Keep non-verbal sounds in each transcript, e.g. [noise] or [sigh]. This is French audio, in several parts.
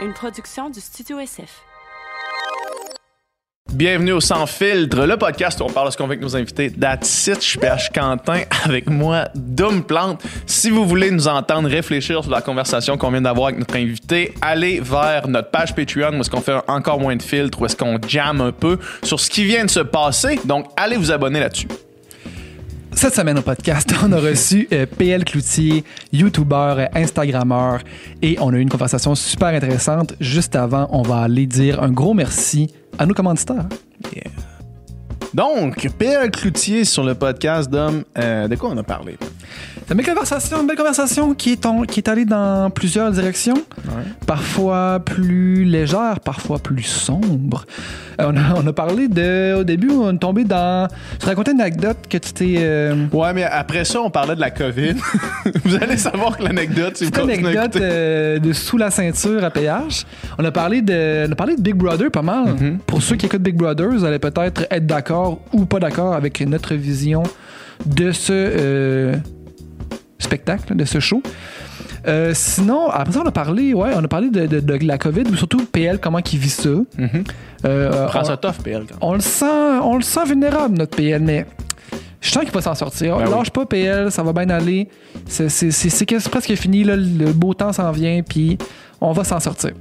une production du Studio SF. Bienvenue au Sans Filtre, le podcast où on parle de ce qu'on veut avec nos invités. That's it, je PH Quentin avec moi, Dom Plante. Si vous voulez nous entendre réfléchir sur la conversation qu'on vient d'avoir avec notre invité, allez vers notre page Patreon où est-ce qu'on fait encore moins de filtres, où est-ce qu'on jamme un peu sur ce qui vient de se passer. Donc, allez vous abonner là-dessus. Cette semaine au podcast, [laughs] on a reçu euh, PL Cloutier, YouTuber, euh, Instagrammeur, et on a eu une conversation super intéressante. Juste avant, on va aller dire un gros merci à nos commanditaires. Donc, PL Cloutier sur le podcast d'Homme, euh, de quoi on a parlé? C'est une belle conversation, une belle conversation qui est, en- qui est allée dans plusieurs directions. Parfois plus légère, parfois plus sombre. Euh, on, a, on a parlé de. Au début, on est tombé dans. Tu racontais une anecdote que tu t'es. euh, Ouais, mais après ça, on parlait de la COVID. [laughs] vous allez savoir que l'anecdote, continuez à anecdote euh, de sous la ceinture à péage. On a parlé de, on a parlé de Big Brother pas mal. Mm-hmm. Pour ceux qui écoutent Big Brother, vous allez peut-être être d'accord ou pas d'accord avec notre vision de ce euh, spectacle, de ce show. Euh, sinon, après ça, on a parlé, ouais, on a parlé de, de- de la COVID, ou surtout PL, comment il vit ça. Euh, Prends on- ça tough, PL. quand même. on le sent, on le sent vulnérable, notre PL, mais je sens qu'il va s'en sortir. Ben Lâche pas, PL, ça va bien aller. C'est, c'est, c'est- c'est que- c'est presque fini, là, le beau temps s'en vient, puis on va s'en sortir.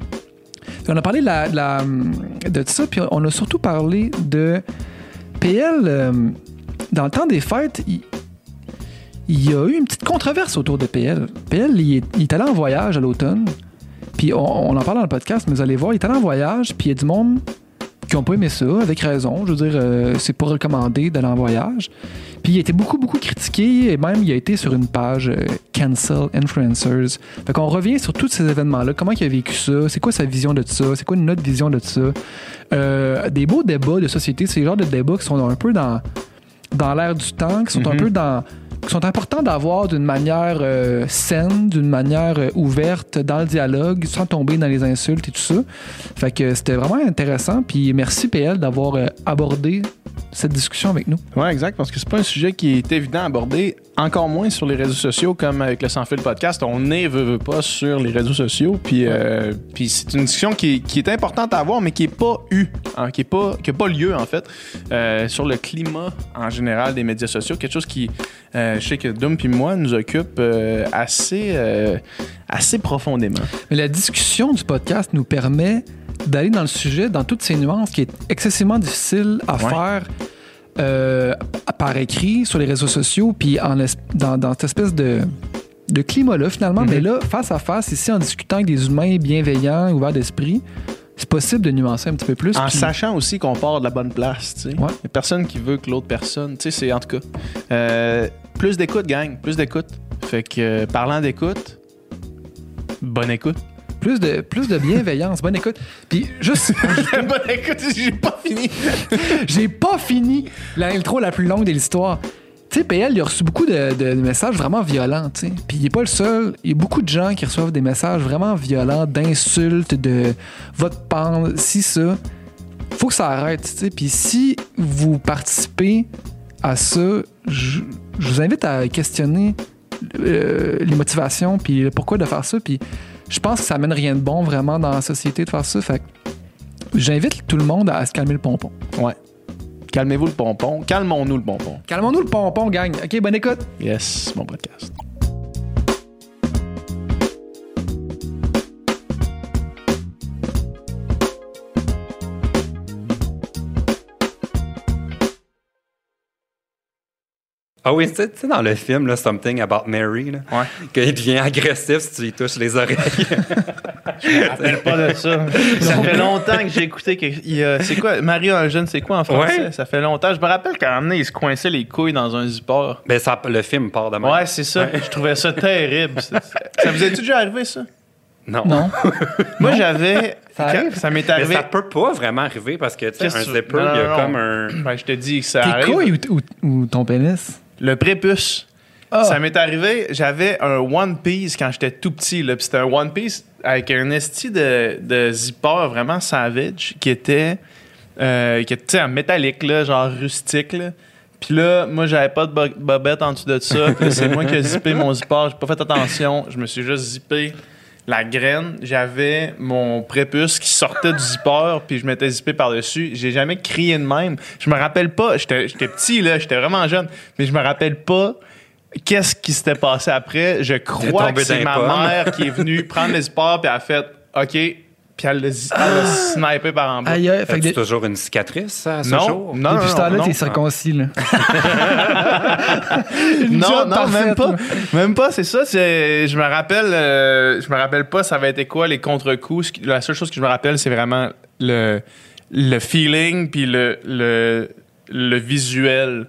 Puis on a parlé de, la- de la- de ça, puis on a surtout parlé de PL. euh, dans le temps des fêtes, il, il y a eu une petite controverse autour de PL. PL, il est, il est allé en voyage à l'automne, puis on, on en parle dans le podcast, mais vous allez voir, il est allé en voyage, puis il y a du monde qui n'ont pas aimé ça, avec raison. Je veux dire, euh, c'est pas recommandé d'aller en voyage. Puis il a été beaucoup, beaucoup critiqué, et même il a été sur une page euh, Cancel Influencers. Fait qu'on revient sur tous ces événements-là. Comment il a vécu ça? C'est quoi sa vision de ça? C'est quoi notre vision de ça? Euh, des beaux débats de société, c'est le genre de débats qui sont un peu dans, dans l'air du temps, qui sont un Mhm. peu dans sont importants d'avoir d'une manière euh, saine, d'une manière euh, ouverte dans le dialogue, sans tomber dans les insultes et tout ça. Fait que c'était vraiment intéressant. Puis merci PL d'avoir euh, abordé cette discussion avec nous. Ouais, exact, parce que c'est pas un sujet qui est évident à aborder, encore moins sur les réseaux sociaux, comme avec le Sans Fil podcast. On est, veut, veut pas, sur les réseaux sociaux, puis, euh, puis c'est une discussion qui, est- qui est importante à avoir, mais qui est pas eue, hein, qui est pas, qui a pas lieu, en fait, euh, sur le climat en général des médias sociaux, quelque chose qui, euh, je sais que Doom puis moi, nous occupe assez, assez profondément. Mais la discussion du podcast nous permet d'aller dans le sujet, dans toutes ces nuances qui est excessivement difficile à Ouais. faire euh, par écrit sur les réseaux sociaux, puis en dans, dans cette espèce de, de climat-là, finalement. Mhm. Mais là, face à face, ici, en discutant avec des humains bienveillants, ouverts d'esprit, c'est possible de nuancer un petit peu plus. En sachant aussi qu'on part de la bonne place, tu sais. Ouais. Y a personne qui veut que l'autre personne, tu sais, c'est en tout cas. euh, plus d'écoute, gang, plus d'écoute. Fait que, euh, parlant d'écoute, bonne écoute. Plus de, plus de bienveillance. Bonne écoute. Puis juste, [laughs] bonne écoute, j'ai pas [laughs] fini. j'ai pas fini l'intro la plus longue de l'histoire. Tu sais, PL, il a reçu beaucoup de, messages vraiment violents, tu sais. Puis il est pas le seul. Il y a beaucoup de gens qui reçoivent des messages vraiment violents, d'insultes, de votre pendre, si ça. Faut que ça arrête, tu sais. Puis si vous participez à ça, je, je vous invite à questionner euh, les motivations, puis le pourquoi de faire ça. Puis je pense que ça amène rien de bon vraiment dans la société de faire ça. Fait j'invite tout le monde à se calmer le pompon. Ouais. Calmez-vous le pompon. Calmons-nous le pompon. Calmons-nous le pompon, gang. OK, bonne écoute. Yes, mon podcast. Ah oui, tu sais, tu sais, dans le film, là, Something About Mary, là, Ouais. qu'il devient agressif si tu lui touches les oreilles. [laughs] rappelle pas de ça. Ça fait longtemps que j'ai écouté. Que, c'est quoi Mario un jeune, c'est quoi en français? Ouais. Ça fait longtemps. Je me rappelle qu'à un moment il se coinçait les couilles dans un zipper. ben, ça, le film part de même. Ouais, c'est ça. Je trouvais ça terrible. Ça, ça vous est déjà arrivé, ça? Non. Non. [laughs] Moi, j'avais. Ça quand- arrive? ça m'est Mais arrivé. ça peut pas vraiment arriver parce que, tu sais, un zipper, Non, il y a non, comme non. un. Ben, je te dis que ça Tes arrive. couilles ou, ou- ou ton pénis? Le prépuce. Ah. Ça m'est arrivé, j'avais un One Piece quand j'étais tout petit. Là, c'était un One Piece avec un esti de, de zipper vraiment savage qui était, euh, qui était en métallique, là, genre rustique. Là. Puis là, moi, j'avais pas de bo- bobette en dessous de ça. C'est moi qui ai zippé mon zipper. J'ai pas fait attention. Je me suis juste zippé la graine, j'avais mon prépuce qui sortait du zipper, puis je m'étais zippé par-dessus. J'ai jamais crié de même. Je me rappelle pas, j'étais petit, là, j'étais vraiment jeune, mais je me rappelle pas qu'est-ce qui s'était passé après. Je crois que c'est ma les mère qui est venue [laughs] prendre le zipper, puis elle a fait OK, puis elle l'a l'a snipé par en bas. Aïe, aïe. Fait que As-tu de- toujours une cicatrice à ce Non, jour? non, depuis ce temps-là, t'es circoncis, là. [laughs] Non, non, parfaite, même pas. là. Même pas, c'est ça. Je me rappelle, euh, je me rappelle pas ça avait été quoi les contre-coups. La seule chose que je me rappelle, c'est vraiment le, le feeling puis le, le, le visuel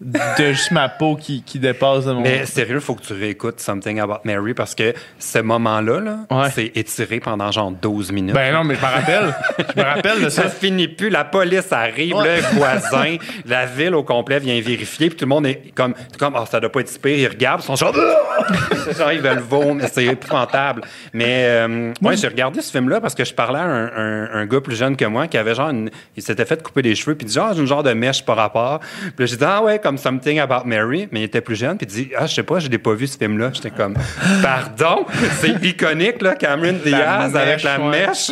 de juste ma peau qui, qui dépasse de mon. Mais sérieux, faut que tu réécoutes Something About Mary parce que ce moment-là, là, Ouais. c'est étiré pendant genre 12 minutes. Ben non, mais je me rappelle. je me rappelle de [laughs] ça ça. finit plus, la police arrive, Ouais. le voisin, la ville au complet vient vérifier, puis tout le monde est comme, comme oh, ça doit pas être pire, ils regardent, ils sont genre, [laughs] ils veulent vomir, c'est épouvantable. Mais euh, moi, j'ai regardé ce film-là parce que je parlais à un, un- un gars plus jeune que moi qui avait genre, une- il s'était fait couper les cheveux, puis il dit genre, j'ai une genre de mèche par rapport. Puis j'ai dit ah ouais, comme Something About Mary, mais il était plus jeune, puis il dit ah je sais pas, je l'ai pas vu ce film-là. J'étais comme, pardon, c'est iconique là, Cameron Diaz avec mèche, la ouais. mèche.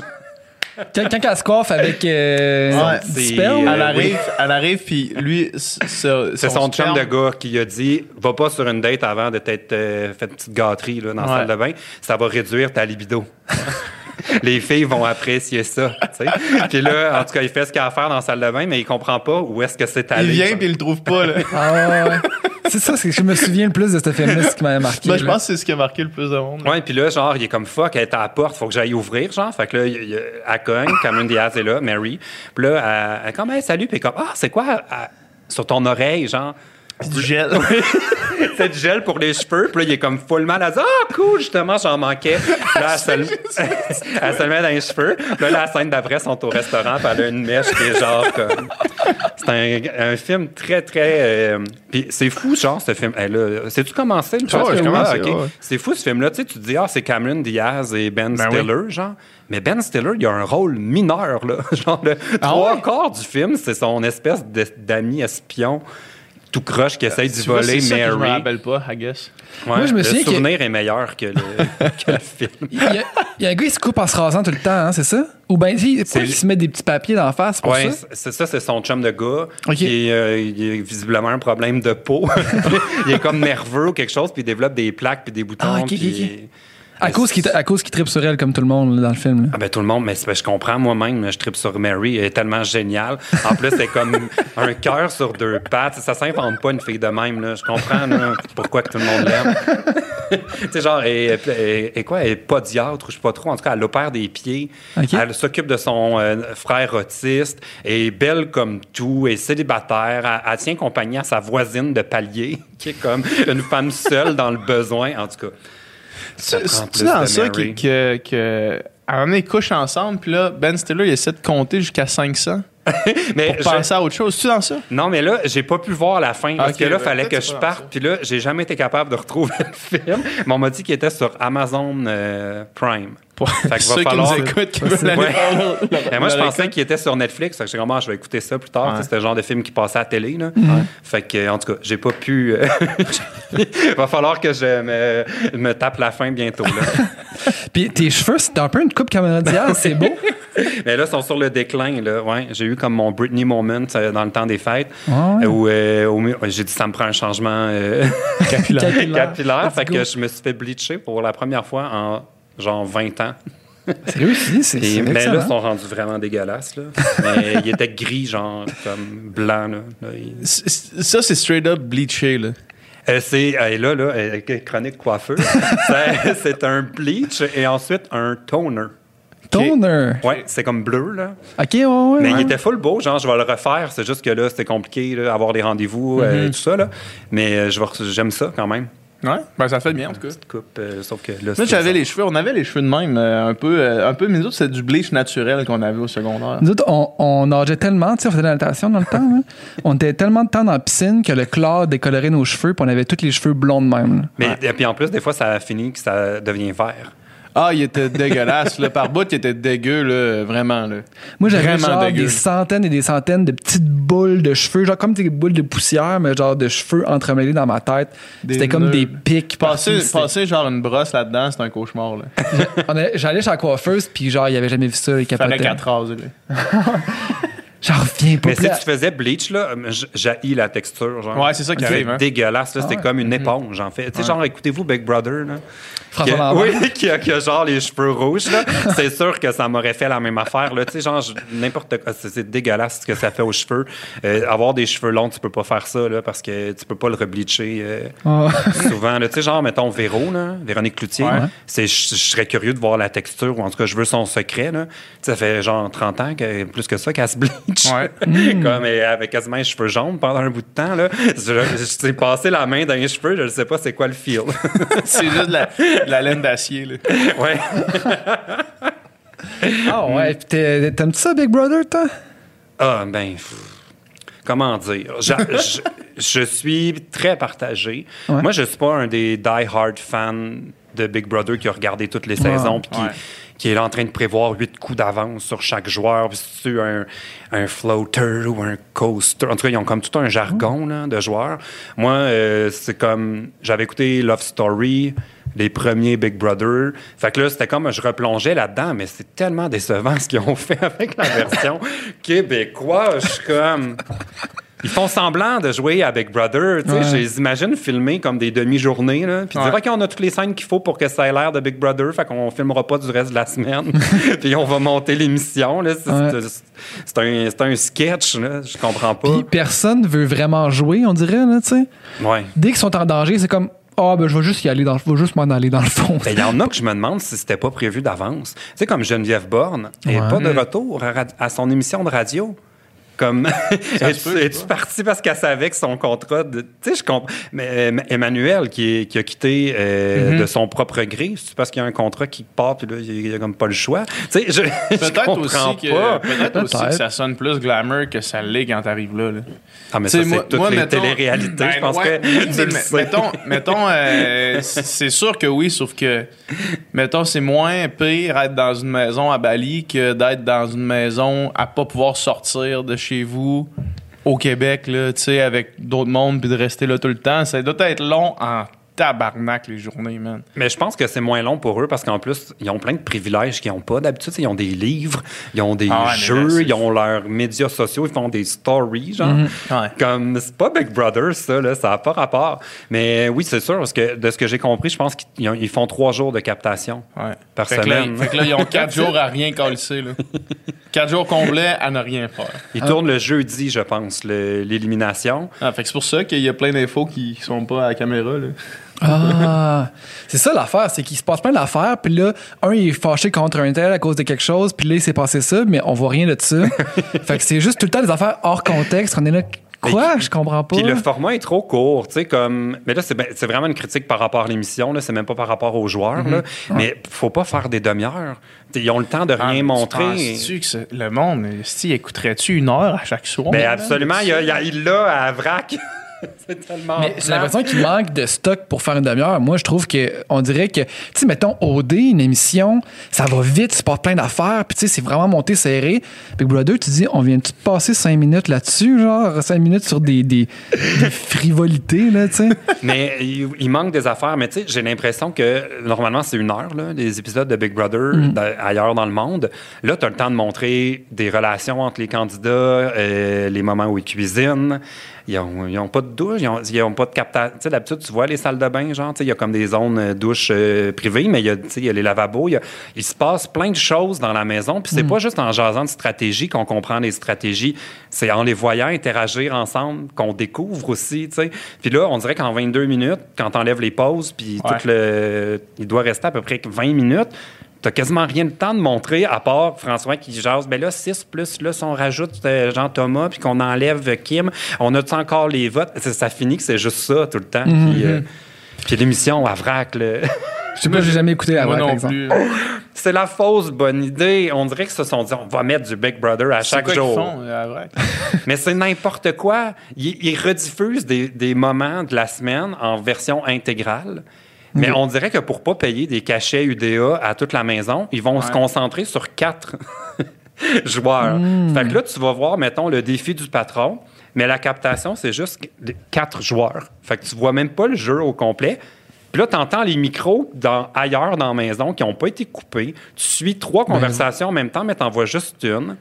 Quand, quand elle se coiffe avec euh, Ouais, euh, Elle arrive, oui. elle arrive, puis lui, C'est son chum de gars qui a dit Va pas sur une date avant de t'être euh, fait une petite gâterie là, dans la salle de bain. Ça va réduire ta libido. [laughs] Les filles vont apprécier ça. Puis là, en tout cas, il fait ce qu'il a à faire dans la salle de bain, mais il comprend pas où est-ce que c'est allé. Il vient puis il le trouve pas. Là. [laughs] Ah ouais. C'est ça, c'est que je me souviens le plus de ce film-là, ce qui m'avait marqué. Moi, Ben, je là. pense que c'est ce qui a marqué le plus de monde. Ouais, puis là, genre, il est comme fuck, elle est à la porte, faut que j'aille ouvrir, genre. Fait que là, il, il- elle cogne, Cameron Diaz est là, Mary. Puis là, elle, elle est comme, hey, salut, puis comme, ah, c'est quoi elle- sur ton oreille, genre? C'est du gel. [laughs] c'est du gel pour les cheveux. Puis là, il est comme full mal. Elle dit Ah, cool, justement, j'en manquais. Là, elle se, [laughs] le, [laughs] elle se le met dans les cheveux. Puis là, la scène d'après, ils sont au restaurant. Puis elle a une mèche qui est genre comme. C'est un, un film très, très. euh, Puis c'est fou, genre, ce film. Hey, là, Sais-tu commencé? Ah commence, ok. ouais, ouais. C'est fou, ce film-là. Tu sais, tu te dis Ah, c'est Cameron Diaz et Ben, Ben Stiller, genre. Mais Ben Stiller, il a un rôle mineur, là. Genre, le Ah trois ouais? quarts du film, c'est son espèce d'ami espion tout croche qui essaye d'y Tu vois, voler que je me Mary. rappelle pas, I guess. Ouais, Moi, je me le souviens que- souvenir est meilleur que le, [laughs] que le film. Il y, a, il y a un gars qui se coupe en se rasant tout le temps, hein, c'est ça? Ou bien, il, C'est- il se met des petits papiers d'en face pour Ouais, ça? c'est ça, c'est son chum de gars. Ok. Qui est, euh, il a visiblement un problème de peau. [laughs] il est comme nerveux ou quelque chose, puis il développe des plaques puis des boutons. Ah, ok, ok, puis- À cause qu'il à cause qu'il tripe sur elle comme tout le monde dans le film. là. Ah ben tout le monde, mais je comprends moi-même, je tripe sur Mary, elle est tellement géniale. En plus, c'est comme [laughs] un cœur sur deux pattes. Ça s'invente pas une fille de même. Là. Je comprends là, pourquoi que tout le monde l'aime. [laughs] tu sais, genre, elle, elle- elle- quoi, elle est podiatre, je sais pas trop. En tout cas, elle opère des pieds. Elle s'occupe de son euh, frère autiste. Elle est belle comme tout. Est célibataire. Elle, elle tient compagnie à sa voisine de palier, [laughs] qui est comme une femme seule dans le besoin. En tout cas. C'est dans ça que, que, que- à un moment donné, ils couchent ensemble, puis là, Ben Stiller, il essaie de compter jusqu'à 500 [laughs] Mais pour passer à autre chose. C'est-tu dans ça? Non, mais là, j'ai pas pu voir la fin parce que là, ben, fallait que je parte. Puis là, j'ai jamais été capable de retrouver le film. Mais on m'a dit qu'il était sur Amazon euh, Prime. Pour Fait va ceux falloir- qui nous écoutent, qui veulent aller Ouais. voir le- le- Mais moi, je pensais qu'il était sur Netflix. Fait que j'ai dit, Ah, je vais écouter ça plus tard. Ouais. C'était le genre de film qui passait à la télé. Là. Fait que, en tout cas, j'ai pas pu. euh, [laughs] Va falloir que je me, me tape la fin bientôt. Là. [laughs] Puis tes cheveux, c'est un peu une coupe Diaz, c'est beau. [laughs] Mais là, ils sont sur le déclin. Là. Ouais, j'ai eu comme mon Britney moment euh, dans le temps des fêtes. Ouais. Où euh, j'ai dit, ça me prend un changement. euh, Capillaire. capillaire. Let's Fait que je me suis fait bleacher pour la première fois en genre 20 ans. C'est réussi, c'est Et, c'est mais là, excellent. ils sont rendus vraiment dégueulasses. Là. Mais [laughs] il était gris, genre comme blanc. Là. Là, Ça, c'est straight up bleaché, là. Euh, c'est euh, là, là, euh, chronique coiffeur. [laughs] C'est- c'est un bleach et ensuite un toner. Toner? Ouais, c'est comme bleu, là. Ok, ouais, ouais. Mais ouais. il était full beau, genre, je vais le refaire. C'est juste que là, c'était compliqué, là, avoir des rendez-vous, euh, tout ça, là. Mais euh, je vais re- j'aime ça quand même. Ouais, ben ça fait bien, en tout cas. Petite coupe, euh, sauf que là, Moi, c'est j'avais ça. les cheveux, on avait les cheveux de même, euh, un peu, euh, un peu, mais nous autres, c'était du bleach naturel qu'on avait au secondaire. Nous autres, on, on nageait tellement, tu sais, on faisait de la natation dans le temps. hein. On était tellement de temps dans la piscine que le chlore décolorait nos cheveux, puis on avait tous les cheveux blonds de même. là. Mais et puis en plus, des fois, ça finit que ça devient vert. Ah, il était dégueulasse. Là. Par bout, il était dégueu, là, vraiment. Là. Moi, j'avais Vraiment genre dégueu. des centaines et des centaines de petites boules de cheveux, genre comme des boules de poussière, mais genre de cheveux entremêlés dans ma tête. C'était comme des pics. Passer, passer genre une brosse là-dedans, c'est un cauchemar. Là. [laughs] J'allais chez la coiffeuse, puis genre, il avait jamais vu ça, il Fallait capotait. quatre rases. [laughs] J'en reviens pas. Mais si tu faisais bleach, là, j- j'haïs la texture. Genre. Ouais, c'est ça qui C'est arrive, hein. dégueulasse. là. C'était ouais. comme une éponge, en fait. Tu sais, genre, écoutez-vous Big Brother, là. Qui a- [laughs] oui, qui a, qui a genre les cheveux rouges, là. [laughs] C'est sûr que ça m'aurait fait la même affaire, là. Tu sais, genre, n'importe quoi. C'est dégueulasse ce que ça fait aux cheveux. Euh, avoir des cheveux longs, tu peux pas faire ça, là, parce que tu peux pas le rebleacher euh, Ah. [laughs] souvent. là. Tu sais, genre, mettons Véro, là, Véronique Cloutier. Ouais. C'est, je, serais curieux de voir la texture, ou en tout cas, je veux son secret, là. Ça fait genre 30 ans, que, plus que ça, qu'elle se bleach. Ouais. Comme elle avait quasiment les cheveux jaunes pendant un bout de temps, là. Je, je, t'ai passé la main dans les cheveux, je ne sais pas c'est quoi le feel. [laughs] c'est juste de la, de la laine d'acier. là. ouais. Ah ouais, puis t'es- t'aimes-tu ça, Big Brother, toi? Ah, ben, pff, comment dire? Je, je- je suis très partagé. Ouais. Moi, je suis pas un des die-hard fans de Big Brother qui a regardé toutes les saisons puis qui, Ouais. Qui est là en train de prévoir huit coups d'avance sur chaque joueur. Puis si un, un floater ou un coaster. En tout cas, ils ont comme tout un jargon là, de joueurs. Moi, euh, c'est comme... J'avais écouté Love Story les premiers Big Brother. Fait que là, c'était comme je replongeais là-dedans, mais c'est tellement décevant [laughs] ce qu'ils ont fait avec la version [laughs] québécoise. Je suis comme. Ils font semblant de jouer à Big Brother. Tu sais, Ouais. Je les imagine filmer comme des demi-journées. Puis dire, Ouais. OK, on a toutes les scènes qu'il faut pour que ça ait l'air de Big Brother. Fait qu'on filmera pas du reste de la semaine. [laughs] puis on va monter l'émission. C'est Ouais. un, un sketch. Là. Je comprends pas. Puis personne veut vraiment jouer, on dirait, là. Dès qu'ils sont en danger, c'est comme, ah, ben, je vais juste y aller, dans je vais juste m'en aller dans le fond. Ben, Il y en a que je me demande si c'était pas prévu d'avance. Tu sais, comme Geneviève Borne, elle n'est Ouais. pas de retour à, rad- à son émission de radio. Comme, [laughs] es-tu peut, parti parce qu'elle savait que son contrat de. Tu sais, je comprends. Mais euh, Emmanuel, qui, est- qui a quitté euh, Mm-hmm. de son propre gré, c'est parce qu'il y a un contrat qui part, puis là, il n'y a comme pas le choix? Tu sais, [laughs] je, Peut-être comprends aussi, que, pas. peut-être aussi que ça sonne plus glamour que ça l'est quand t'arrives là. là. Ah, mais ça, c'est moi- toutes moi, les mettons- téléréalités. Ben, je pense ouais, que oui, mais mettons, mettons euh, [laughs] c'est sûr que oui, sauf que, mettons, c'est moins pire être dans une maison à Bali que d'être dans une maison à pas pouvoir sortir de chez vous au Québec, là, avec d'autres mondes puis de rester là tout le temps. Ça doit être long en tabarnak les journées, man. Mais je pense que c'est moins long pour eux parce qu'en plus, ils ont plein de privilèges qu'ils n'ont pas d'habitude. Ils ont des livres, ils ont des Ah ouais, mais là, jeux, ils ont leurs médias sociaux, ils font des stories, genre. Ouais. Comme, c'est pas Big Brother, ça, là, ça n'a pas rapport. Mais oui, c'est sûr, parce que de ce que j'ai compris, je pense qu'ils ont- ils font trois jours de captation. Ouais. Par fait Que là, semaine. fait que là, ils ont quatre [laughs] jours à rien colisser, là. Quatre jours complets à ne rien faire. Ils tournent le jeudi, je pense, l'élimination. Ah, fait que c'est pour ça qu'il y a plein d'infos qui sont pas à la caméra, là. Ah, [laughs] c'est ça l'affaire, c'est qu'il se passe plein d'affaires, puis là, un il est fâché contre un tel à cause de quelque chose, puis là il s'est passé ça, mais on voit rien de ça. [laughs] fait que c'est juste tout le temps des affaires hors contexte, on est là. Quoi? Je comprends pas. Puis le format est trop court, tu sais, comme. Mais là, c'est ben- c'est vraiment une critique par rapport à l'émission, là. C'est même pas par rapport aux joueurs, là. Mais faut pas faire des demi-heures. Ils ont le temps de rien Ah, montrer. Tu que le monde, si écouterait-tu une heure à chaque soir? Ben absolument, il l'a à vrac. [laughs] [laughs] c'est tellement. Mais j'ai l'impression qu'il manque de stock pour faire une demi-heure. Moi, je trouve que on dirait que, tu sais, mettons, OD, une émission, ça va vite, il se passe plein d'affaires, puis tu sais, c'est vraiment monté serré. Big Brother, tu dis, on vient-tu de passer cinq minutes là-dessus, genre, cinq minutes sur des, des, des frivolités, là, tu sais? [laughs] Mais il, il manque des affaires. Mais tu sais, j'ai l'impression que normalement, c'est une heure, là, les épisodes de Big Brother dans- ailleurs dans le monde. Là, tu as le temps de montrer des relations entre les candidats, euh, les moments où ils cuisinent. Ils n'ont pas de douche, ils ont, ils ont pas de captage. Tu sais, d'habitude, tu vois les salles de bain, genre, tu sais, il y a comme des zones euh, douches euh, privées, mais il y a, tu sais, il y a les lavabos. Il, y a- il se passe plein de choses dans la maison. Puis c'est pas juste en jasant de stratégie qu'on comprend les stratégies. C'est en les voyant interagir ensemble qu'on découvre aussi, tu sais. Puis là, on dirait qu'en 22 minutes, quand t'enlèves les pauses, puis Ouais. tout le... Il doit rester à peu près 20 minutes. T'as quasiment rien de temps de montrer, à part François qui jase. Ben là, 6 plus, là, si on rajoute euh, Jean-Thomas, puis qu'on enlève Kim, on a-tu encore les votes? Ça, ça finit que c'est juste ça tout le temps. Puis, euh, puis l'émission à vrac, là. [laughs] Je sais pas, j'ai jamais écouté la Moi voix, par non exemple. plus. c'est la fausse bonne idée. On dirait qu'ils se sont dit, on va mettre du Big Brother à C'est chaque quoi qu'ils jour. font, euh, à vrai? [laughs] Mais c'est n'importe quoi. Ils, ils rediffusent des, des moments de la semaine en version intégrale. Mais on dirait que pour pas payer des cachets UDA à toute la maison, ils vont se concentrer sur quatre [laughs] joueurs. Fait que là, tu vas voir, mettons, le défi du patron, mais la captation, c'est juste quatre joueurs. Fait que tu vois même pas le jeu au complet. Puis là, tu entends les micros dans, ailleurs dans la maison qui n'ont pas été coupés. Tu suis trois conversations en même temps, mais tu vois juste une.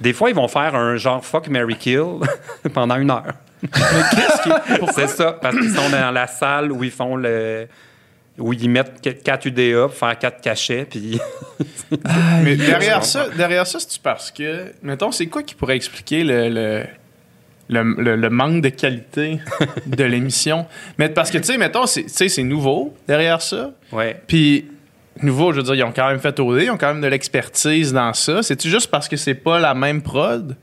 Des fois, ils vont faire un genre fuck, Mary kill [laughs] pendant une heure. [laughs] C'est ça, parce qu'ils sont dans la salle où ils font le. Où ils mettent 4 UDA pour faire 4 cachets, puis. [laughs] Mais derrière ça, derrière ça, c'est parce que. Mettons, c'est quoi qui pourrait expliquer le, le, le, le manque de qualité [laughs] de l'émission? Mais parce que, tu sais, mettons, c'est tu sais, c'est nouveau derrière ça. Ouais. Puis, nouveau, je veux dire, ils ont quand même fait OD, ils ont quand même de l'expertise dans ça. C'est-tu juste parce que c'est pas la même prod?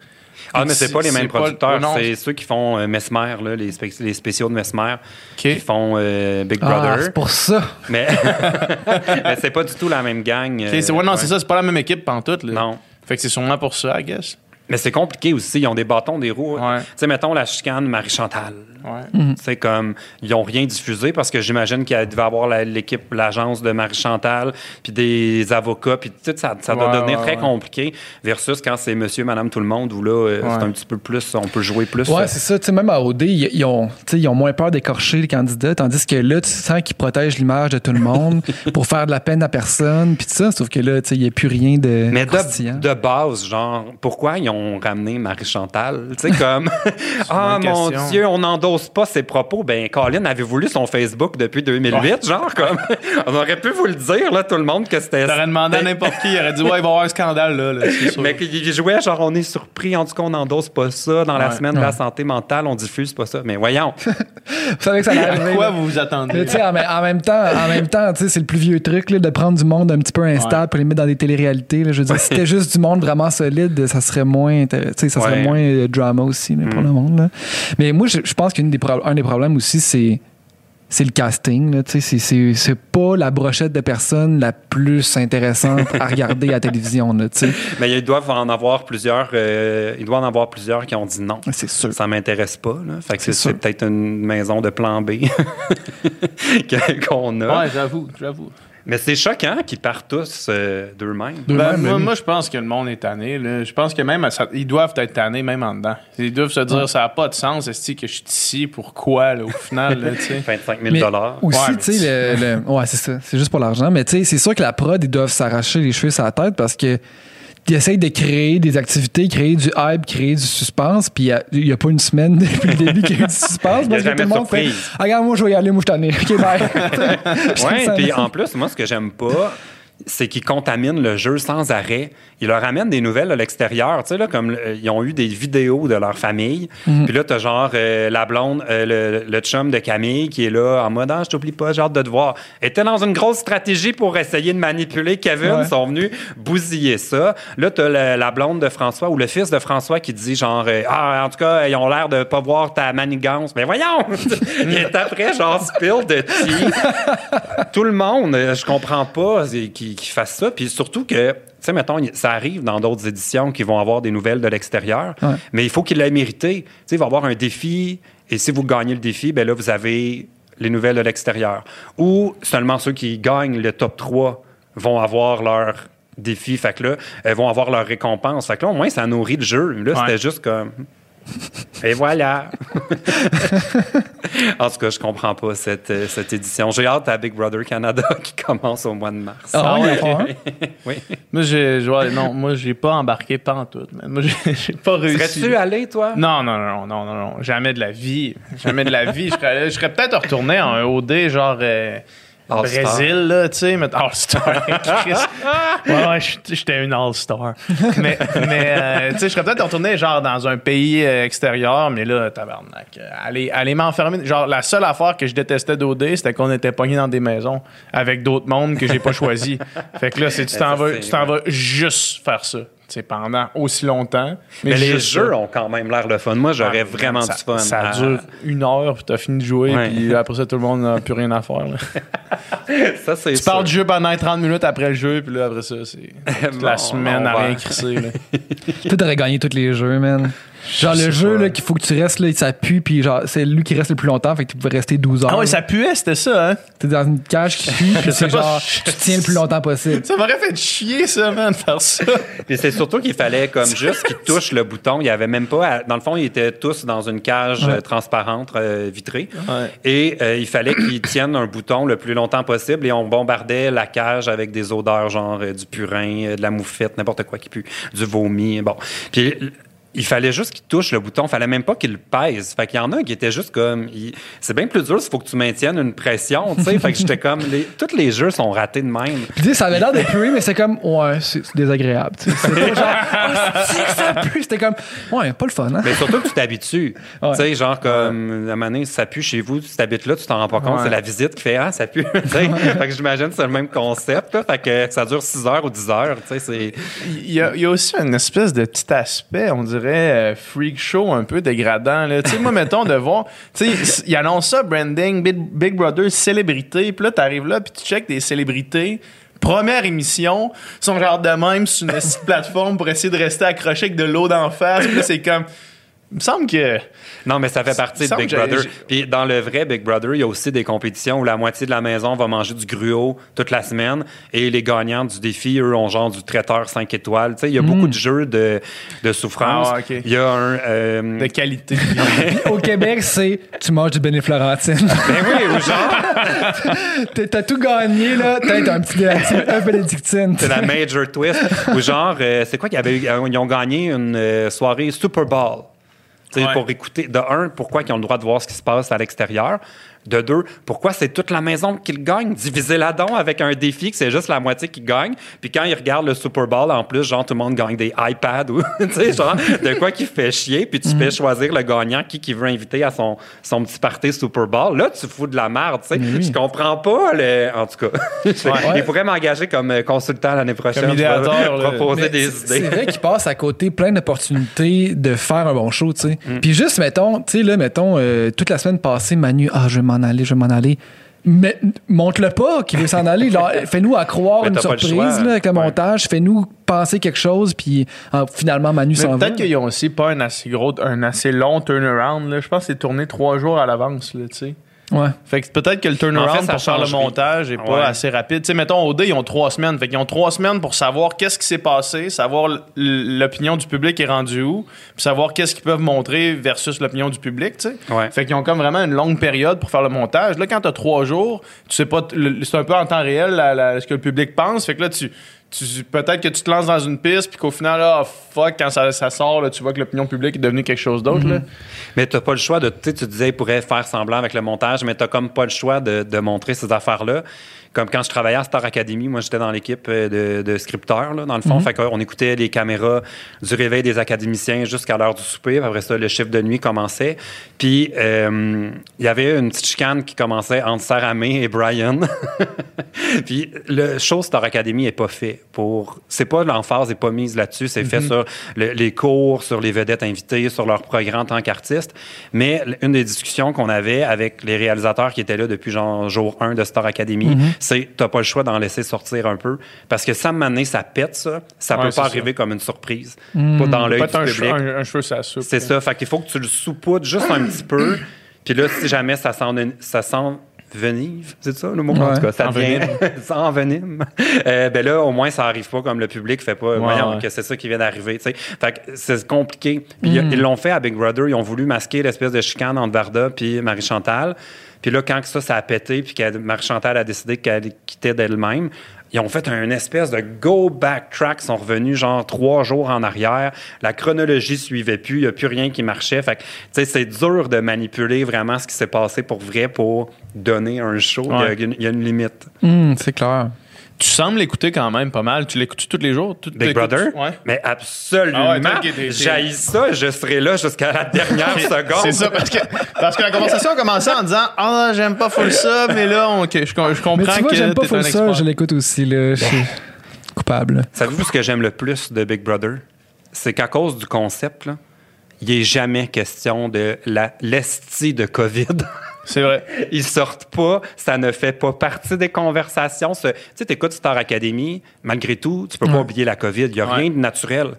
Ah, mais c'est pas les mêmes C'est pas- producteurs. non. C'est ceux qui font euh, Mesmer, là, les, spé- les spéciaux de Mesmer, qui font euh, Big Ah, Brother. c'est pour ça. mais [laughs] [laughs] mais c'est pas du tout la même gang. Ouais, non, c'est ça, c'est pas la même équipe pantoute. Là. Non. Fait que c'est sûrement pour ça, I guess. Mais c'est compliqué aussi. Ils ont des bâtons, des roues. Ouais. Tu sais, mettons la chicane Marie-Chantal. Ouais. C'est comme, ils ont rien diffusé parce que j'imagine qu'il devait avoir la- l'équipe, l'agence de Marie-Chantal, puis des avocats, puis tout ça, ça doit Ouais, devenir ouais, très compliqué versus quand c'est monsieur, madame, tout le monde, où là, euh, c'est un petit peu plus, on peut jouer plus. Ouais, euh, c'est ça. Tu sais, même à OD, ils, ils ont, ils ont moins peur d'écorcher les candidats, tandis que là, tu sens qu'ils protègent l'image de tout le monde [laughs] pour faire de la peine à personne, puis tout ça. Sauf que là, il n'y a plus rien de Mais de, de base, genre, pourquoi ils ont ramené Marie-Chantal? Tu sais, comme, [laughs] ah mon. Dieu, on n'endosse pas ses propos. Ben, Colin avait voulu son Facebook depuis 2008, genre, comme, on aurait pu vous le dire, là, tout le monde, que c'était. T'aurais demandé à n'importe qui, il aurait dit, ouais, il va y avoir un scandale, là. là, c'est sûr. Mais qu'il jouait, genre, on est surpris, en tout cas, on n'endosse pas ça. Dans la Ouais. semaine de la santé mentale, on diffuse pas ça. Mais voyons. [laughs] Vous savez que ça allait à quoi vous vous Mais attendez? tu sais, en, même- en même temps, en même temps, tu sais, c'est le plus vieux truc là, de prendre du monde un petit peu instable Ouais. pour les mettre dans des téléréalités. là. Je veux dire, si c'était juste du monde vraiment solide, ça serait moins, intér- tu sais, ça serait Ouais. moins euh, drama aussi là, pour le monde. là. Mais moi, je, je pense qu'un des, pro- un des problèmes aussi, c'est c'est le casting. là. Tu sais, C'est pas la brochette de personnes la plus intéressante à regarder à la télévision. là, tu sais. Mais ils doivent en avoir plusieurs, euh, il doit en avoir plusieurs qui ont dit non. C'est sûr. Ça m'intéresse pas. Là. Fait que c'est, peut-être une maison de plan B [laughs] qu'on a. Ouais, j'avoue, j'avoue. Mais c'est choquant qu'ils partent tous euh, d'eux-mêmes. De Ben, moi, je pense que le monde est tanné. Là. Je pense que même, ça- ils doivent être tannés même en dedans. Ils doivent se dire, ça n'a pas de sens, est que je suis ici, pourquoi, là, au final, là, tu sais. [laughs] 25 000 Mais dollars. Aussi, Ouais, tu sais, le, le- [laughs] ouais, c'est ça. C'est juste pour l'argent. Mais tu sais, c'est sûr que la prod, ils doivent s'arracher les cheveux sur la tête parce que ils essayent de créer des activités, créer du hype, créer du suspense. Puis il n'y a, pas une semaine [laughs] depuis le début qu'il y a eu du suspense. [laughs] Parce que tout le de monde fait. Ah, Regarde, moi, je vais y aller, moi, je t'en ai. OK, bye. Ouais, [laughs] puis en plus, moi, ce que j'aime pas, c'est qu'ils contaminent le jeu sans arrêt. Ils leur amènent des nouvelles à l'extérieur. Tu sais, là, comme euh, ils ont eu des vidéos de leur famille. Mhm. Puis là, t'as genre euh, la blonde, euh, le, le chum de Camille qui est là en mode Ah, je t'oublie pas, j'ai hâte de te voir. Était dans une grosse stratégie pour essayer de manipuler Kevin. Ouais. Ils sont venus bousiller ça. Là, t'as la, la blonde de François ou le fils de François qui dit genre euh, Ah, en tout cas, ils ont l'air de pas voir ta manigance. Mais voyons! [laughs] Il est après, genre, spill de tea [laughs] tout le monde, je comprends pas c'est- qu'ils fassent ça. Puis surtout que, tu sais, mettons, ça arrive dans d'autres éditions qui vont avoir des nouvelles de l'extérieur, Ouais. mais il faut qu'il l'ait mérité. Tu sais, il va y avoir un défi, et si vous gagnez le défi, ben là, vous avez les nouvelles de l'extérieur. Ou seulement ceux qui gagnent le top 3 vont avoir leur défi, fait que là, elles vont avoir leur récompense. Fait que là, au moins, ça nourrit le jeu. Là, Ouais. c'était juste comme... Et voilà. [laughs] en tout cas, je comprends pas cette, euh, cette édition. J'ai hâte à Big Brother Canada [laughs] qui commence au mois de mars. Ah, Ah ouais, ouais. [laughs] Oui. Moi, j'ai, ouais, non, moi, j'ai pas embarqué pantoute, man. Moi, j'ai, j'ai pas réussi. Serais-tu allé, toi? Non, non, non, non, non, non, jamais de la vie. Jamais de la vie. Je serais, je serais peut-être retourné en OD, genre euh. Brésil, là, tu sais. mais- All-Star. [laughs] Ouais, ouais, j'étais- une All-Star. Mais, mais euh, tu sais, je serais peut-être retourné, genre, dans un pays euh, extérieur, mais là, tabarnak. Aller, aller m'enfermer. Genre, la seule affaire que je détestais d'OD, c'était qu'on était pognés dans des maisons avec d'autres mondes que j'ai pas choisi. [laughs] Fait que là, c'est tu t'en vas, tu t'en vas juste faire ça. Tu sais, pendant aussi longtemps. Mais les jeux ça. ont quand même l'air le fun. Moi, j'aurais Ah, vraiment ça, du fun. Ça à- dure une heure, puis t'as fini de jouer, Ouais. puis après ça, tout le monde n'a plus rien à faire. [laughs] Ça, c'est Tu parles du jeu pendant 30 minutes après le jeu, puis là, après ça, c'est [laughs] la Bon, semaine à rien crisser. [laughs] Toi, t'aurais gagné tous les jeux, man. Genre le jeu, là, qu'il faut que tu restes, là, ça pue, puis genre, c'est lui qui reste le plus longtemps, fait que tu pouvais rester 12 heures. Ah ouais, ça puait, c'était ça, hein? T'es dans une cage qui pue, [laughs] puis c'est genre, tu tiens le plus longtemps possible. Ça m'aurait fait chier, ça, man, de faire ça. [laughs] Puis c'est surtout qu'il fallait comme juste qu'ils touchent le bouton. Il y avait même pas. à- Dans le fond, ils étaient tous dans une cage Ouais. euh, transparente euh, vitrée. Ouais. Et euh, il fallait qu'ils tiennent un bouton le plus longtemps possible. Et on bombardait la cage avec des odeurs genre euh, du purin, euh, de la moufette, n'importe quoi qui pue, du vomi. Bon. Puis il fallait juste qu'il touche le bouton. Il fallait même pas qu'il le pèse. Fait qu'il y en a un qui était juste comme. il- C'est bien plus dur, il faut que tu maintiennes une pression, tu sais. fait que j'étais comme. les- Tous les jeux sont ratés de même. Puis ça avait l'air de puer, mais c'est comme, ouais, c'est désagréable. tu sais. C'était genre, pue. C'était comme, ouais, pas le fun, hein. Mais surtout que tu t'habitues. Ouais. Tu sais, genre comme, à un moment donné, ça pue chez vous, tu t'habites là, tu t'en rends pas compte, Ouais. c'est la visite qui fait, ah, ça pue. [laughs] Tu sais, fait que j'imagine que c'est le même concept, là. Fait que ça dure 6 heures ou 10 heures, tu sais, c'est... Il y, a, il y a aussi une espèce de petit aspect, on dirait, euh, freak show un peu dégradant. Tu sais, moi, mettons, de voir, tu sais, il annonce ça, branding, Big, Brother, célébrité, puis là, t'arrives là, puis tu check des célébrités. Première émission, ils sont genre de même sur une [laughs] plateforme pour essayer de rester accroché avec de l'eau d'en face. Puis c'est comme. Il me semble que. Non, mais ça fait partie de Big Brother. Puis dans le vrai Big Brother, il y a aussi des compétitions où la moitié de la maison va manger du gruau toute la semaine et les gagnants du défi, eux, ont genre du traiteur 5 étoiles. Tu sais, il y a beaucoup de jeux de, de souffrance. Ah, ouais, ok. Il y a un... euh, de qualité. Au Québec, c'est, tu manges du bénéflorentine. [laughs] Ben oui, ou genre... [laughs] T'as- tout gagné, là. T'as un petit bénédictine, un bénédictine. C'est la major twist. Ou genre, euh, c'est quoi qu'ils avaient eu? Euh, Ils ont gagné une euh, soirée Super Bowl. Ouais. Pour écouter, de un, pourquoi ils ont le droit de voir ce qui se passe à l'extérieur. De deux, pourquoi c'est toute la maison qui le gagne? Diviser la don avec un défi que c'est juste la moitié qui gagne. Puis quand ils regardent le Super Bowl, en plus, genre, tout le monde gagne des iPads ou, [laughs] tu sais, genre, de quoi qui fait chier. Puis tu fais choisir le gagnant qui, qui veut inviter à son, son petit party Super Bowl. Là, tu fous de la merde, tu sais. Je comprends pas le, en tout cas. [laughs] Il pourrait m'engager comme euh, consultant l'année prochaine. Comme idéateur, là. Proposer Mais des c'est- C'est idées. vrai qu'il passe à côté plein d'opportunités de faire un bon show, tu sais. Mm. Puis juste, mettons, tu sais, là, mettons, euh, toute la semaine passée, Manu, ah, je vais m'en aller, je vais m'en aller. Mais montre-le pas qu'il veut s'en aller. [laughs] Fais-nous à croire Mais une surprise choix. là, avec le Ouais. montage. Fais-nous penser quelque chose, puis ah, finalement, Manu s'en va. peut-être qu'ils ont aussi pas un assez gros, un assez long turnaround. Là. Je pense que c'est tourné trois jours à l'avance, là, tu sais. Ouais. Fait que peut-être que le En turnaround fait, ça pour faire le montage est pas Ouais. assez rapide. Tu sais, mettons, au dé, ils ont trois semaines. Fait qu'ils ont trois semaines pour savoir qu'est-ce qui s'est passé, savoir l'opinion du public est rendue où, puis savoir qu'est-ce qu'ils peuvent montrer versus l'opinion du public, tu sais. Ouais. Fait qu'ils ont comme vraiment une longue période pour faire le montage. Là, quand t'as trois jours, tu sais pas, c'est un peu en temps réel la- la- ce que le public pense. Fait que là, tu- peut-être que tu te lances dans une piste, puis qu'au final, là, fuck, quand ça, ça sort, là, tu vois que l'opinion publique est devenue quelque chose d'autre. là. Mais t'as pas le choix de. Tu sais, tu disais, il pourrait faire semblant avec le montage, mais t'as comme pas le choix de, de montrer ces affaires-là. Comme quand je travaillais à Star Academy, moi, j'étais dans l'équipe euh, de, de scripteurs, là, dans le fond. Fait qu'on écoutait les caméras du réveil des académiciens jusqu'à l'heure du souper. Après ça, le chiffre de nuit commençait. Puis, euh, il y avait une petite chicane qui commençait entre Sarah May et Brian. [laughs] Puis le show Star Academy est pas fait pour. C'est pas l'emphase est pas mise là-dessus. C'est fait sur le- les cours, sur les vedettes invitées, sur leur programme en tant qu'artiste. Mais une des discussions qu'on avait avec les réalisateurs qui étaient là depuis genre jour 1 de Star Academy, c'est t'as pas le choix d'en laisser sortir un peu parce que ça m'année ça pète ça, ça Ouais, peut pas ça. arriver comme une surprise, pas dans l'œil du un, public. cheveu- un, un cheveu, ça soupe. C'est ça. Fait qu'il faut que tu le saupoudres juste un petit peu. [coughs] Puis là, si jamais ça s'en- ça s'envenive, c'est ça le mot? En tout cas, ça devient Envenime. [laughs] ça envenime. Euh, ben là, au moins, ça arrive pas comme le public fait pas. voyons ouais. que c'est ça qui vient d'arriver. tu sais. Fait que c'est compliqué. Puis ils l'ont fait à Big Brother. Ils ont voulu masquer l'espèce de chicane entre Varda puis Marie-Chantal. Puis là, quand ça, ça a pété, puis que Marie-Chantal a décidé qu'elle quittait d'elle-même, ils ont fait un espèce de go backtrack. Ils sont revenus genre trois jours en arrière. La chronologie suivait plus. Il n'y a plus rien qui marchait. Fait que, tu sais, c'est dur de manipuler vraiment ce qui s'est passé pour vrai pour donner un show. Ouais. Y, une- il y a une limite. Hum, c'est clair. Tu sembles l'écouter quand même pas mal. Tu l'écoutes tous les jours? Tu- Big Brother? Ouais. Mais absolument. Ah ouais, J'haïs ça. Je serai là jusqu'à la dernière [laughs] seconde. C'est ça, parce que, parce que la conversation a commencé en disant Ah, j'aime pas full ça, mais là, on- je, je Mais comprends tu vois, que j'aime pas full ça, je l'écoute aussi, là. Je suis coupable. Savez-vous ce que j'aime le plus de Big Brother? C'est qu'à cause du concept, là, il n'est jamais question de la l'estie de COVID. [laughs] C'est vrai. Ils sortent pas, ça ne fait pas partie des conversations. Tu sais, t'écoutes Star Academy, malgré tout, tu peux pas oublier la COVID. Il n'y a Ouais. rien de naturel.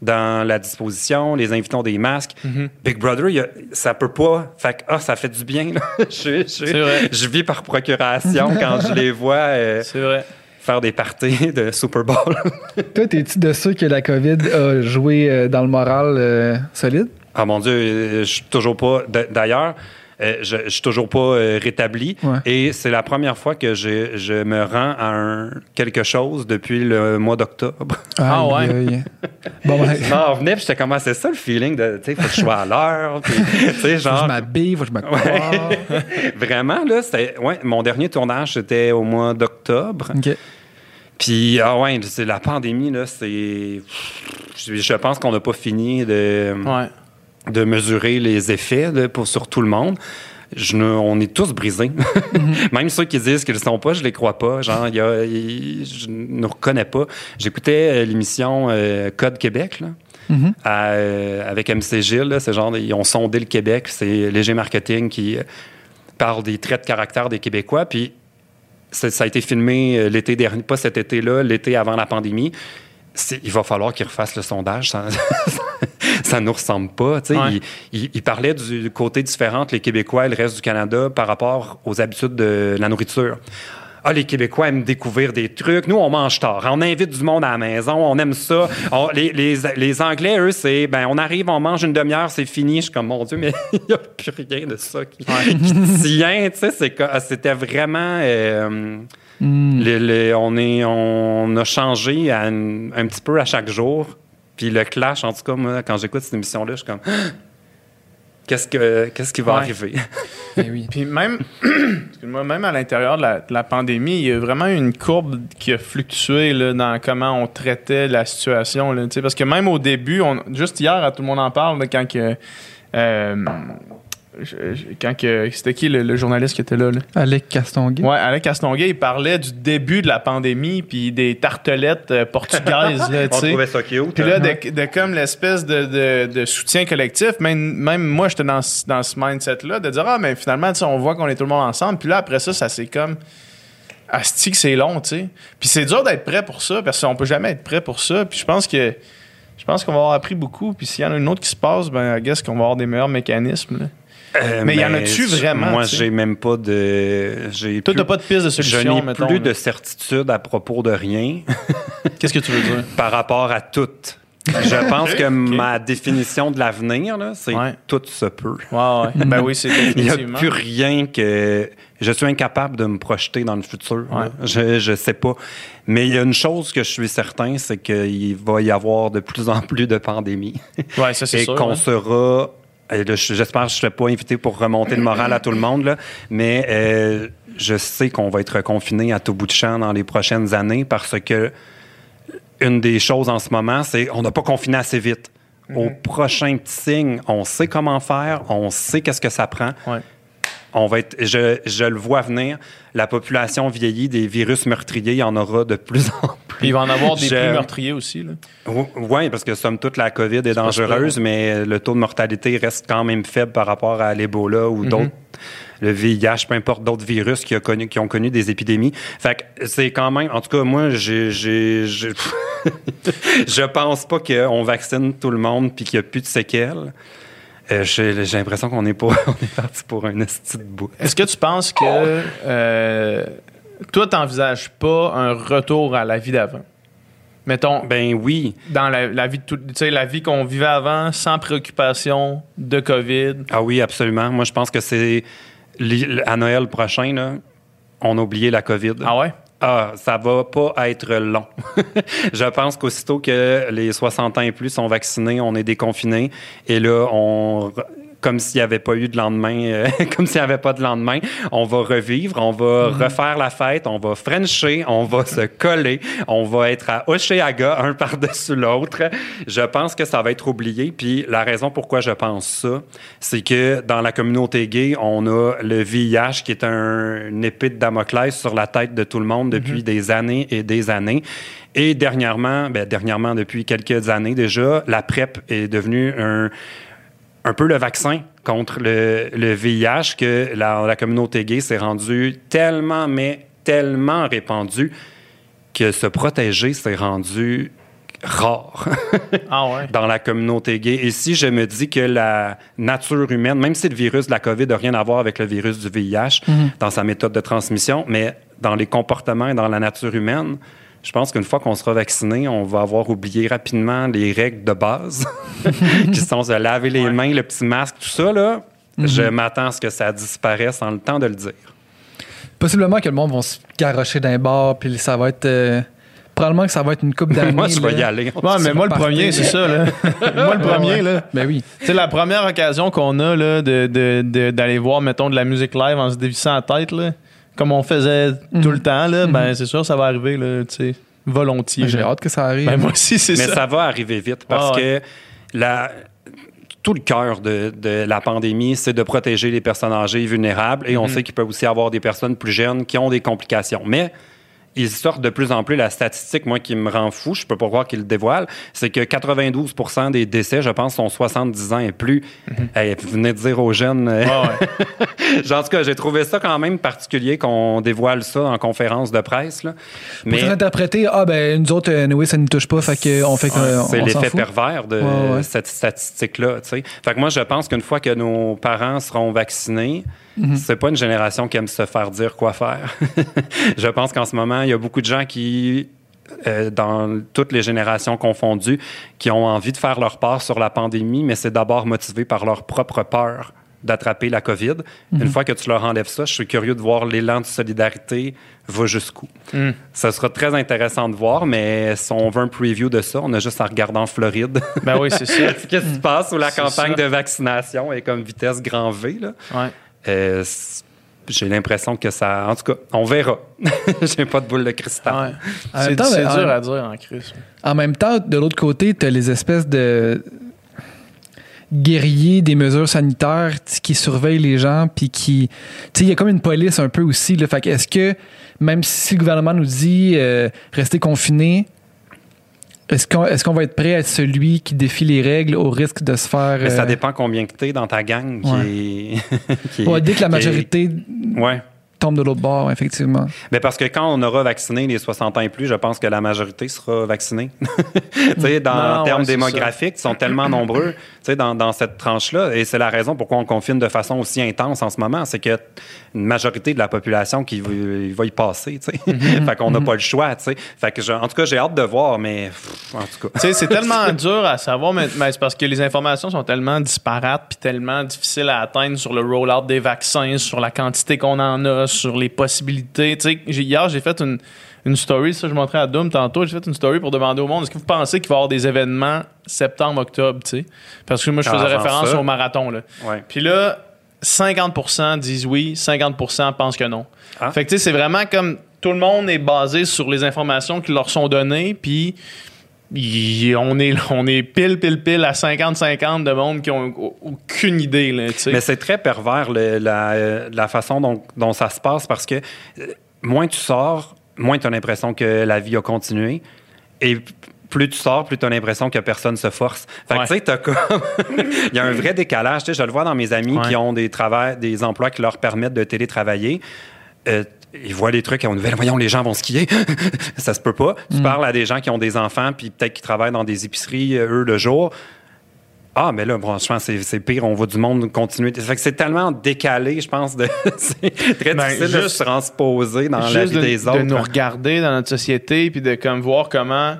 dans la disposition, les invités ont des masques. Big Brother, y a- ça peut pas. Fait que, ah, ça fait du bien. là. [laughs] je, je- vrai. je vis par procuration quand je les vois euh, C'est vrai. faire des parties de Super Bowl. [laughs] Toi, t'es-tu de ceux que la COVID a joué euh, dans le moral euh, solide? Ah mon Dieu, je suis toujours pas. D'ailleurs, je, je suis toujours pas euh, rétabli. Ouais. Et c'est la première fois que je, je me rends à un, quelque chose depuis le mois d'octobre. Ah ouais. aïe. Bon, [laughs] ben, Je m'en revenais, puis j'étais comme, Ah, c'est ça le feeling de, tu sais, faut que je sois à l'heure. puis, [laughs] Tu sais, faut que je genre. m'habille, faut que je me coiffe. [laughs] Vraiment, là, c'était. Ouais, mon dernier tournage, c'était au mois d'octobre. OK. Puis, ah ouais, c'est la pandémie, là, c'est. Je, je pense qu'on n'a pas fini de. Ouais. De mesurer les effets pour, sur tout le monde. Je ne- on est tous brisés. [laughs] Même ceux qui disent qu'ils ne le sont pas, je les crois pas. Genre, y a- je ne reconnais pas. J'écoutais euh, l'émission euh, Code Québec, là, Mhm. à, euh, avec MC Gilles. là. C'est genre, ils ont sondé le Québec. C'est Léger Marketing qui parle des traits de caractère des Québécois. Puis ça a été filmé l'été dernier, pas cet été-là, l'été avant la pandémie. Il va falloir qu'ils refassent le sondage. Ça, [laughs] ça nous ressemble pas. tu sais. Ouais. Il, il- il parlait du côté différent les Québécois et le reste du Canada par rapport aux habitudes de la nourriture. Ah, les Québécois aiment découvrir des trucs. Nous, on mange tard. On invite du monde à la maison. On aime ça. On- les, les- les Anglais, eux, c'est, ben, on arrive, on mange une demi-heure, c'est fini. Je suis comme, mon Dieu, mais [laughs] il n'y a plus rien de ça qui, qui tient. Tu sais, co- c'était vraiment. euh, Hmm. on, est, on a changé à un, un petit peu à chaque jour. Puis le clash, en tout cas, moi, quand j'écoute cette émission-là, je suis comme. Qu'est-ce, que, qu'est-ce qui va Ouais. arriver? [laughs] Eh oui. Puis même, [clears throat] excuse-moi, même à l'intérieur de la, de la pandémie, il y a vraiment une courbe qui a fluctué là, dans comment on traitait la situation. Là, tu sais, parce que même au début, on, juste hier, à tout le monde en parle, là, quand que. euh, je- je- quand que. C'était qui le, le journaliste qui était là? là? Alec Castonguay. Ouais, Alain Castonguay, il parlait du début de la pandémie, puis des tartelettes euh, portugaises. là, [laughs] tu On trouvait ça cute. Puis là, hein? de, de comme l'espèce de, de, de soutien collectif, même, même moi, j'étais dans, ce- dans ce mindset-là, de dire, ah, mais finalement, on voit qu'on est tout le monde ensemble. Puis là, après ça, ça c'est comme. Asti que c'est long, tu sais. Puis c'est dur d'être prêt pour ça, parce qu'on peut jamais être prêt pour ça. Puis je pense que. Je pense qu'on va avoir appris beaucoup. Puis s'il y en a une autre qui se passe, ben, I guess qu'on va avoir des meilleurs mécanismes. là. Euh, mais y en a-tu vraiment, Moi, j'ai même pas de. J'ai Toi, plus- t'as pas de piste de Je solution, n'ai mettons. plus là. de certitude à propos de rien [laughs] Qu'est-ce que tu veux dire? par rapport à tout. Je pense que [laughs] ma définition de l'avenir, c'est Ouais. tout se peut. Ouais, ouais. [laughs] ben oui, c'est Il n'y a plus rien que. Je suis incapable de me projeter dans le futur. Ouais. Je, je sais pas. Mais il y a une chose que je suis certain, c'est qu'il va y avoir de plus en plus de pandémies. Ouais, ça, c'est et qu'on ouais. sera. Je- J'espère que je ne serai pas invité pour remonter le moral à tout le monde, là, mais euh, je sais qu'on va être confiné à tout bout de champ dans les prochaines années parce que une des choses en ce moment, c'est on n'a pas confiné assez vite. Au prochain petit signe, on sait comment faire, on sait qu'est-ce que ça prend. Ouais. On va être, je, je le vois venir. La population vieillit, des virus meurtriers, il y en aura de plus en plus. Il va en avoir des Je- plus meurtriers aussi. Là. Oui, parce que somme toute, la COVID est, super, dangereuse, mais le taux de mortalité reste quand même faible par rapport à l'Ebola ou d'autres, le VIH, peu importe d'autres virus qui, a connu, qui ont connu des épidémies. Fait que c'est quand même, en tout cas, moi, j'ai- [laughs] je pense pas qu'on vaccine tout le monde puis qu'il n'y a plus de séquelles. Euh, j'ai, j'ai l'impression qu'on est pas, [laughs] on est parti pour un esti de bout. Est-ce que tu penses que euh, toi, t'envisages pas un retour à la vie d'avant? Mettons, Ben oui. dans la, la vie de tout- tu sais, la vie qu'on vivait avant, sans préoccupation de COVID. Ah oui, absolument. Moi, je pense que c'est à Noël prochain, là, on a oublié la COVID. Ah ouais? Ah, ça va pas être long. [laughs] je pense qu'aussitôt que les 60 ans et plus sont vaccinés, on est déconfinés. Et là, on, comme s'il n'y avait pas eu de lendemain, euh, [laughs] comme s'il n'y avait pas de lendemain, on va revivre, on va refaire la fête, on va frencher, on va se coller, on va être à Oceaga, un [laughs] par-dessus l'autre. Je pense que ça va être oublié. Puis la raison pourquoi je pense ça, c'est que dans la communauté gay, on a le VIH qui est un, une épée de Damoclès sur la tête de tout le monde depuis des années et des années. Et dernièrement, ben, dernièrement, depuis quelques années déjà, la PrEP est devenue un, un peu le vaccin contre le, le VIH que la, la communauté gay s'est rendue tellement, mais tellement répandue que se protéger s'est rendu rare [laughs] Ah ouais. dans la communauté gay. Et si je me dis que la nature humaine, même si le virus de la COVID n'a rien à voir avec le virus du VIH dans sa méthode de transmission, mais dans les comportements et dans la nature humaine, je pense qu'une fois qu'on sera vacciné, on va avoir oublié rapidement les règles de base, [laughs] qui sont se laver les mains, le petit masque, tout ça. Là, Je m'attends à ce que ça disparaisse en le temps de le dire. Possiblement que le monde va se garrocher d'un bar, puis ça va être. euh, probablement que ça va être une coupe [laughs] d'années. Moi, je vais y aller. Ouais, mais moi, le premier, c'est ça, là. [laughs] moi, le premier, là. Ben oui. C'est la première occasion qu'on a là, de, de- de- d'aller voir, mettons, de la musique live en se dévissant la tête, là, comme on faisait tout le temps, là, ben c'est sûr, ça va arriver, là, tu sais, volontiers. J'ai là. hâte que ça arrive. Ben, moi aussi, c'est Mais ça. ça va arriver vite parce Ah ouais. que la, tout le cœur de, de la pandémie, c'est de protéger les personnes âgées et vulnérables. Et on Mhm. sait qu'il peut aussi avoir des personnes plus jeunes qui ont des complications. Mais ils sortent de plus en plus la statistique, moi, qui me rend fou, je peux pas croire qu'ils le dévoilent, c'est que 92% des décès, je pense, sont 70 ans et plus. Hey, vous venez de dire aux jeunes... euh, Mhm. Ah ouais. [laughs] en tout cas, j'ai trouvé ça quand même particulier qu'on dévoile ça en conférence de presse. Là. Pour Mais interpréter, ah ben nous autres, euh, oui, ça ne nous touche pas, fait que on fait que, c'est l'effet pervers de Ouais, ouais. cette statistique-là. tu sais. Fait que moi, je pense qu'une fois que nos parents seront vaccinés, Mhm. c'est pas une génération qui aime se faire dire quoi faire. [laughs] je pense qu'en ce moment, il y a beaucoup de gens qui, euh, dans toutes les générations confondues, qui ont envie de faire leur part sur la pandémie, mais c'est d'abord motivé par leur propre peur d'attraper la COVID. Mhm. Une fois que tu leur enlèves ça, je suis curieux de voir l'élan de solidarité va jusqu'où. Mm. Ça sera très intéressant de voir, mais si on veut un preview de ça, on a juste à regarder en Floride. Ben oui, c'est [laughs] ça. Qu'est-ce qui se passe où la campagne ça. de vaccination est comme vitesse grand V? Là. Ouais. Euh, j'ai l'impression que ça. En tout cas, on verra. [laughs] J'ai pas de boule de cristal. Ouais. En même C'est, ben, dur en- à dire en crise. En même temps, de l'autre côté, tu as les espèces de guerriers des mesures sanitaires qui surveillent les gens, puis qui. Tu sais, il y a comme une police un peu aussi. Là. Fait que est-ce que, même si le gouvernement nous dit euh, restez confinés, est-ce qu'on, est-ce qu'on va être prêt à être celui qui défie les règles au risque de se faire. Mais ça euh, dépend combien que t'es dans ta gang qui est. [laughs] qui est- ouais, dès que la est- majorité Ouais. tombe de l'autre bord, effectivement. Mais parce que quand on aura vacciné les 60 ans et plus, je pense que la majorité sera vaccinée. [laughs] tu sais, dans, Non, en termes ouais, démographiques, ils sont tellement nombreux tu sais, dans, dans cette tranche-là. Et c'est la raison pourquoi on confine de façon aussi intense en ce moment. C'est a une majorité de la population qui va, y passer. tu sais. Mm-hmm. [laughs] fait qu'on n'a pas le choix. tu sais. Fait que je- en tout cas, j'ai hâte de voir, mais pff, en tout cas. C'est tellement [laughs] dur à savoir, mais, mais c'est parce que les informations sont tellement disparates puis tellement difficiles à atteindre sur le roll-out des vaccins, sur la quantité qu'on en a, sur les possibilités. Hier, j'ai fait une, une story, ça, je montrais à Doom tantôt, j'ai fait une story pour demander au monde, est-ce que vous pensez qu'il va y avoir des événements septembre-octobre, tu sais? Parce que moi, je faisais Avant référence ça. au marathon, là. Ouais. Puis là, 50% disent oui, 50% pensent que non. Ah. Fait que tu sais, c'est vraiment comme tout le monde est basé sur les informations qui leur sont données, puis on est, on est pile, pile, pile à 50-50 de monde qui ont au- aucune idée, là. Mais c'est très pervers le- la, euh, la façon dont, dont ça se passe parce que euh, moins tu sors, moins tu as l'impression que la vie a continué. Et plus tu sors, plus tu as l'impression que personne se force. Fait que Ouais. tu sais, t'as comme. [laughs] Il y a un vrai décalage. Tu sais, je le vois dans mes amis Ouais. qui ont des, travails, des emplois qui leur permettent de télétravailler. Euh, ils voient les trucs, ont une nouvelle, voyons, les gens vont skier. [laughs] ça se peut pas. Tu parles à des gens qui ont des enfants, puis peut-être qui travaillent dans des épiceries, euh, eux, le jour. Ah, mais là, franchement, c'est pire. On voit du monde continuer. Fait que c'est tellement décalé, je pense. de [laughs] c'est très Ben, difficile de juste- se transposer dans la vie de, des de autres. hein. nous regarder dans notre société, puis de comme voir comment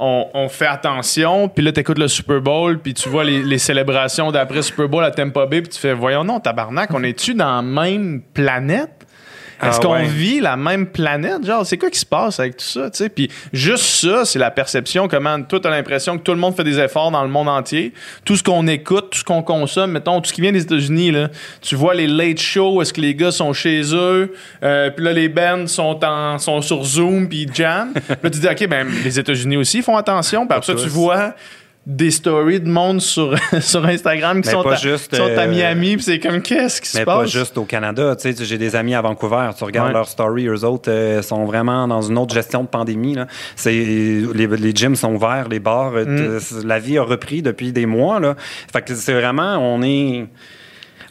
on, fait attention, puis là, t'écoutes le Super Bowl, puis tu vois les, les célébrations d'après Super Bowl à Tampa Bay, puis tu fais, voyons non, tabarnak, on est-tu dans la même planète? Est-ce Ah qu'on ouais. vit la même planète? Genre, c'est quoi qui se passe avec tout ça? tu sais? Puis juste ça, c'est la perception, comment toi, t'as l'impression que tout le monde fait des efforts dans le monde entier. Tout ce qu'on écoute, tout ce qu'on consomme, mettons, tout ce qui vient des États-Unis, là, tu vois les late shows, est-ce que les gars sont chez eux? Euh, puis là, les bands sont, en, sont sur Zoom, puis ils jam. Puis [laughs] là, tu dis, OK, ben, les États-Unis aussi font attention. Puis après ça, tu vois des stories de monde sur, [laughs] sur Instagram qui Mais sont, pas à, juste, qui sont à euh, Miami, puis c'est comme, qu'est-ce qui se Mais passe? pas juste au Canada. Tu sais, j'ai des amis à Vancouver. Tu regardes Ouais. leurs stories, eux autres euh, sont vraiment dans une autre gestion de pandémie. Là. C'est, les, les gyms sont ouverts, les bars. euh, Mm. La vie a repris depuis des mois. Là. Fait que c'est vraiment, on est.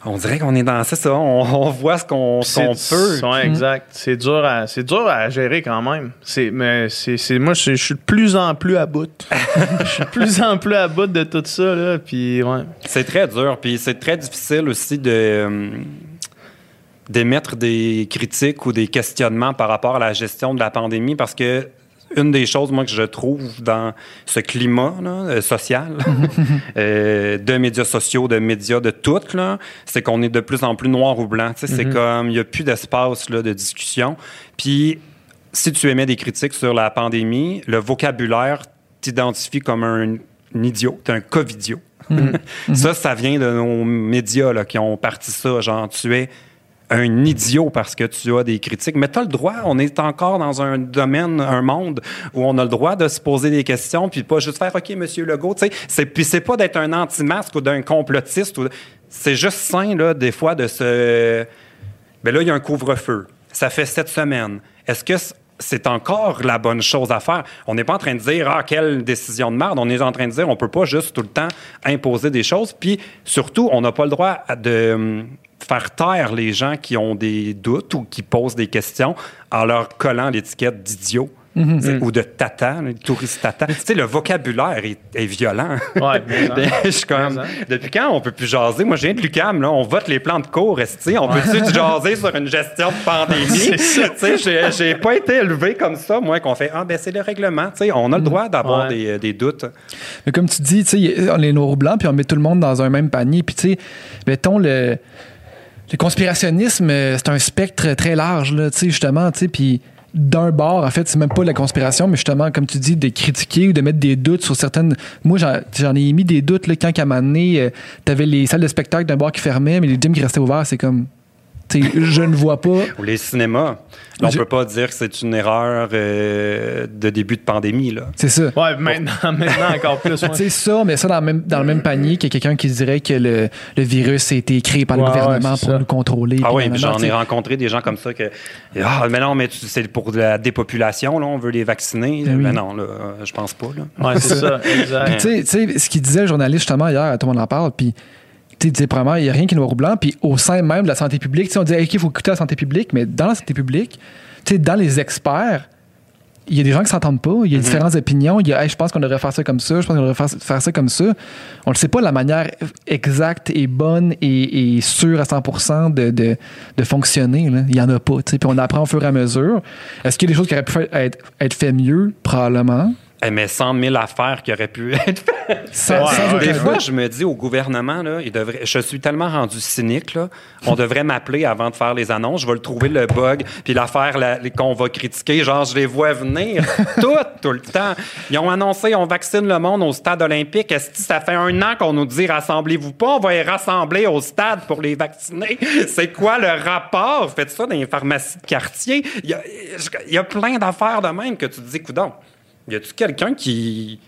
on dirait qu'on est dans ça, on, on voit ce qu'on C'est- peut. ouais, exact. C'est dur, à, c'est dur à gérer quand même. C'est, mais c'est, c'est- moi, je, je suis de plus en plus à bout. [laughs] Je suis de plus en plus à bout de tout ça. Là, puis, ouais. C'est très dur, puis c'est très difficile aussi de euh, d'émettre des critiques ou des questionnements par rapport à la gestion de la pandémie parce que une des choses, moi, que je trouve dans ce climat là, euh, social, [laughs] euh, de médias sociaux, de médias, de tout, c'est qu'on est de plus en plus noir ou blanc. C'est comme, il n'y a plus d'espace de discussion. Puis, si tu émets des critiques sur la pandémie, le vocabulaire t'identifie comme un, un idiot, t'es un covidio. [laughs] ça, ça vient de nos médias là, qui ont parti ça. Genre, tu es un idiot parce que tu as des critiques. Mais tu as le droit, on est encore dans un domaine, un monde où on a le droit de se poser des questions, puis pas juste faire OK, monsieur Legault. Tu sais, puis c'est pas d'être un anti-masque ou d'un complotiste. C'est juste sain, là, des fois, de se. Ben là, il y a un couvre-feu. Ça fait sept semaines. Est-ce que c'est encore la bonne chose à faire? On n'est pas en train de dire, ah, quelle décision de merde. On est en train de dire, on peut pas juste tout le temps imposer des choses. Puis surtout, on n'a pas le droit de faire taire les gens qui ont des doutes ou qui posent des questions en leur collant l'étiquette d'idiot. tu sais, Ou de tata, le touriste tata. Tu sais, le vocabulaire est, est violent. Ouais. [laughs] Je suis comme, depuis quand on peut plus jaser? Moi, je viens de l'UQAM, là. On vote les plans de cours, esti. On peut-tu jaser sur une gestion de pandémie? [laughs] Tu sais, j'ai- pas été élevé comme ça, moi, qu'on fait, ah, ben, c'est le règlement. Tu sais, on a le droit d'avoir Ouais. des, des doutes. Mais comme tu dis, tu sais, on est noir ou blanc, puis on met tout le monde dans un même panier. Puis, tu sais, mettons, le, le conspirationnisme, euh, c'est un spectre très large, là, tu sais, justement, tu sais, puis d'un bord, en fait, c'est même pas la conspiration, mais justement, comme tu dis, de critiquer ou de mettre des doutes sur certaines. Moi, j'en ai mis des doutes, là, quand à un moment euh, t'avais les salles de spectacle d'un bar qui fermaient, mais les gyms qui restaient ouverts, c'est comme. Je ne vois pas. Ou les cinémas. Là, on Je- peut pas dire que c'est une erreur euh, de début de pandémie, là. C'est ça. Ouais, maintenant, maintenant encore plus. ouais. [laughs] Sais, ça, mais ça dans le même, dans le même panier qu'il y a quelqu'un qui dirait que le, le virus a été créé par le Ouais, gouvernement ouais, c'est pour ça. nous contrôler. Ah oui, j'en ai rencontré des gens comme ça que ah mais non mais tu- c'est pour la dépopulation là, on veut les vacciner. Ben oui. Mais non là, je pense pas là. Ouais, c'est [laughs] ça, exact. Puis, tu sais- tu sais, ce qu'il disait le journaliste justement hier, tout le monde en parle, puis tu sais, premièrement, il n'y a rien qui est noir ou blanc, puis au sein même de la santé publique, tu sais, on dit, OK, il faut écouter la santé publique, mais dans la santé publique, tu sais, dans les experts, il y a des gens qui s'entendent pas, il y a différentes opinions, il y a, Hey, je pense qu'on devrait faire ça comme ça, je pense qu'on devrait faire, faire ça comme ça. On ne sait pas la manière exacte et bonne et, et sûre à 100% de, de, de fonctionner. là. Il y en a pas, puis on apprend au fur et à mesure. Est-ce qu'il y a des choses qui auraient pu être, être fait mieux? Probablement. Eh, mais 100 000 affaires qui auraient pu [laughs] être faites. Sans, Ouais, sans ouais. aucun Des fois, je me dis au gouvernement, là, il devrait, je suis tellement rendu cynique, là, on devrait m'appeler avant de faire les annonces. Je vais le trouver le bug, puis l'affaire la- qu'on va critiquer. Genre, je les vois venir [laughs] tout, tout le temps. Ils ont annoncé on vaccine le monde au stade olympique. Est-ce que ça fait un an qu'on nous dit rassemblez-vous pas, on va les rassembler au stade pour les vacciner? C'est quoi le rapport? Faites ça dans les pharmacies de quartier. Il y a, il y a plein d'affaires de même que tu te dis, coudon, y a-tu quelqu'un qui.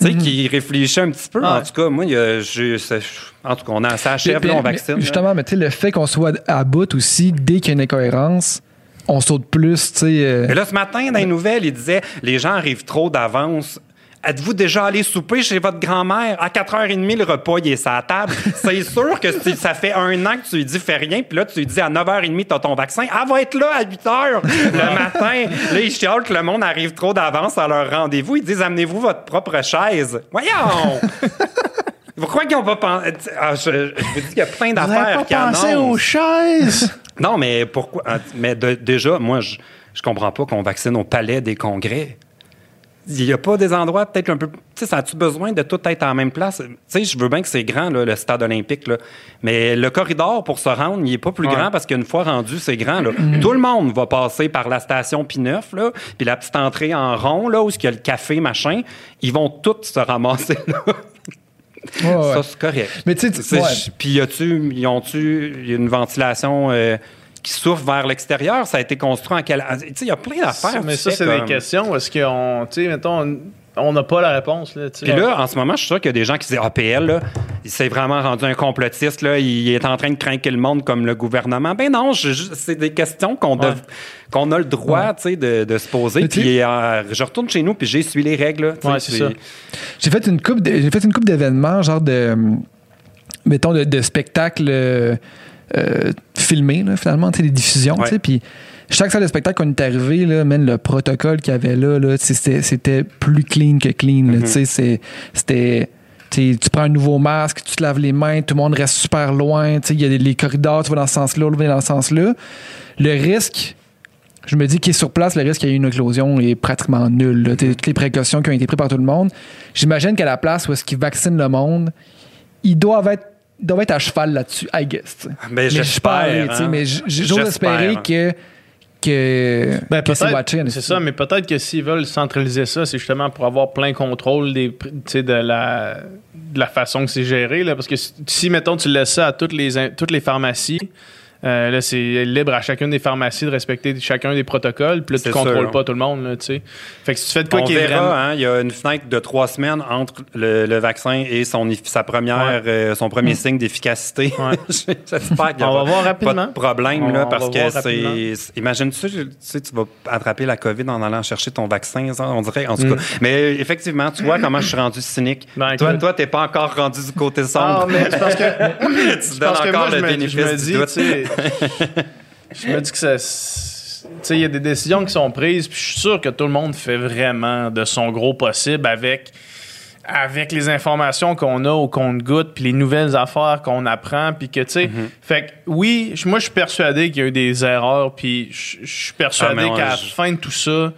Tu sais, qui réfléchit un petit peu? En Ouais. tout cas, moi, il y a- j'ai- ça- en tout cas, on a, ça achève, Puis- là, on mais- vaccine. mais. Justement, mais tu sais, le fait qu'on soit à bout aussi, dès qu'il y a une incohérence, on saute plus, tu sais. euh, Mais là, ce matin, dans les nouvelles, il disait les gens arrivent trop d'avance. Êtes-vous déjà allé souper chez votre grand-mère? À 4h30, le repas, il est sur la table. C'est [laughs] sûr que si ça fait un an que tu lui dis fais rien, puis là, tu lui dis à 9h30, t'as ton vaccin. Elle va être là à 8h [laughs] le matin. Là, ils chialent que le monde arrive trop d'avance à leur rendez-vous. Ils disent amenez-vous votre propre chaise. Voyons! [laughs] Pourquoi ils n'ont pas pensé? Ah, je, je vous dis qu'il y a plein Vous d'affaires qui pensé annoncent. aux chaises? Non, mais pourquoi? ah, Mais de- déjà, moi, je, je comprends pas qu'on vaccine au palais des congrès. Il n'y a pas des endroits peut-être un peu. Tu sais, ça a-tu besoin de tout être en même place? Tu sais, je veux bien que c'est grand, là, le stade olympique, là. Mais le corridor pour se rendre, il n'est pas plus Ouais. grand parce qu'une fois rendu, c'est grand, là. Tout le monde va passer par la station P9, là, puis la petite entrée en rond, là, où il y a le café, machin. Ils vont tous se ramasser là. ouais, ouais. Ça, c'est correct. Mais tu sais. Puis, y a-tu, y ont-tu une ventilation euh, qui souffle vers l'extérieur? Ça a été construit en quel. Tu sais, il y a plein d'affaires. Mais ça, c'est comme- des questions. Est-ce qu'on, tu sais, mettons, on- on n'a pas la réponse, là, tu sais. Puis là, en ce moment, je suis sûr qu'il y a des gens qui disent APL, là, il s'est vraiment rendu un complotiste, là, il est en train de craquer le monde comme le gouvernement. Ben non, c'est des questions qu'on a le droit tu sais, de, de se poser. Puis euh, je retourne chez nous, puis j'ai suivi les règles. Ouais, c'est ça. J'ai fait une coupe, de- j'ai fait une coupe d'événements, genre de mettons, de, de spectacles euh, euh, filmés, là, finalement, des diffusions. Ouais. Puis chaque salle de spectacle qu'on est arrivé, là, man, le protocole qu'il y avait là, c'était, plus clean que clean. c'est- c'était. tu prends un nouveau masque, tu te laves les mains, tout le monde reste super loin. Il y a les corridors, tu vas dans ce sens-là, l'autre va dans ce sens-là. Le risque, je me dis qu'il est sur place, le risque qu'il y ait une éclosion est pratiquement nul. là. Toutes les précautions qui ont été prises par tout le monde. J'imagine qu'à la place où est-ce qu'ils vaccinent le monde, ils doivent être, doivent être à cheval là-dessus, I guess. sais. Ben, mais j'espère, hein. mais j- j'ose J'espère. espérer que, que, Ben, que c'est peut-être- watché. c'est ça, mais peut-être que s'ils veulent centraliser ça, c'est justement pour avoir plein contrôle des, pr- tu sais, de, la, de la façon que c'est géré. Là, parce que si- mettons, tu laisses ça à toutes les, toutes les pharmacies, euh, là, c'est libre à chacune des pharmacies de respecter chacun des protocoles. Puis là, tu contrôles sûr. pas tout le monde. Là, tu sais. fait que si tu fais de quoi qui est verra, vraiment. hein, il y a une fenêtre de trois semaines entre le, le vaccin et son, sa première, euh, son premier signe d'efficacité. Ouais. [laughs] J'espère qu'il y On va aura voir pas rapidement. de problème, On- là, on parce que c'est. Imagine-tu, tu sais, tu vas attraper la COVID en allant chercher ton vaccin, ça, on dirait, en tout Mm. cas. Mais effectivement, tu vois comment je suis rendu cynique. Ben, toi, toi, t'es pas encore rendu du côté Ah, sombre. mais c'est parce que, [laughs] tu donnes parce que encore moi, je me, je me dis, [laughs] je me dis que ça. Tu sais, il y a des décisions qui sont prises, puis je suis sûr que tout le monde fait vraiment de son gros possible avec, avec les informations qu'on a au compte-goutte, puis les nouvelles affaires qu'on apprend, puis que, tu sais, Mm-hmm. fait que oui, moi, je suis persuadé qu'il y a eu des erreurs, puis je suis persuadé Ah, qu'à la fin de tout ça, euh,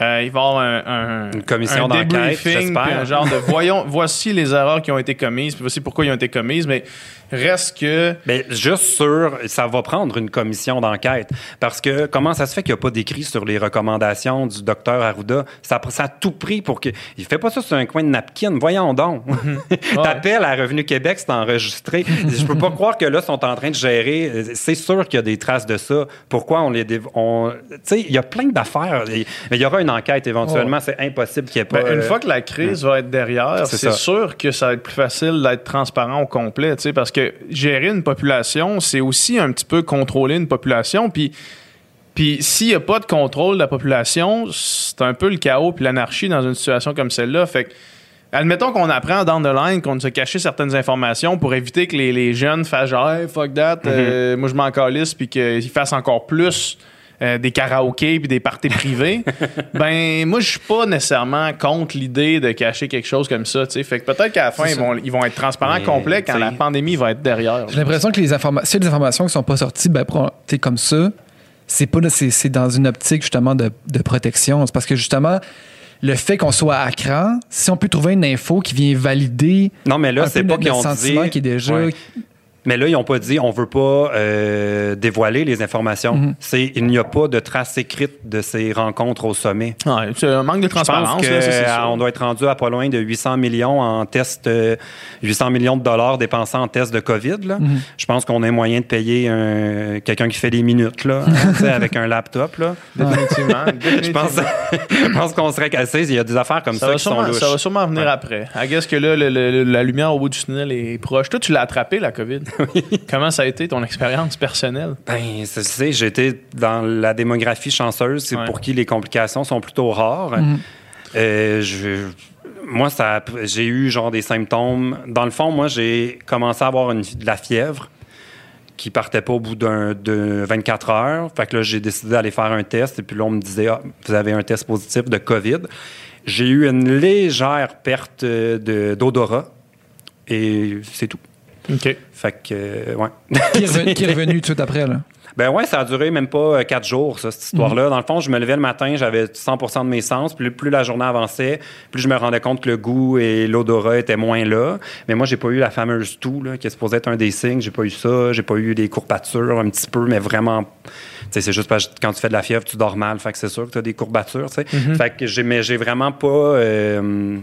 il va y avoir un, un- Une commission un d'enquête, un genre de [laughs] voyons, voici les erreurs qui ont été commises, puis voici pourquoi ils ont été commises, mais reste que Mais juste sûr, ça va prendre une commission d'enquête. Parce que comment ça se fait qu'il n'y a pas d'écrit sur les recommandations du docteur Arruda? Ça, ça a tout pris pour que. Il fait pas ça sur un coin de napkin. Voyons donc. [laughs] T'appelles à Revenu Québec, c'est enregistré. Je peux pas croire que là, ils sont en train de gérer. C'est sûr qu'il y a des traces de ça. Pourquoi on les. dév- on- Tu sais, il y a plein d'affaires. Mais il y aura une enquête éventuellement. C'est impossible qu'il n'y ait pas. Ben, une euh, fois que la crise va être derrière, C'est sûr que ça va être plus facile d'être transparent au complet, tu sais, parce que gérer une population, c'est aussi un petit peu contrôler une population, puis puis s'il n'y a pas de contrôle de la population, c'est un peu le chaos puis l'anarchie dans une situation comme celle-là. Fait que, admettons qu'on apprend down the line qu'on se caché certaines informations pour éviter que les, les jeunes fassent genre hey, fuck that, Mm-hmm. euh, moi je m'en calisse puis qu'ils fassent encore plus euh, des karaokés puis des parties privées. [laughs] ben moi je suis pas nécessairement contre l'idée de cacher quelque chose comme ça. tu sais. Fait que peut-être qu'à la fin ils vont, ils vont être transparents Mais, complets quand la pandémie va être derrière. J'ai l'impression que les informations, s'il y a des informations qui sont pas sorties, ben, sais, comme ça, c'est pas, c'est, c'est dans une optique justement de, de protection. C'est parce que justement, le fait qu'on soit à cran, si on peut trouver une info qui vient valider Non, mais là, un c'est pas qu'ils ont dit. qui est déjà. Ouais. Mais là, ils n'ont pas dit on veut pas euh, dévoiler les informations. Mhm. C'est il n'y a pas de trace écrite de ces rencontres au sommet. C'est un manque de Je pense transparence. là, ça, c'est sûr. qu'on doit être rendu à pas loin de 800 millions en tests, euh, 800 millions de dollars dépensés en tests de COVID. là. Mhm. Je pense qu'on a moyen de payer un- quelqu'un qui fait des minutes là, hein, avec un [laughs] laptop. Là. Définitivement. [laughs] [laughs] Je pense, qu'on serait cassé. Il y a des affaires comme ça, Ça sont sûrement, louches. ça va sûrement venir Ouais. après. I guess que là, le- le- la lumière au bout du tunnel est proche. Toi, tu l'as attrapé, la COVID. [laughs] Comment ça a été ton expérience personnelle? Ben, c'est- tu sais, j'ai été dans la démographie chanceuse, c'est Ouais. pour qui les complications sont plutôt rares. Euh, je- moi, ça, j'ai eu genre des symptômes. Dans le fond, moi, j'ai commencé à avoir une, de la fièvre qui partait pas au bout d'un, de 24 heures. Fait que là, j'ai décidé d'aller faire un test. Et puis là, on me disait, ah, vous avez un test positif de COVID. J'ai eu une légère perte euh, de, d'odorat. Et c'est tout. OK. Fait que, euh, ouais. Qui est revenu, qui est revenu [laughs] tout de suite après. Là? Ben ouais, ça a duré même pas euh, quatre jours, ça, cette histoire-là. Dans le fond, je me levais le matin, j'avais 100 de mes sens. Plus, plus la journée avançait, plus je me rendais compte que le goût et l'odorat étaient moins là. Mais moi, j'ai pas eu la fameuse toux, là, qui est supposée être un des signes. J'ai pas eu ça. J'ai pas eu des courbatures un petit peu, mais vraiment... Tu sais, c'est juste parce que quand tu fais de la fièvre, tu dors mal. Fait que c'est sûr que tu as des courbatures, tu sais. Fait que j'ai, mais j'ai vraiment pas... euh,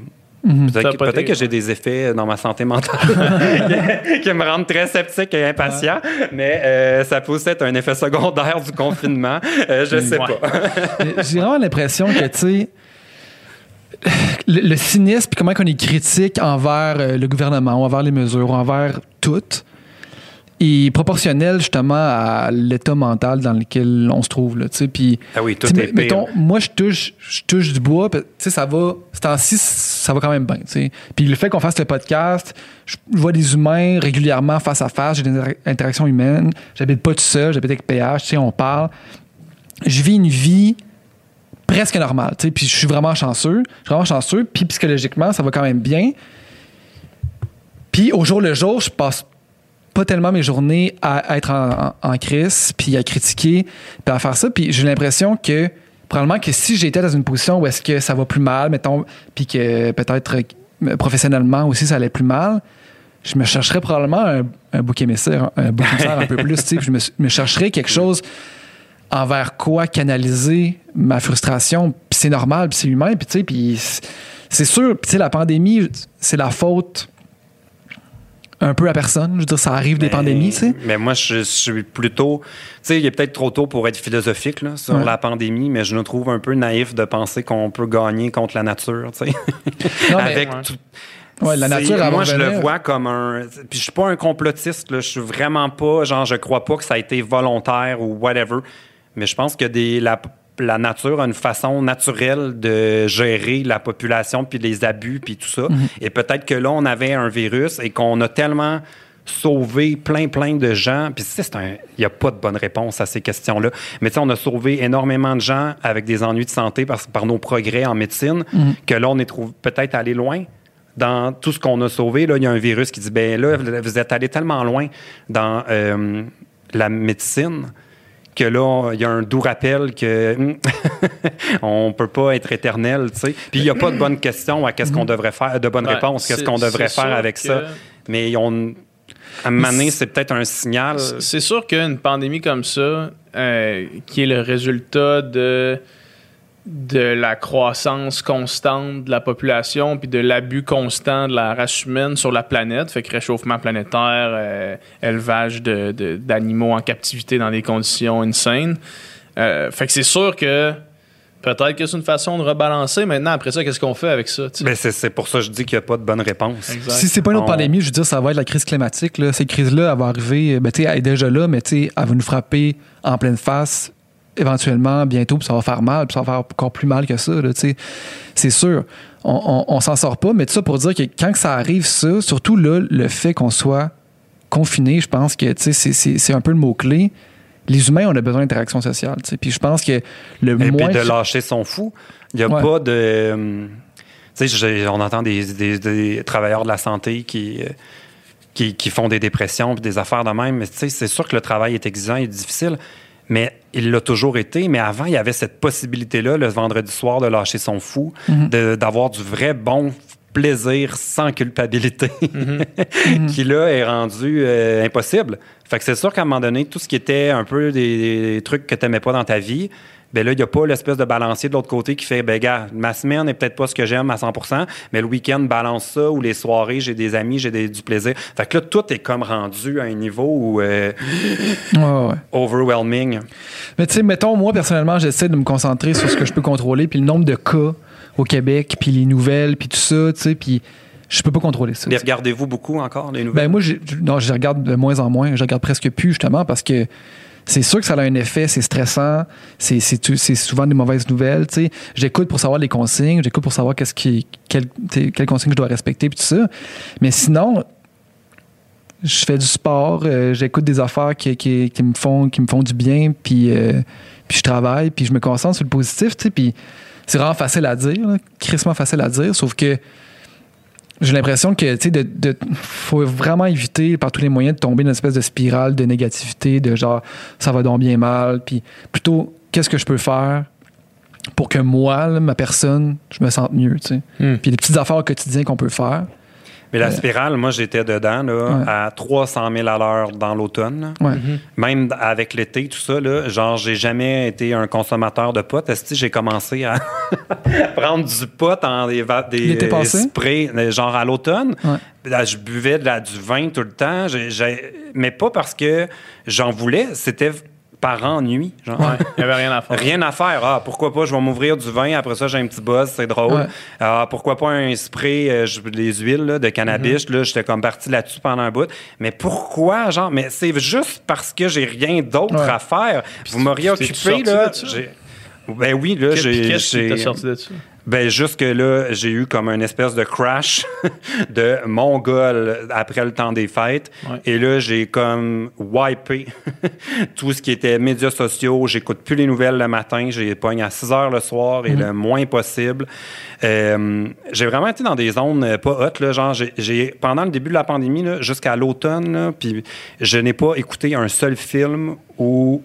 Peut-être, pas peut-être que j'ai des effets dans ma santé mentale [laughs] [laughs] qui me rendent très sceptique et impatient, mais euh, ça peut aussi être un effet secondaire du confinement. Euh, je sais Ouais. pas. [laughs] J'ai vraiment l'impression que, tu sais, le, le cynisme, puis comment on est critique envers euh, le gouvernement, envers les mesures, envers tout, est proportionnel justement à l'état mental dans lequel on se trouve. Là, tu sais. puis, Ah oui, tout est mettons, moi, je touche, je touche du bois, puis, tu sais, ça va, ce temps-ci, ça va quand même bien. Puis le fait qu'on fasse le podcast, je vois des humains régulièrement face à face, j'ai des inter- interactions humaines, j'habite pas tout seul, j'habite avec PH, tu sais, on parle. Je vis une vie presque normale, tu sais, puis je suis vraiment chanceux, je suis vraiment chanceux, puis psychologiquement, ça va quand même bien. Puis au jour le jour, je passe pas tellement mes journées à être en, crise, puis à critiquer, puis à faire ça. Puis j'ai l'impression que probablement que si j'étais dans une position où est-ce que ça va plus mal, mettons, puis que peut-être professionnellement aussi ça allait plus mal, je me chercherais probablement un, un bouc émissaire, un bouc émissaire un peu plus, je me, chercherais quelque chose envers quoi canaliser ma frustration. Puis c'est normal, puis c'est humain, puis tu sais, puis c'est sûr, tu sais, la pandémie, c'est la faute un peu à personne. Je veux dire, ça arrive des Mais- pandémies, tu sais. Mais moi, je, je suis plutôt. Tu sais, il est peut-être trop tôt pour être philosophique là, sur Ouais. la pandémie, mais je nous trouve un peu naïf de penser qu'on peut gagner contre la nature. tu sais. [laughs] Avec ouais. tout- Ouais, la nature, Moi, je le vois comme un. Puis je suis pas un complotiste, là. Je suis vraiment pas. Genre, je crois pas que ça a été volontaire ou whatever. Mais je pense que des, la, la nature a une façon naturelle de gérer la population, puis les abus, puis tout ça. Mhm. Et peut-être que là, on avait un virus et qu'on a tellement sauvé plein, plein de gens. Puis tu sais, c'est un- il n'y a pas de bonne réponse à ces questions-là. Mais tu sais, on a sauvé énormément de gens avec des ennuis de santé par, par nos progrès en médecine, que là, on est peut-être allé loin dans tout ce qu'on a sauvé. Là, il y a un virus qui dit, ben là, vous êtes allé tellement loin dans euh, la médecine que là, il y a un doux rappel que hum, [laughs] on peut pas être éternel, tu sais. Puis il n'y a pas de bonne question à qu'est-ce qu'on devrait faire, de bonne Ouais, réponse, qu'est-ce qu'on devrait faire avec que- ça. Mais on, à un moment donné, c'est peut-être un signal. C'est sûr qu'une pandémie comme ça, euh, qui est le résultat de, de la croissance constante de la population puis de l'abus constant de la race humaine sur la planète, fait que réchauffement planétaire, euh, élevage de- de- d'animaux en captivité dans des conditions insane. Euh, fait que c'est sûr que peut-être que c'est une façon de rebalancer. Maintenant, après ça, qu'est-ce qu'on fait avec ça? Ben, c'est c'est pour ça que je dis qu'il n'y a pas de bonne réponse. Exact. Si c'est pas une autre On- pandémie, je veux dire, ça va être la crise climatique. Là. Cette crise-là, elle va arriver, ben, tu sais, elle est déjà là, mais tu sais, elle va nous frapper en pleine face éventuellement, bientôt, puis ça va faire mal, puis ça va faire encore plus mal que ça. là, tu sais. C'est sûr. On, on, on s'en sort pas, mais tout ça pour dire que quand que ça arrive, ça, surtout là, le fait qu'on soit confiné, je pense que tu sais, c'est- un peu le mot-clé. Les humains, on a besoin d'interaction sociale. tu sais. Puis je pense que le Et puis moins. de lâcher son fou. Il n'y a Ouais. pas de. Tu sais, on entend des, des- des travailleurs de la santé qui, euh, qui, qui font des dépressions puis des affaires de même. Mais tu sais, c'est sûr que le travail est exigeant et difficile. Mais il l'a toujours été. Mais avant, il y avait cette possibilité-là, le vendredi soir, de lâcher son fou, Mhm. de- d'avoir du vrai bon plaisir sans culpabilité, [laughs] Mhm. [laughs] qui là est rendu euh, impossible. Fait que c'est sûr qu'à un moment donné, tout ce qui était un peu des, des trucs que tu n'aimais pas dans ta vie, ben là, il n'y a pas l'espèce de balancier de l'autre côté qui fait, ben gars, ma semaine n'est peut-être pas ce que j'aime à 100 mais le week-end balance ça, ou les soirées, j'ai des amis, j'ai du plaisir. Fait que là, tout est comme rendu à un niveau où, euh, Ouais, ouais, ouais. overwhelming. Mais tu sais, mettons, moi, personnellement, j'essaie de me concentrer sur ce que je peux contrôler, puis le nombre de cas au Québec, puis les nouvelles, puis tout ça, tu sais, puis je peux pas contrôler ça. Sais. regardez-vous beaucoup encore les nouvelles? Ben moi, j'ai- non, je regarde de moins en moins. Je regarde presque plus, justement, parce que c'est sûr que ça a un effet, c'est stressant, c'est, souvent des mauvaises nouvelles, tu sais. J'écoute pour savoir les consignes, j'écoute pour savoir qu'est-ce qui, quelles, consignes je dois respecter, puis tout ça. Mais sinon, je fais du sport, euh, j'écoute des affaires qui, qui, qui me font, qui me font du bien, puis, euh, puis je travaille, puis je me concentre sur le positif, tu sais, puis c'est vraiment facile à dire, là, crissement facile à dire, sauf que j'ai l'impression que, tu sais, de, de- faut vraiment éviter par tous les moyens de tomber dans une espèce de spirale de négativité, de genre, ça va donc bien mal, puis plutôt, qu'est-ce que je peux faire pour que moi, là, ma personne, je me sente mieux, tu sais. Hmm. Puis les petites affaires au quotidien qu'on peut faire. Mais la spirale, moi, j'étais dedans là, Ouais. à 300 000 à l'heure dans l'automne. Ouais. Même avec l'été, tout ça, là, genre, j'ai jamais été un consommateur de pot. Est-ce que j'ai commencé à [laughs] prendre du pot en des, des sprays, euh, genre à l'automne? Ouais. Là, je buvais de la- du vin tout le temps, J'ai- j'ai- mais pas parce que j'en voulais, c'était par ennui. Genre. Ouais, il n'y avait rien à faire. Rien à faire. Ah, pourquoi pas, je vais m'ouvrir du vin, après ça, j'ai un petit buzz, c'est drôle. Ouais. Ah, pourquoi pas un spray, euh, les huiles là, de cannabis, Mhm. là, j'étais comme parti là-dessus pendant un bout. Mais pourquoi, genre, mais c'est juste parce que j'ai rien d'autre Ouais. à faire. Vous m'auriez occupé, là. Ben oui, là, j'ai. Qu'est-ce qui sorti de ça? Ben jusque là, j'ai eu comme une espèce de crash [laughs] de mongol après le temps des fêtes. Ouais. Et là, j'ai comme wipé [laughs] tout ce qui était médias sociaux. J'écoute plus les nouvelles le matin. J'ai pogne à 6 heures le soir et le moins possible. Euh, j'ai vraiment été dans des zones euh, pas hautes. Là, genre, j'ai, pendant le début de la pandémie, là, jusqu'à l'automne, puis je n'ai pas écouté un seul film ou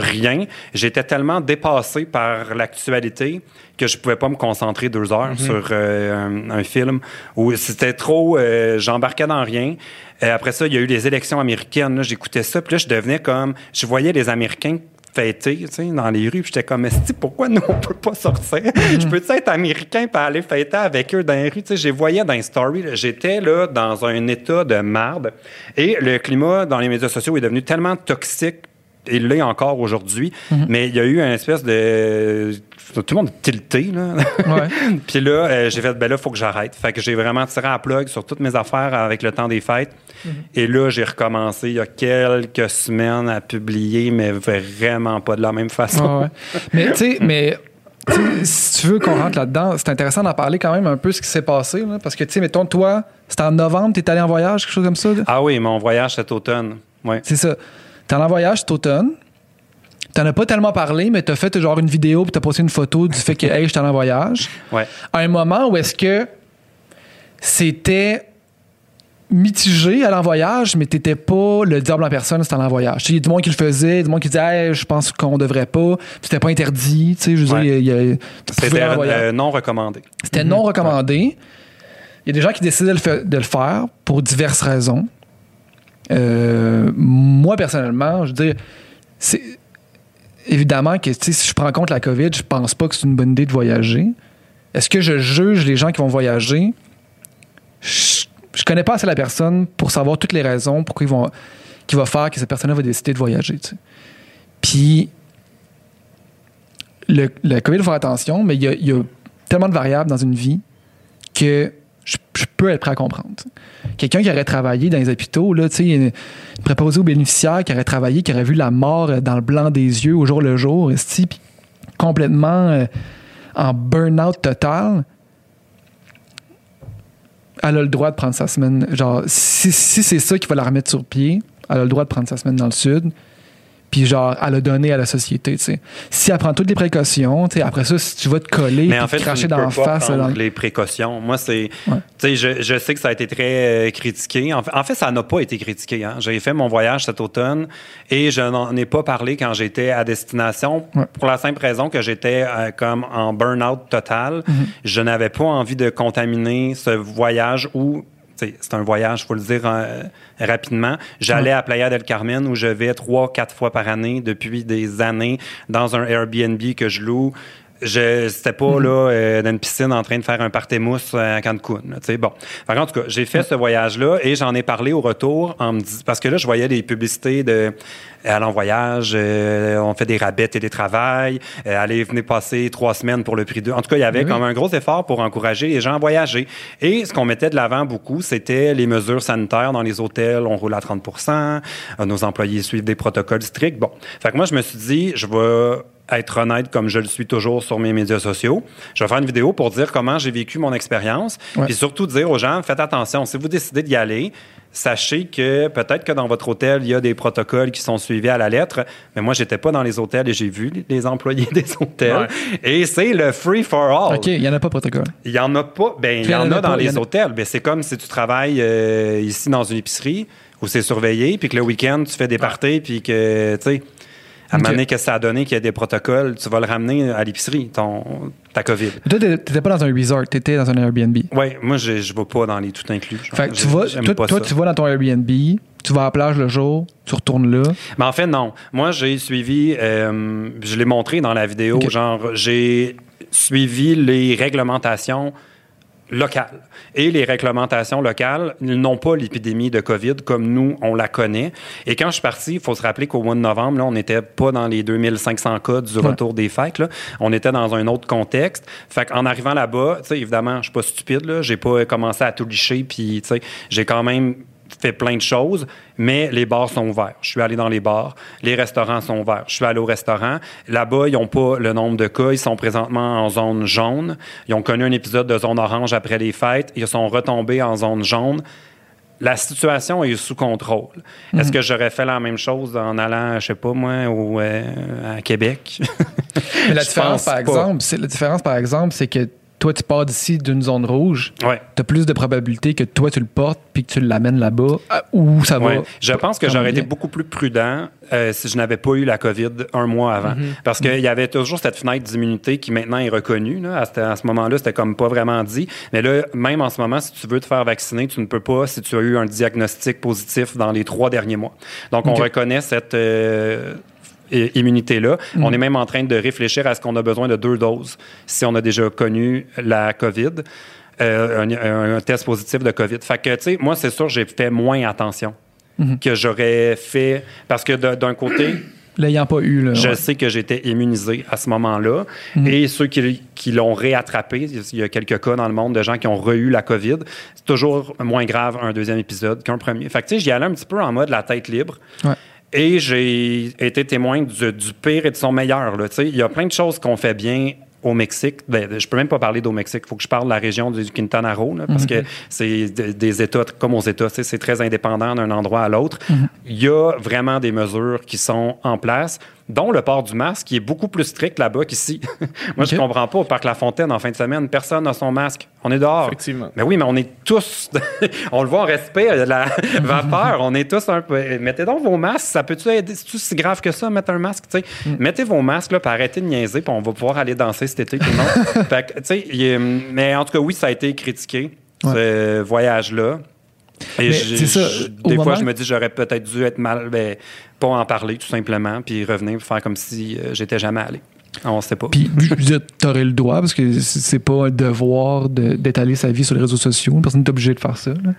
rien. J'étais tellement dépassé par l'actualité que je pouvais pas me concentrer deux heures sur euh, un, un film où c'était trop. euh, J'embarquais dans rien. Après ça, il y a eu les élections américaines. J'écoutais ça, puis là, je devenais comme. Je voyais les Américains fêter tu sais, dans les rues. puis J'étais comme, Esti, pourquoi nous, on peut pas sortir? Je peux être américain et aller fêter avec eux dans les rues? Tu sais, je les voyais dans les stories. J'étais là dans un état de marde. Et le climat dans les médias sociaux est devenu tellement toxique il l'est encore aujourd'hui, mais il y a eu une espèce de... Tout le monde tilté, là. Ouais. [laughs] Puis là, euh, j'ai fait, ben là, il faut que j'arrête. Fait que j'ai vraiment tiré à plug sur toutes mes affaires avec le temps des fêtes. Et là, j'ai recommencé il y a quelques semaines à publier, mais vraiment pas de la même façon. Ouais. Mais tu sais, mais tu si tu veux qu'on rentre là-dedans, c'est intéressant d'en parler quand même un peu ce qui s'est passé. là, parce que, tu sais, mettons, toi, c'était en novembre, t'es allé en voyage, quelque chose comme ça. là? Ah oui, mon voyage cet automne. Ouais. C'est ça. T'es en voyage cet automne. T'en as pas tellement parlé, mais t'as fait genre une vidéo puis t'as posté une photo du fait que, hey, j'étais allé en voyage. Ouais. À un moment où est-ce que c'était mitigé aller en voyage, mais t'étais pas le diable en personne, c'était en voyage. Il y a du monde qui le faisait, du monde qui disait hey, je pense qu'on devrait pas. C'était pas interdit. Tu sais, je veux Ouais. dire, il y a- il y a- tu pouvais C'était euh, non recommandé. C'était non recommandé. Il y a des gens qui décidaient de le, fa- de le faire pour diverses raisons. Euh, moi, personnellement, je veux dire, c'est évidemment que si je prends en compte la COVID, je pense pas que c'est une bonne idée de voyager. Est-ce que je juge les gens qui vont voyager? Je, je connais pas assez la personne pour savoir toutes les raisons pourquoi ils vont, qui va faire que cette personne-là va décider de voyager. Puis, le, la COVID, il faut faire attention, mais il y y a tellement de variables dans une vie que je, peux être prêt à comprendre. Quelqu'un qui aurait travaillé dans les hôpitaux, là, une, préposée aux bénéficiaires qui aurait travaillé, qui aurait vu la mort dans le blanc des yeux au jour le jour, puis complètement euh, en burn-out total, elle a le droit de prendre sa semaine. Genre, si, si c'est ça qui va la remettre sur pied, elle a le droit de prendre sa semaine dans le sud. Puis genre, elle a donné à la société, tu sais. Si elle prend toutes les précautions, tu sais, après ça, si tu vas te coller puis en fait, te cracher dans la face... dans le- les précautions. Moi, c'est, Ouais. tu sais, je, je sais que ça a été très euh, critiqué. En fait, en fait, ça n'a pas été critiqué. Hein. J'ai fait mon voyage cet automne et je n'en ai pas parlé quand j'étais à destination Ouais. pour la simple raison que j'étais euh, comme en burn-out total. Mm-hmm. Je n'avais pas envie de contaminer ce voyage où c'est un voyage, faut le dire euh, rapidement. J'allais à Playa del Carmen où je vais trois, quatre fois par année depuis des années dans un Airbnb que je loue. Je c'était pas Mhm. là euh, dans une piscine en train de faire un party mousse à Cancun. là, tu sais. Bon, Fait que, en tout cas, j'ai fait ce voyage-là et j'en ai parlé au retour en me dis- parce que là, je voyais des publicités de aller en voyage, euh, on fait des rabais télétravail, euh, allez venez passer trois semaines pour le prix de. En tout cas, il y avait Oui. comme un gros effort pour encourager les gens à voyager. Et ce qu'on mettait de l'avant beaucoup, c'était les mesures sanitaires dans les hôtels. On roule à 30 euh, Nos employés suivent des protocoles stricts. Bon. Fait que moi, je me suis dit, je vais être honnête comme je le suis toujours sur mes médias sociaux. Je vais faire une vidéo pour dire comment j'ai vécu mon expérience. Ouais. Puis surtout dire aux gens, faites attention. Si vous décidez d'y aller, sachez que peut-être que dans votre hôtel, il y a des protocoles qui sont suivis à la lettre. Mais moi, j'étais pas dans les hôtels et j'ai vu les employés [laughs] des hôtels. Ouais. Et c'est le free for all. OK, il n'y en a pas de protocole. Il y en a pas. Ben, il y en a dans les hôtels. Ben, c'est comme si tu travailles euh, ici dans une épicerie où c'est surveillé, puis que le week-end, tu fais des parties, puis que, tu sais, à un Ok. moment donné, que ça a donné qu'il y a des protocoles, tu vas le ramener à l'épicerie, ton, ta COVID. Toi, t'étais pas dans un resort, t'étais dans un Airbnb. Oui, moi, je ne vais pas dans les tout inclus. Fait que tu vas, toi, tu vas dans ton Airbnb, tu vas à la plage le jour, tu retournes là. Mais en fait, non. Moi, j'ai suivi, euh, je l'ai montré dans la vidéo, genre, j'ai suivi les réglementations locales. Et les réglementations locales n'ont pas l'épidémie de COVID comme nous, on la connaît. Et quand je suis parti, il faut se rappeler qu'au mois de novembre, là, on n'était pas dans les 2500 cas du retour des fêtes. Là. On était dans un autre contexte. Fait qu'en arrivant là-bas, tu sais, évidemment, je suis pas stupide. Là. J'ai pas commencé à tout licher. Puis, tu sais, j'ai quand même fait plein de choses, mais les bars sont ouverts. Je suis allé dans les bars, les restaurants sont ouverts. Je suis allé au restaurant. Là-bas, ils n'ont pas le nombre de cas. Ils sont présentement en zone jaune. Ils ont connu un épisode de zone orange après les fêtes. Ils sont retombés en zone jaune. La situation est sous contrôle. Est-ce Mhm. que j'aurais fait la même chose en allant, je sais pas moi, au, euh, à Québec? [laughs] Mais la différence, par exemple, c'est la différence, par exemple, c'est que toi, tu pars d'ici d'une zone rouge, ouais. tu as plus de probabilité que toi, tu le portes puis que tu l'amènes là-bas ah, où ça va. Ouais. Je pense que j'aurais été beaucoup plus prudent euh, si je n'avais pas eu la COVID un mois avant. Mhm. Parce qu'il y avait toujours cette fenêtre d'immunité qui maintenant est reconnue. Là. À, ce- à ce moment-là, c'était comme pas vraiment dit. Mais là, même en ce moment, si tu veux te faire vacciner, tu ne peux pas si tu as eu un diagnostic positif dans les trois derniers mois. Donc, on reconnaît cette... euh, immunité-là. Mhm. On est même en train de réfléchir à ce qu'on a besoin de deux doses si on a déjà connu la COVID, euh, un, un test positif de COVID. Fait que, tu sais, moi, c'est sûr, j'ai fait moins attention Mhm. que j'aurais fait. Parce que d'un côté, [clears throat] L'ayant pas eu, là. je ouais. sais que j'étais immunisé à ce moment-là. Mhm. Et ceux qui, qui l'ont réattrapé, il y a quelques cas dans le monde de gens qui ont re-eu la COVID. C'est toujours moins grave un deuxième épisode qu'un premier. Fait que, tu sais, j'y allais un petit peu en mode la tête libre. Ouais. Et j'ai été témoin du, du pire et de son meilleur. là. Il y a plein de choses qu'on fait bien au Mexique. Ben, je peux même pas parler d'au Mexique. Il faut que je parle de la région du Quintana Roo, là, parce que c'est de- des États comme aux États. C'est très indépendant d'un endroit à l'autre. Il y a vraiment des mesures qui sont en place dont le port du masque, qui est beaucoup plus strict là-bas qu'ici. [laughs] Moi, je Ok. comprends pas. Au Parc La Fontaine, en fin de semaine, personne n'a son masque. On est dehors. Effectivement. Mais oui, mais on est tous. [laughs] on le voit en respect, la [laughs] vapeur. On est tous un peu. Mettez donc vos masques. Ça peut-tu aider? C'est-tu si grave que ça, mettre un masque? sais? Mettez vos masques, là, puis arrêtez de niaiser, puis on va pouvoir aller danser cet été, tout le monde. Fait que, est- mais en tout cas, oui, ça a été critiqué, Ouais. ce voyage-là. Et ça, des fois, moment- je me dis, j'aurais peut-être dû être mal, ben, pas en parler, tout simplement, puis revenir, faire comme si euh, j'étais jamais allé. On sait pas. Puis, dire, t'aurais le droit parce que c'est pas un devoir de- d'étaler sa vie sur les réseaux sociaux. Personne n'est obligé de faire ça. là.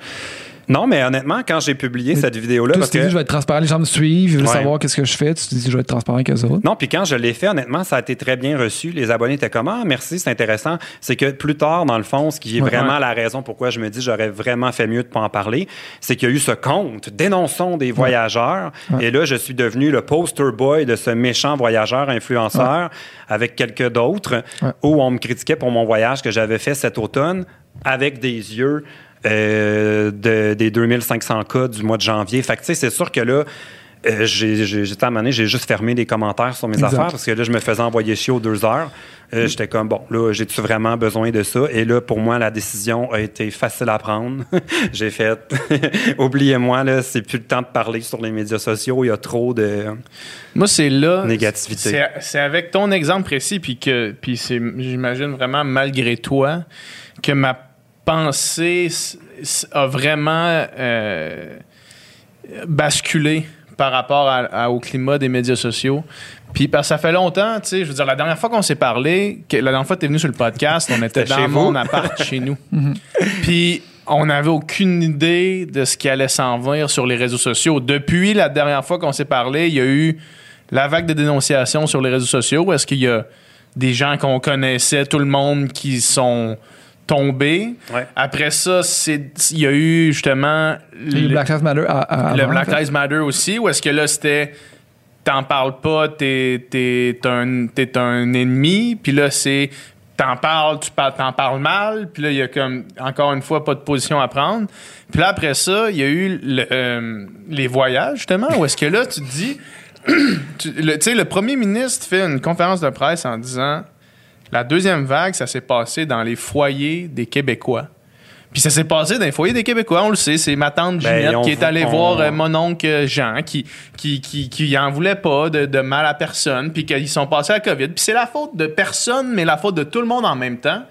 Non, mais honnêtement, quand j'ai publié Mais cette vidéo-là, parce tu que... dit, je vais être transparent, les gens me suivent, ils veulent Ouais. savoir qu'est-ce que je fais. Tu te dis, je vais être transparent avec eux autres. Non, puis quand je l'ai fait, honnêtement, ça a été très bien reçu. Les abonnés étaient comme Ah, merci, c'est intéressant. C'est que plus tard, dans le fond, ce qui est Ouais. vraiment la raison pourquoi je me dis j'aurais vraiment fait mieux de pas en parler, c'est qu'il y a eu ce compte Dénonçons des voyageurs. Et là, je suis devenu le poster boy de ce méchant voyageur influenceur avec quelques d'autres où on me critiquait pour mon voyage que j'avais fait cet automne avec des yeux. Euh, de- des 2500 cas du mois de janvier. Fait que, tu sais, c'est sûr que là, euh, j'étais à un moment donné, j'ai juste fermé les commentaires sur mes Exact. affaires parce que là, je me faisais envoyer chier aux deux heures. Euh, J'étais comme, bon, là, j'ai-tu vraiment besoin de ça? Et là, pour moi, la décision a été facile à prendre. [laughs] j'ai fait, [laughs] oubliez-moi, là, c'est plus le temps de parler sur les médias sociaux. Il y a trop de. Moi, c'est là. Négativité. C'est c'est avec ton exemple précis, puis que, puis c'est, j'imagine vraiment malgré toi, que ma pensée a vraiment euh, basculé par rapport à- à- au climat des médias sociaux. Puis parce que ça fait longtemps, tu sais, je veux dire, la dernière fois qu'on s'est parlé, que, la dernière fois que tu es venu sur le podcast, on était dans chez mon vous. appart chez nous. [laughs] Puis on n'avait aucune idée de ce qui allait s'en venir sur les réseaux sociaux. Depuis la dernière fois qu'on s'est parlé, il y a eu la vague de dénonciations sur les réseaux sociaux. Est-ce qu'il y a des gens qu'on connaissait, tout le monde qui sont Ouais. Après ça, c'est il y a eu justement Le Black Lives Matter à, à- le avant, Black en fait. Lives Matter aussi, ou est-ce que là, c'était t'en parles pas, t'es, t'es, un, t'es un ennemi, puis là, c'est t'en parles, tu parles, t'en parles mal, puis là, il y a comme, encore une fois, pas de position à prendre. Puis là, après ça, il y a eu le, euh, les voyages, justement, où est-ce que là, tu te dis, [clears throat] tu le- tu sais, le premier ministre fait une conférence de presse en disant, la deuxième vague, ça s'est passé dans les foyers des Québécois. Puis ça s'est passé dans les foyers des Québécois, on le sait. C'est ma tante Ben, Ginette qui est allée on- voir euh, mon oncle Jean, qui, qui, qui, qui en voulait pas de, de mal à personne, puis qu'ils sont passés à la COVID. Puis c'est la faute de personne, mais la faute de tout le monde en même temps.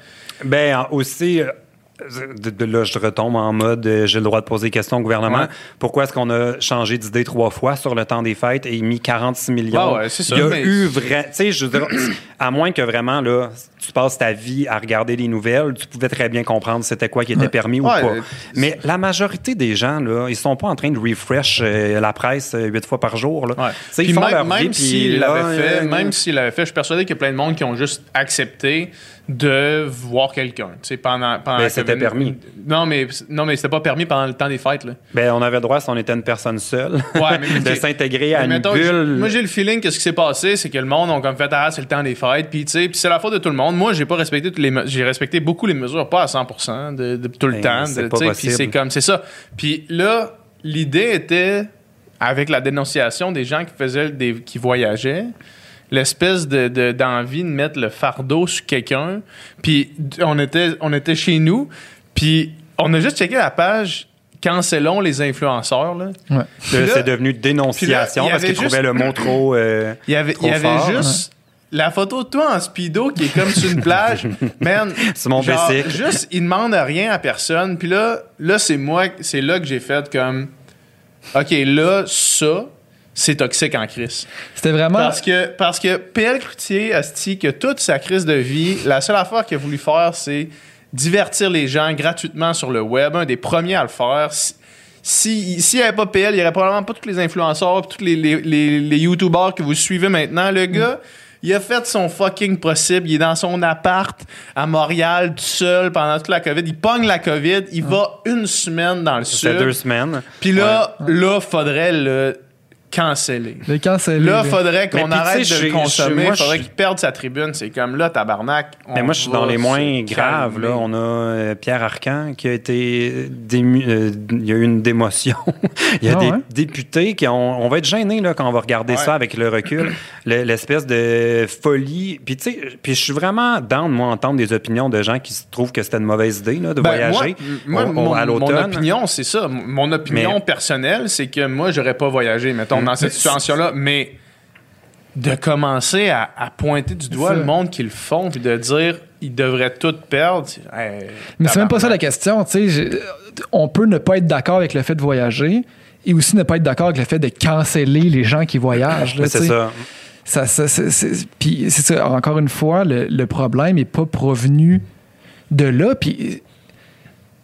Ben en- aussi, euh, de, de là, je retombe en mode euh, j'ai le droit de poser des questions au gouvernement. Ouais. Pourquoi est-ce qu'on a changé d'idée trois fois sur le temps des fêtes et mis 46 millions? Ah ouais, c'est ça, Il y a mais- eu vrai. Tu sais, je veux dire, [clears throat] à moins que vraiment, là, tu passes ta vie à regarder les nouvelles, tu pouvais très bien comprendre c'était quoi qui était permis ou Ouais, pas. euh, Mais la majorité des gens, là, ils sont pas en train de refresh euh, la presse euh, huit fois par jour. Là. Ouais. Puis Ils font même, leur même vie, puis s'il l'avait fait, même s'il l'avait fait, je suis persuadé qu'il y a plein de monde qui ont juste accepté de voir quelqu'un. Tu sais, pendant, pendant Ben, c'était COVID. permis. Non, mais non, mais c'était pas permis pendant le temps des fêtes. Là. Ben, on avait le droit, si on était une personne seule, Ouais, mais [laughs] de s'intégrer à Mais une mettons, bulle. Moi, j'ai le feeling que ce qui s'est passé, c'est que le monde ont comme fait ah c'est le temps des fêtes, puis tu sais, puis c'est la faute de tout le monde. Moi, j'ai pas respecté toutes les, j'ai respecté beaucoup les mesures, pas à 100% de, de tout le Ben, temps. c'est. Puis c'est comme c'est ça. Puis là, l'idée était avec la dénonciation des gens qui faisaient des, qui voyageaient l'espèce de, de- d'envie de mettre le fardeau sur quelqu'un. Puis on était, on était chez nous, puis on a juste checké la page Cancelons les influenceurs. Là. Ouais. C'est devenu dénonciation là, parce qu'ils trouvaient le mot trop. euh, [clears throat] Il y avait, Trop il y avait fort, juste la photo de toi en speedo qui est comme sur une plage. [laughs] Man, C'est mon genre, basic. Juste, il demande rien à personne. Puis là, là c'est moi, c'est là que j'ai fait comme, OK, là, ça, c'est toxique en crise. C'était vraiment. Parce que, parce que PL Cloutier, Asti, que toute sa crise de vie, la seule affaire qu'il a voulu faire, c'est divertir les gens gratuitement sur le web. Un des premiers à le faire. Si- Si, s'il n'y avait pas PL, il n'y aurait probablement pas tous les influenceurs, tous les, les, les, les YouTubers que vous suivez maintenant. Le gars, il a fait son fucking possible. Il est dans son appart à Montréal, tout seul, pendant toute la COVID. Il pogne la COVID. Il va une semaine dans le C'était sud. deux semaines. Puis là, là, faudrait le canceller. Le canceller. Là, faudrait qu'on arrête de le consommer. moi, faudrait qu'il perde sa tribune. C'est comme là, tabarnak. Mais on moi, je suis dans les moins graves. Là. On a euh, Pierre Arcan qui a été. dému- euh, il y a eu une démotion. [laughs] il y a Ah des ouais? députés qui ont. On va être gênés là, quand on va regarder Ouais. ça avec le recul. Le- L'espèce de folie. Puis, tu sais, puis je suis vraiment down, moi, entendre des opinions de gens qui se trouvent que c'était une mauvaise idée là, de Ben, voyager moi, au- au- moi, à mon, mon l'automne. opinion, c'est ça. Mon opinion Mais- personnelle, c'est que moi, j'aurais pas voyagé, mettons, dans cette Mais situation-là. Mais de commencer à, à pointer du doigt le monde qui le font, puis de dire ils devraient tout perdre. hey, Mais c'est même pas ça la question. tu sais, j'ai- On peut ne pas être d'accord avec le fait de voyager et aussi ne pas être d'accord avec le fait de canceller les gens qui voyagent. c'est ça. Puis c'est ça, encore une fois, le, le problème n'est pas provenu de là. Puis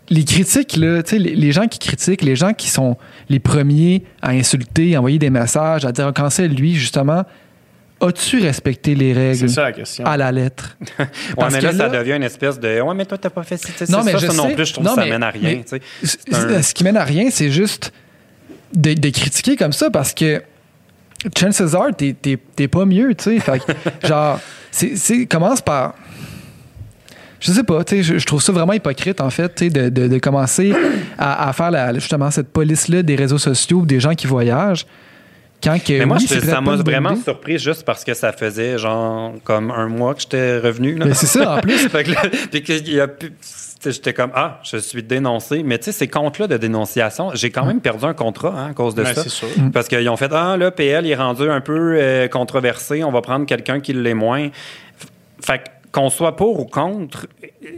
les critiques, là, tu sais, les, les gens qui critiquent, les gens qui sont les premiers à insulter, à envoyer des messages, à dire cancel lui, justement, as-tu respecté les C'est règles ça la question. à la lettre? [laughs] Ouais, Parce mais que là, ça devient une espèce de. Ouais, mais toi, t'as pas fait ci, sais, Non, c'est mais ça, je ça non sais. plus, je trouve Non, que ça mais- mène à rien. sais. Ce C'est un- ce qui mène à rien, c'est juste de, de critiquer comme ça parce que chances are, t'es, pas mieux, tu sais. [laughs] Genre, c'est, c'est- commence par. Je sais pas, tu sais, je, je trouve ça vraiment hypocrite, en fait, tu sais, de, de- de commencer à, à faire la- justement cette police-là des réseaux sociaux, des gens qui voyagent. Quand que, Mais moi, oui, je- ça m'a vraiment idée. surpris juste parce que ça faisait genre comme un mois que j'étais revenu. Là. Mais c'est ça, en plus. [laughs] fait que là, puis qu'il y a plus- tu sais, J'étais comme, ah, je suis dénoncé. Mais tu sais, ces comptes-là de dénonciation, j'ai quand même perdu un contrat hein, à cause de Ben, ça. sûr. Parce qu'ils ont fait, ah, là, PL il est rendu un peu euh, controversé, on va prendre quelqu'un qui l'est moins. F- Fait que, qu'on soit pour ou contre,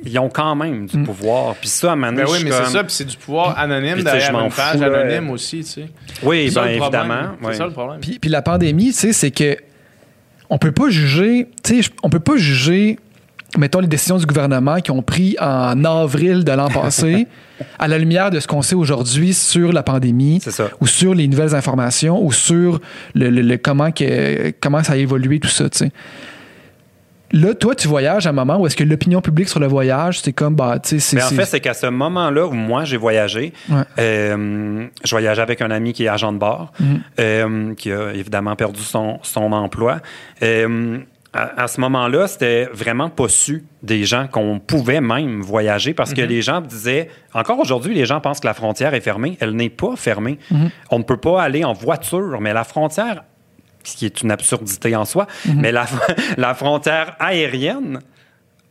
ils ont quand même du pouvoir. Puis ça, à un moment donné, Ben oui, mais c'est comme- ça, puis c'est du pouvoir anonyme Puis, derrière une page fous, là. anonyme aussi, tu sais. Oui, C'est ça, le problème. évidemment. C'est ça le problème. Puis, puis la pandémie, tu sais, c'est que on peut pas juger, tu sais, on peut pas juger, mettons, les décisions du gouvernement qui ont pris en avril de l'an passé [laughs] à la lumière de ce qu'on sait aujourd'hui sur la pandémie ou sur les nouvelles informations ou sur le, le- le- comment, que, comment ça a évolué, tout ça, tu sais. Là, toi, tu voyages à un moment où est-ce que l'opinion publique sur le voyage, c'est comme, bah, tu sais, c'est... Mais en fait, c'est qu'à ce moment-là où moi j'ai voyagé, Ouais. euh, je voyageais avec un ami qui est agent de bord, Mhm. euh, qui a évidemment perdu son, son emploi. Euh, à, à ce moment-là, c'était vraiment pas su des gens qu'on pouvait même voyager parce Mhm. que les gens disaient, encore aujourd'hui, les gens pensent que la frontière est fermée. Elle n'est pas fermée. Mhm. On ne peut pas aller en voiture, mais la frontière, ce qui est une absurdité en soi, Mhm. mais la, [laughs] la frontière aérienne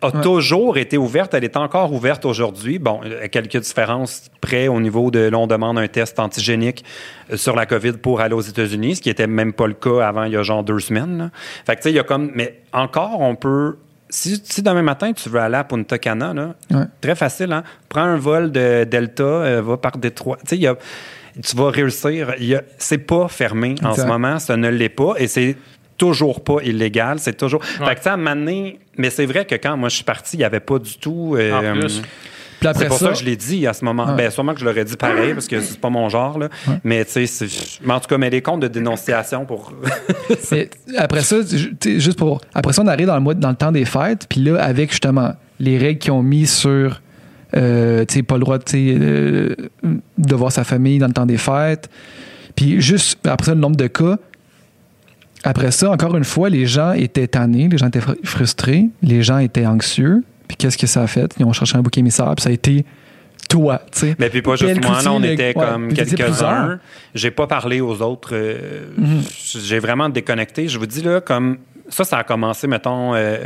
a toujours été ouverte. Elle est encore ouverte aujourd'hui. Bon, a quelques différences près au niveau de l'on demande un test antigénique euh, sur la COVID pour aller aux États-Unis, ce qui était même pas le cas avant il y a genre deux semaines. là. Fait que tu sais, il y a comme. Mais encore, on peut si, si demain matin, tu veux aller à Punta Cana, là, Ouais. très facile, hein? Prends un vol de Delta, euh, va par Détroit. Tu sais, il y a- tu vas réussir. C'est pas fermé en Exact. ce moment, ça ne l'est pas. Et c'est toujours pas illégal. C'est toujours. Fait que, tu sais, à un moment donné- mais c'est vrai que quand moi je suis parti, il n'y avait pas du tout. euh, En plus. C'est pour ça, ça, que je l'ai dit à ce moment. Ouais. Ben, sûrement que je l'aurais dit pareil parce que c'est pas mon genre. Là. Mais tu sais, c'est- mais en tout cas, mais les comptes de dénonciation pour. [laughs] Mais après ça, juste pour. Après ça, on arrive dans le mois, dans le temps des fêtes, puis là, avec justement les règles qu'ils ont mis sur, euh, tu pas le droit, euh, de voir sa famille dans le temps des fêtes, puis juste après ça, le nombre de cas. Après ça, encore une fois, les gens étaient tannés, les gens étaient fr- frustrés, les gens étaient anxieux. Puis qu'est-ce que ça a fait? Ils ont cherché un bouc émissaire, puis ça a été toi, tu sais. Mais puis pas juste moi, on était ouais, comme quelques-uns. J'ai pas parlé aux autres. euh, Mhm. J'ai vraiment déconnecté. Je vous dis, là, comme ça, ça a commencé, mettons, euh,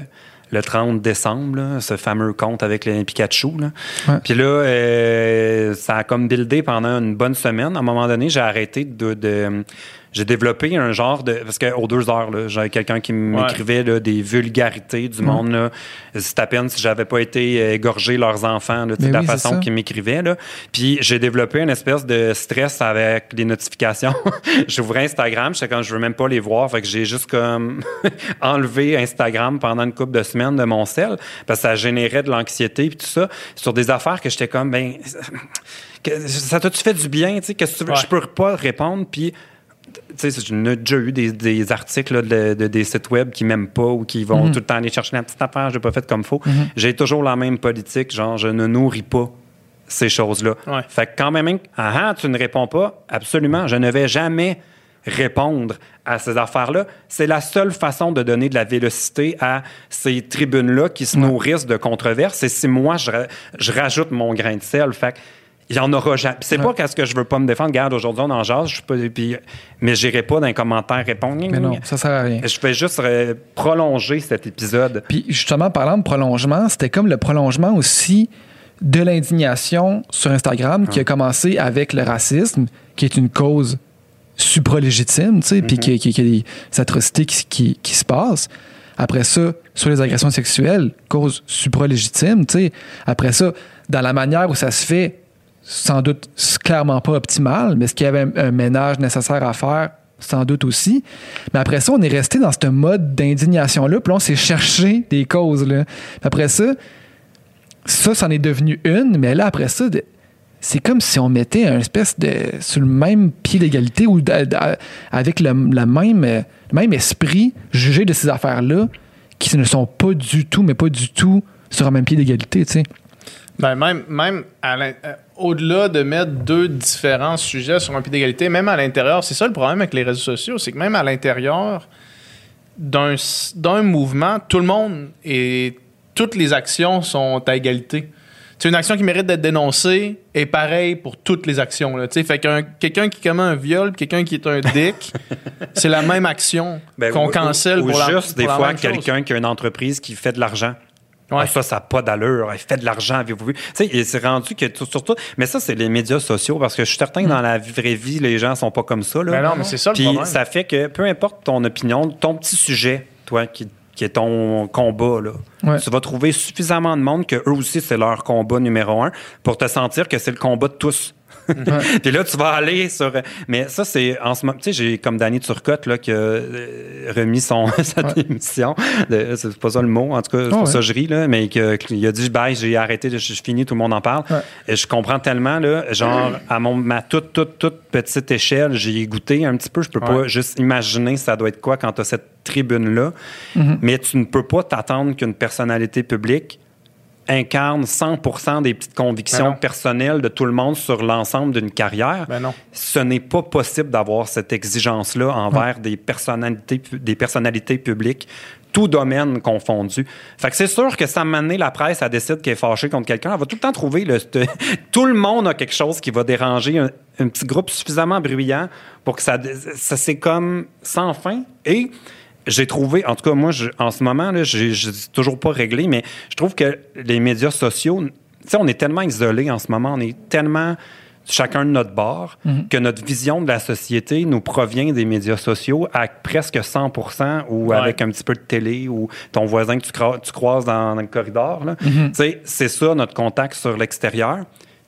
le 30 décembre, là, ce fameux compte avec les Pikachu. Là. Ouais. Puis là, euh, ça a comme buildé pendant une bonne semaine. À un moment donné, j'ai arrêté de. de- j'ai développé un genre de. Parce qu'aux deux heures, là, j'avais quelqu'un qui m'écrivait là, des vulgarités du monde. Là. C'est à peine si j'avais pas été euh, égorger leurs enfants, là, tu sais, Mais de la oui, façon qu'ils m'écrivaient. Là. Puis j'ai développé une espèce de stress avec les notifications. [laughs] J'ouvrais Instagram, j'étais comme je veux même pas les voir. Fait que j'ai juste comme [laughs] enlevé Instagram pendant une couple de semaines de mon sel parce que ça générait de l'anxiété puis tout ça sur des affaires que j'étais comme ben que- ça t'a-tu fait du bien, tu sais, qu'est-ce que tu veux? Ouais. Je peux pas répondre puis sais, j'ai déjà eu des, des articles là, de, de- des sites web qui m'aiment pas ou qui vont tout le temps aller chercher la petite affaire, j'ai pas fait comme faut. J'ai toujours la même politique, genre je ne nourris pas ces choses-là. Ouais. Fait que quand même, ah, ah, tu ne réponds pas, absolument, je ne vais jamais répondre à ces affaires-là. C'est la seule façon de donner de la vélocité à ces tribunes-là qui se nourrissent de controverses. Et si moi, je, je rajoute mon grain de sel, fait que il y en aura jamais. C'est pas qu'est-ce que je veux pas me défendre. Regarde, aujourd'hui, on en jase, je pas, puis, mais j'irai pas dans les commentaires répondre. Mais non, ça sert à rien. Je vais juste euh, prolonger cet épisode. Puis justement, parlant de prolongement, c'était comme le prolongement aussi de l'indignation sur Instagram qui a commencé avec le racisme, qui est une cause supralégitime, tu sais, puis qui, qui, qui a des atrocités qui, qui, qui se passent. Après ça, sur les agressions sexuelles, cause supralégitime, tu sais. Après ça, dans la manière où ça se fait, sans doute clairement pas optimal, mais est-ce qu'il y avait un, ménage nécessaire à faire? Sans doute aussi. Mais après ça, on est resté dans ce mode d'indignation-là, puis on s'est cherché des causes. Après ça, ça, c'en est devenu une, mais là, après ça, c'est comme si on mettait un espèce de. sur le même pied d'égalité ou avec le, la même, euh, le même esprit jugé de ces affaires-là qui ne sont pas du tout, mais pas du tout sur un même pied d'égalité, tu sais. Ben, même même à au-delà de mettre deux différents sujets sur un pied d'égalité, même à l'intérieur, c'est ça le problème avec les réseaux sociaux, c'est que même à l'intérieur d'un mouvement, tout le monde et toutes les actions sont à égalité. C'est une action qui mérite d'être dénoncée et pareil pour toutes les actions. Là, tu sais. fait qu'un quelqu'un qui commet un viol, quelqu'un qui est un dick, [laughs] c'est la même action Ben, qu'on ou- cancelle ou, pour la juste pour des la fois quelqu'un qui a une entreprise qui fait de l'argent. Ouais. Ah, ça, ça n'a pas d'allure. Il fait de l'argent, avez-vous vu? Tu sais, et c'est rendu que tout- surtout. Mais ça, c'est les médias sociaux parce que je suis certain que dans la vraie vie, les gens sont pas comme ça. Là. Ben non, mais c'est ça le Puis problème. ça fait que peu importe ton opinion, ton petit sujet, toi, qui, qui est ton combat, là, Ouais. tu vas trouver suffisamment de monde que eux aussi, c'est leur combat numéro un pour te sentir que c'est le combat de tous. [laughs] Puis là, tu vas aller sur. Mais ça, c'est en ce moment. Tu sais, j'ai comme Danny Turcotte là, qui a euh, remis son, [laughs] sa démission. De- C'est pas ça le mot, en tout cas, c'est pour ouais. ça que je ris, là, mais que- qu'il a dit bye, j'ai arrêté, je suis fini, tout le monde en parle. Ouais. Et je comprends tellement, là, genre, à mon, ma toute, toute, toute petite échelle, j'ai goûté un petit peu. Je peux pas Ouais. juste imaginer ça doit être quoi quand tu as cette tribune-là. Mm-hmm. Mais tu ne peux pas t'attendre qu'une personnalité publique incarne 100 des petites Ben convictions non. personnelles de tout le monde sur l'ensemble d'une carrière. Ben non. Ce n'est pas possible d'avoir cette exigence-là envers des, personnalités, des personnalités publiques, tout domaine confondu. Fait que c'est sûr que ça m'a la presse, elle décide qu'elle est fâchée contre quelqu'un, elle va tout le temps trouver le, [laughs] tout le monde a quelque chose qui va déranger un, un petit groupe suffisamment bruyant pour que ça, ça c'est comme sans fin. Et j'ai trouvé, en tout cas, moi, je- en ce moment, là, j'ai toujours pas réglé, mais je trouve que les médias sociaux, tu sais, on est tellement isolés en ce moment, on est tellement. chacun de notre bord, Mhm. que notre vision de la société nous provient des médias sociaux à presque 100% ou Ouais. avec un petit peu de télé ou ton voisin que tu, cro- tu croises dans, dans le corridor. Tu sais, C'est ça notre contact sur l'extérieur.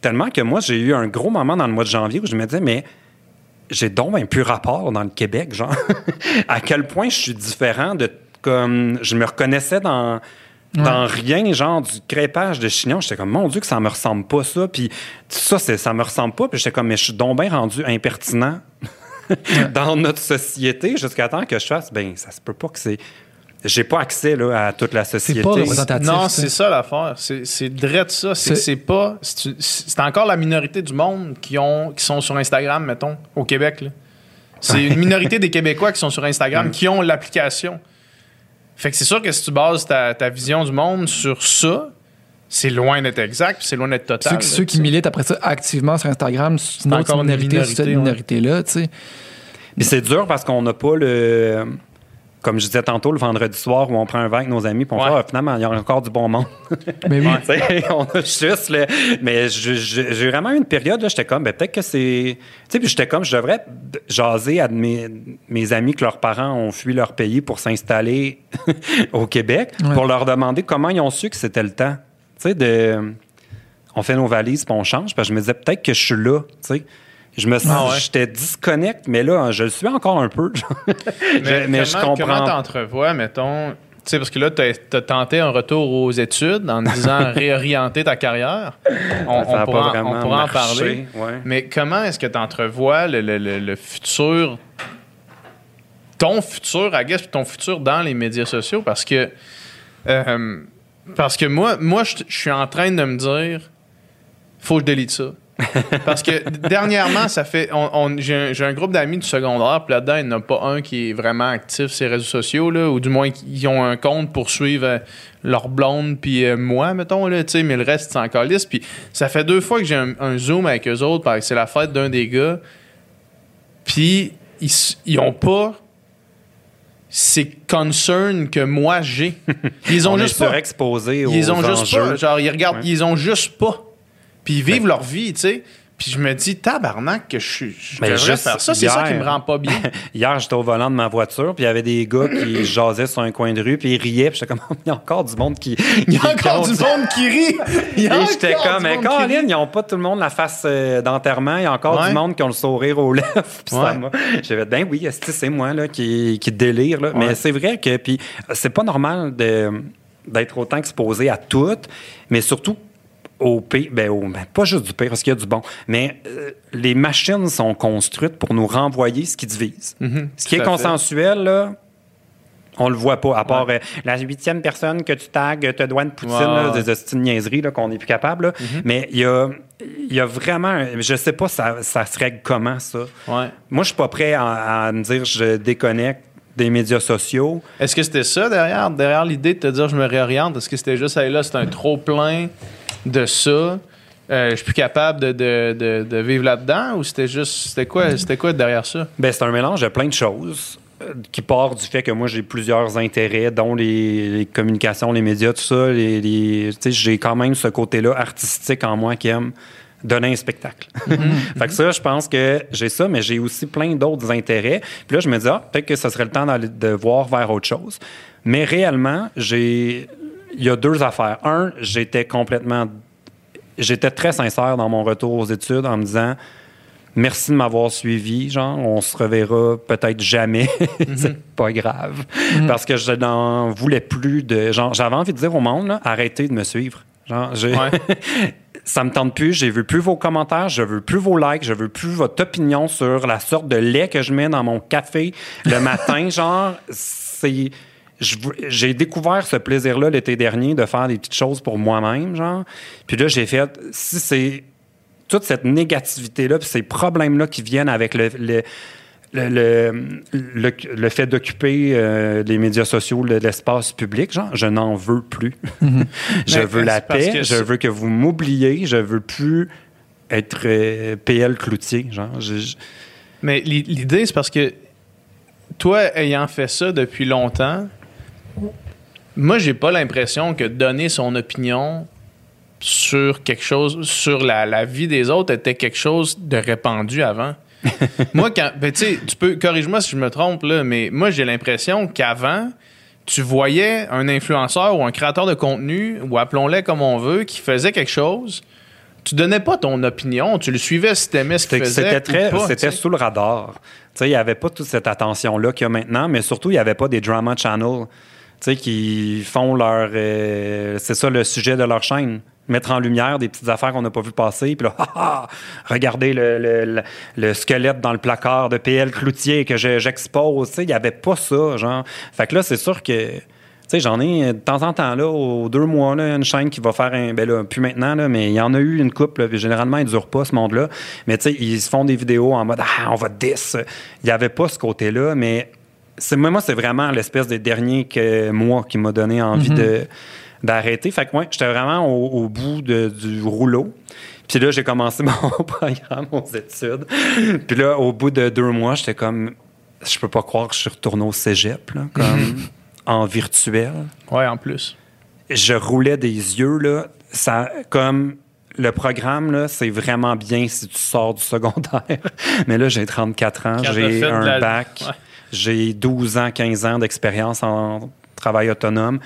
Tellement que moi, j'ai eu un gros moment dans le mois de janvier où je me disais, mais j'ai donc un plus rapport dans le Québec, genre. [laughs] à quel point je suis différent de comme je me reconnaissais dans dans rien, genre du crépage de chignon. J'étais comme, mon Dieu, que ça me ressemble pas, ça. Puis ça, ça me ressemble pas. Puis j'étais comme, mais je suis donc bien rendu impertinent [laughs] dans notre société jusqu'à temps que je fasse, ben, ça se peut pas que c'est. J'ai pas accès là, à toute la société. pas représentatif. Non, c'est ça l'affaire. C'est c'est drette ça. C'est pas. C'est encore la minorité du monde qui, ont, qui sont sur Instagram, mettons, au Québec. là. C'est une minorité des Québécois qui sont sur Instagram qui ont l'application. Fait que c'est sûr que si tu bases ta, ta vision du monde sur ça, c'est loin d'être exact, c'est loin d'être total. là, ceux qui militent après ça activement sur Instagram, c'est une autre encore une minorité, sur cette ouais. minorité-là, tu sais. Puis c'est dur parce qu'on n'a pas le. Comme je disais tantôt, le vendredi soir où on prend un verre avec nos amis, puis on Ouais. fait, Ah, finalement, il y a encore du bon monde. Mais [laughs] [laughs] oui. Tu sais, [laughs] on a juste le- Mais j'ai vraiment eu une période, là, j'étais comme, ben, peut-être que c'est. Tu sais, puis j'étais comme, je devrais jaser à de mes, mes amis que leurs parents ont fui leur pays pour s'installer au Québec, Ouais. pour leur demander comment ils ont su que c'était le temps. Tu sais, de. On fait nos valises, puis on change. Parce que je me disais, peut-être que je suis là, tu sais. Je me Ah ouais. j'étais disconnect, mais là, je le suis encore un peu. [laughs] Je- mais je comment, comprends. Comment t'entrevois, mettons, tu sais, parce que là, t'as as tenté un retour aux études en disant [laughs] réorienter ta carrière. On, on pourra, vraiment on pourra en parler. ouais. Mais comment est-ce que tu entrevois le, le- le- le futur, ton futur, I guess, ton futur dans les médias sociaux? Parce que, euh, parce que moi, moi je je suis en train de me dire, faut que je délite ça. Parce que dernièrement, ça fait. on- on- j'ai, un, j'ai un groupe d'amis du secondaire, puis là-dedans, il n'y en a pas un qui est vraiment actif sur les réseaux sociaux, là, ou du moins qui ont un compte pour suivre euh, leur blonde, puis euh, moi, mettons, là, mais le reste, c'est encore liste. Puis ça fait deux fois que j'ai un, un Zoom avec eux autres, parce que c'est la fête d'un des gars, puis ils, ils ont pas ces concerns que moi j'ai. [laughs] Ils ont on juste est pas. Ils ont juste pas. Genre, ils regardent, Ouais. ils ont juste pas. Puis ils vivent leur vie, tu sais. Puis je me dis, tabarnak, que je, suis- je Mais devrais juste faire ça. C'est ça qui me rend pas bien. [laughs] Hier, j'étais au volant de ma voiture, puis il y avait des gars qui [clears throat] jasaient sur un coin de rue, puis ils riaient, puis j'étais comme, [laughs] il y a encore du monde qui. Il y a encore du monde qui rit. [laughs] Et j'étais comme, mais Caroline, ils n'ont pas tout le monde la face euh, d'enterrement. Il y a encore Ouais. du monde qui ont le sourire aux lèvres. Puis ça Ouais. J'ai fait, ben oui, c'est moi là, qui, qui délire. Là. Mais c'est vrai que puis c'est pas normal de- d'être autant exposé à tout, mais surtout au pire. Ben, au- ben, pas juste du pire, parce qu'il y a du bon. Mais euh, les machines sont construites pour nous renvoyer ce qui divise. Mhm, Ce qui est à fait. consensuel, là, on le voit pas, à part euh, la huitième personne que tu tags te doit une poutine, Ouais, là, des hosties niaiseries qu'on n'est plus capable. là. Mais il y a, y a vraiment, un- je sais pas ça, ça se règle comment ça. Ouais. Moi, je suis pas prêt à, à me dire je déconnecte des médias sociaux. Est-ce que c'était ça derrière, derrière l'idée de te dire je me réoriente? Est-ce que c'était juste, hey, là, c'est un trop plein? De ça? Euh, je suis plus capable de, de- de- de vivre là-dedans? Ou c'était juste, c'était quoi, c'était quoi derrière ça? Ben, c'est un mélange de plein de choses euh, qui part du fait que moi j'ai plusieurs intérêts, dont les, les communications, les médias, tout ça. Les, les- tu sais, j'ai quand même ce côté-là artistique en moi qui aime donner un spectacle. [laughs] [laughs] fait que ça, je pense que j'ai ça, mais j'ai aussi plein d'autres intérêts. Puis là, je me dis, ah, peut-être que ce serait le temps d'aller- de voir vers autre chose. Mais réellement, j'ai. Il y a deux affaires. Un, j'étais complètement. J'étais très sincère dans mon retour aux études en me disant merci de m'avoir suivi. Genre, on se reverra peut-être jamais. [laughs] c'est pas grave. Parce que je n'en voulais plus de. Genre, j'avais envie de dire au monde, là, arrêtez de me suivre. Genre, j'ai- Ouais. [laughs] ça me tente plus. Je veux plus vos commentaires, je veux plus vos likes, je veux plus votre opinion sur la sorte de lait que je mets dans mon café le matin. [laughs] genre, c'est. J'ai découvert ce plaisir-là l'été dernier de faire des petites choses pour moi-même, genre. Puis là, j'ai fait, si c'est toute cette négativité-là, puis ces problèmes-là qui viennent avec le, le, le, le- le- le fait d'occuper euh, les médias sociaux, le- l'espace public, genre, je n'en veux plus. [laughs] je Mais veux la paix, je veux que vous m'oubliez, je veux plus être euh, PL Cloutier, genre. je- je- Mais l'i- l'idée, c'est parce que toi, ayant fait ça depuis longtemps, moi, j'ai pas l'impression que donner son opinion, sur quelque chose, sur la, la vie des autres, était quelque chose de répandu avant. [laughs] moi, quand. Ben, tu sais, tu peux. Corrige-moi si je me trompe, là, mais moi, j'ai l'impression qu'avant, tu voyais un influenceur ou un créateur de contenu, ou appelons-le comme on veut, qui faisait quelque chose. Tu donnais pas ton opinion, tu le suivais si t'aimais ce qu'il faisait. C'était sous le radar. Tu sais, il n'y avait pas toute cette attention-là qu'il y a maintenant, mais surtout, il n'y avait pas des drama channels, sais, qui font leur, euh, c'est ça le sujet de leur chaîne. Mettre en lumière des petites affaires qu'on n'a pas vu passer, puis là, [laughs] ah, ah, regardez le, le- le- le squelette dans le placard de PL Cloutier que je- j'expose. Sais, il n'y avait pas ça, genre. Fait que là, c'est sûr que. Tu j'en ai de temps en temps, là, aux deux mois, là, une chaîne qui va faire un. Ben là, plus maintenant, là, mais il y en a eu une couple. généralement, ils ne durent pas, ce monde-là. Mais tu sais, ils se font des vidéos en mode Ah, on va 10. Il n'y avait pas ce côté-là, mais moi, moi, c'est vraiment l'espèce des derniers que, mois qui m'a donné envie de, d'arrêter. Fait que, ouais, j'étais vraiment au, au bout de- du rouleau. Puis là, j'ai commencé [laughs] mon programme aux études. Puis là, au bout de deux mois, j'étais comme, je peux pas croire que je suis retourné au cégep, là, comme [laughs] en virtuel. Ouais, en plus. Je roulais des yeux, là. Ça, comme le programme, là, c'est vraiment bien si tu sors du secondaire. [laughs] Mais là, j'ai 34 ans, j'ai de un la- bac, Ouais. J'ai 12 ans, 15 ans d'expérience en travail autonome.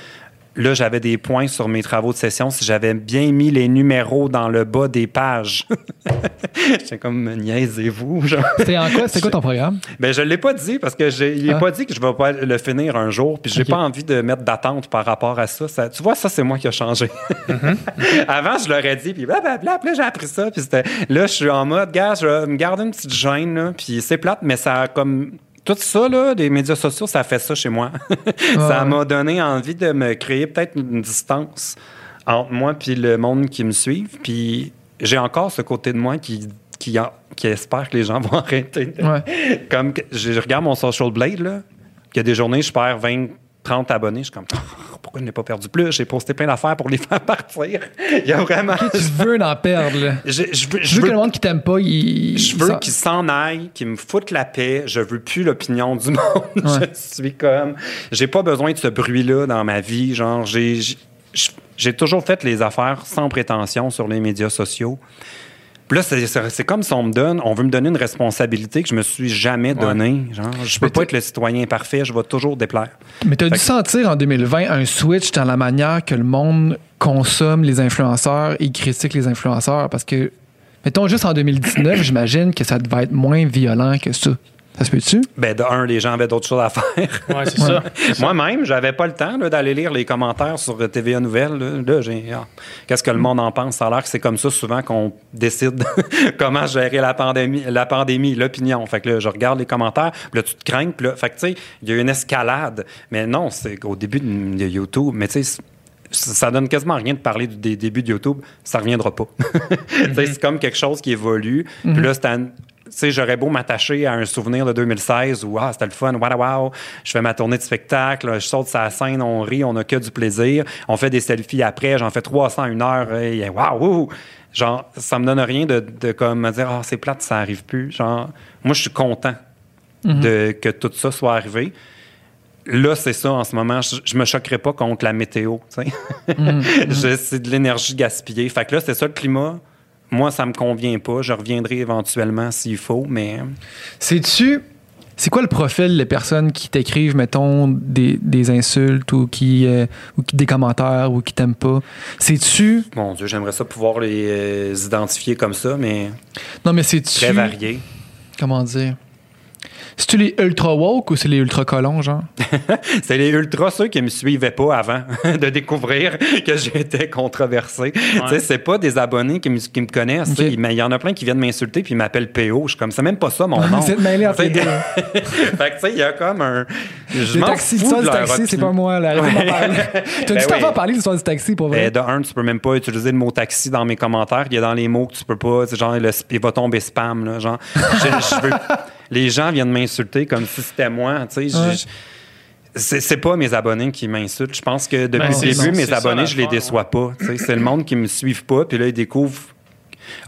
Là, j'avais des points sur mes travaux de session si j'avais bien mis les numéros dans le bas des pages. [laughs] J'étais comme, niaisez-vous. [laughs] C'était en quoi? C'était quoi ton programme? Ben, je l'ai pas dit parce que j'ai, il n'est Ah. pas dit que je vais pas le finir un jour. Puis j'ai pas envie de mettre d'attente par rapport à ça. Ça- tu vois, ça, c'est moi qui a changé. [laughs] Avant, je l'aurais dit, puis blablabla, puis là, j'ai appris ça. Puis c'était, là, je suis en mode, gars, je vais me garder une petite gêne, là, puis c'est plate, mais ça a comme. Tout ça, là, des médias sociaux, ça fait ça chez moi. [laughs] ça m'a donné envie de me créer peut-être une distance entre moi puis le monde qui me suit. Puis j'ai encore ce côté de moi qui, qui, en- qui espère que les gens [laughs] vont arrêter. Ouais. comme je, regarde mon social blade, là, qu'il y a des journées, je perds 20, 30 abonnés. Je suis comme, Oh, pourquoi je n'ai pas perdu plus? J'ai posté plein d'affaires pour les [laughs] faire partir. Il y a vraiment. Tu veux en perdre, là? Je, je veux, je veux veux- que le monde qui t'aime pas, il. je veux s'en- qu'ils s'en aillent, qu'ils me foutent la paix. Je veux plus l'opinion du [laughs] monde. Ouais. je suis comme. J'ai pas besoin de ce bruit-là dans ma vie. Genre, J'ai toujours fait les affaires sans prétention sur les médias sociaux. Puis là, c'est- comme si on me donne, on veut me donner une responsabilité que je me suis jamais donnée. Genre, je peux Mais pas être le citoyen parfait, je vais toujours déplaire. Mais tu as Fait dû que- sentir en 2020 un switch dans la manière que le monde consomme les influenceurs et critique les influenceurs parce que, mettons, juste en 2019, j'imagine que ça devait être moins violent que ça. Ça se peut-tu? Ben, de un, les gens avaient d'autres choses à faire. Ouais, c'est ça. Moi-même, j'avais pas le temps là, d'aller lire les commentaires sur TVA Nouvelles. Là, j'ai ah, qu'est-ce que le monde en pense? Ça a l'air que c'est comme ça souvent qu'on décide [laughs] comment gérer la pandémie, la pandémie, l'opinion. Fait que là, je regarde les commentaires, puis là, tu te crains, puis là, fait que tu sais, il y a une escalade. Mais non, c'est au début de, YouTube, mais tu sais, ça donne quasiment rien de parler du- des débuts de YouTube, ça reviendra pas. [laughs] Tu sais, C'est comme quelque chose qui évolue. Puis là, c'est sais, j'aurais beau m'attacher à un souvenir de 2016 où ah, c'était le fun, wow, wow, je fais ma tournée de spectacle, je saute sur la scène, on rit, on a que du plaisir, on fait des selfies après, j'en fais 300 une heure, et wow, wow. Genre, ça me donne rien de, de comme me dire, ah, c'est plate, ça arrive plus. Genre, moi, je suis content de, que tout ça soit arrivé. Là, c'est ça en ce moment. Je, je me choquerai pas contre la météo. tu sais. [laughs] Je- c'est de l'énergie gaspillée. Fait que là, c'est ça le climat. Moi, ça me convient pas. Je reviendrai éventuellement s'il faut, mais Sais-tu. C'est quoi le profil des personnes qui t'écrivent, mettons, des, des insultes ou qui, euh, ou qui des commentaires ou qui t'aiment pas? Sais-tu? mon Dieu, j'aimerais ça pouvoir les euh, identifier comme ça, mais Non, mais c'est-tu. très varié. Comment dire? C'est-tu les ultra woke ou c'est les ultra colons, genre? [laughs] C'est les ultras, ceux qui me suivaient pas avant [laughs] de découvrir que j'étais controversé. Tu sais, c'est pas des abonnés qui me, qui me connaissent. tu sais. Ok. Mais il y en a plein qui viennent m'insulter puis ils m'appellent PO. Je suis comme, c'est même pas ça mon nom. Mêlés entre les Tu sais, deux. fait que, tu sais, il y a comme un. Je Le m'en taxi, fous de leur taxi, c'est pas moi, là. Parler. [laughs] T'as Ben oui. à parler de l'histoire du taxi, pour vrai. Ben, de un, tu peux même pas utiliser le mot taxi dans mes commentaires. Il y a dans les mots que tu peux pas. c'est Genre, le, il va tomber spam. Là, genre, je veux- les gens viennent m'insulter comme si c'était moi. Tu sais, je- Ouais. je- c'est pas mes abonnés qui m'insultent. Je pense que depuis Ben, le début, mes ça, abonnés, je les déçois pas. Tu sais, C'est le monde qui me suive pas, puis là, ils découvrent.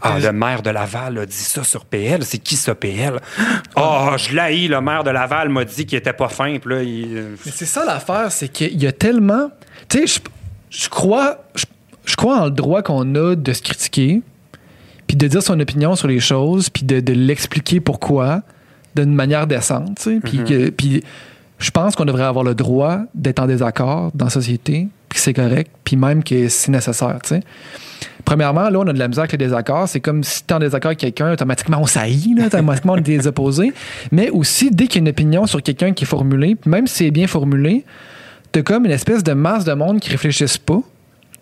Ah, le maire de Laval a dit ça sur PL. C'est qui ça, PL? Ah, je l'haïs, le maire de Laval m'a dit qu'il était pas fin. Puis là, il- Mais c'est ça l'affaire, c'est qu'il y a tellement. Tu sais, je, je crois. Je, je crois en le droit qu'on a de se critiquer, puis de dire son opinion sur les choses, puis de, de l'expliquer pourquoi d'une manière décente. Puis, que- puis je pense qu'on devrait avoir le droit d'être en désaccord dans la société, puis que c'est correct, puis même que c'est nécessaire. Premièrement, là, on a de la misère avec les désaccords. C'est comme si tu es en désaccord avec quelqu'un, automatiquement on saillit, là, automatiquement on est des opposés. Mais aussi, dès qu'il y a une opinion sur quelqu'un qui est formulée, puis même si c'est bien formulé, tu comme une espèce de masse de monde qui réfléchissent pas.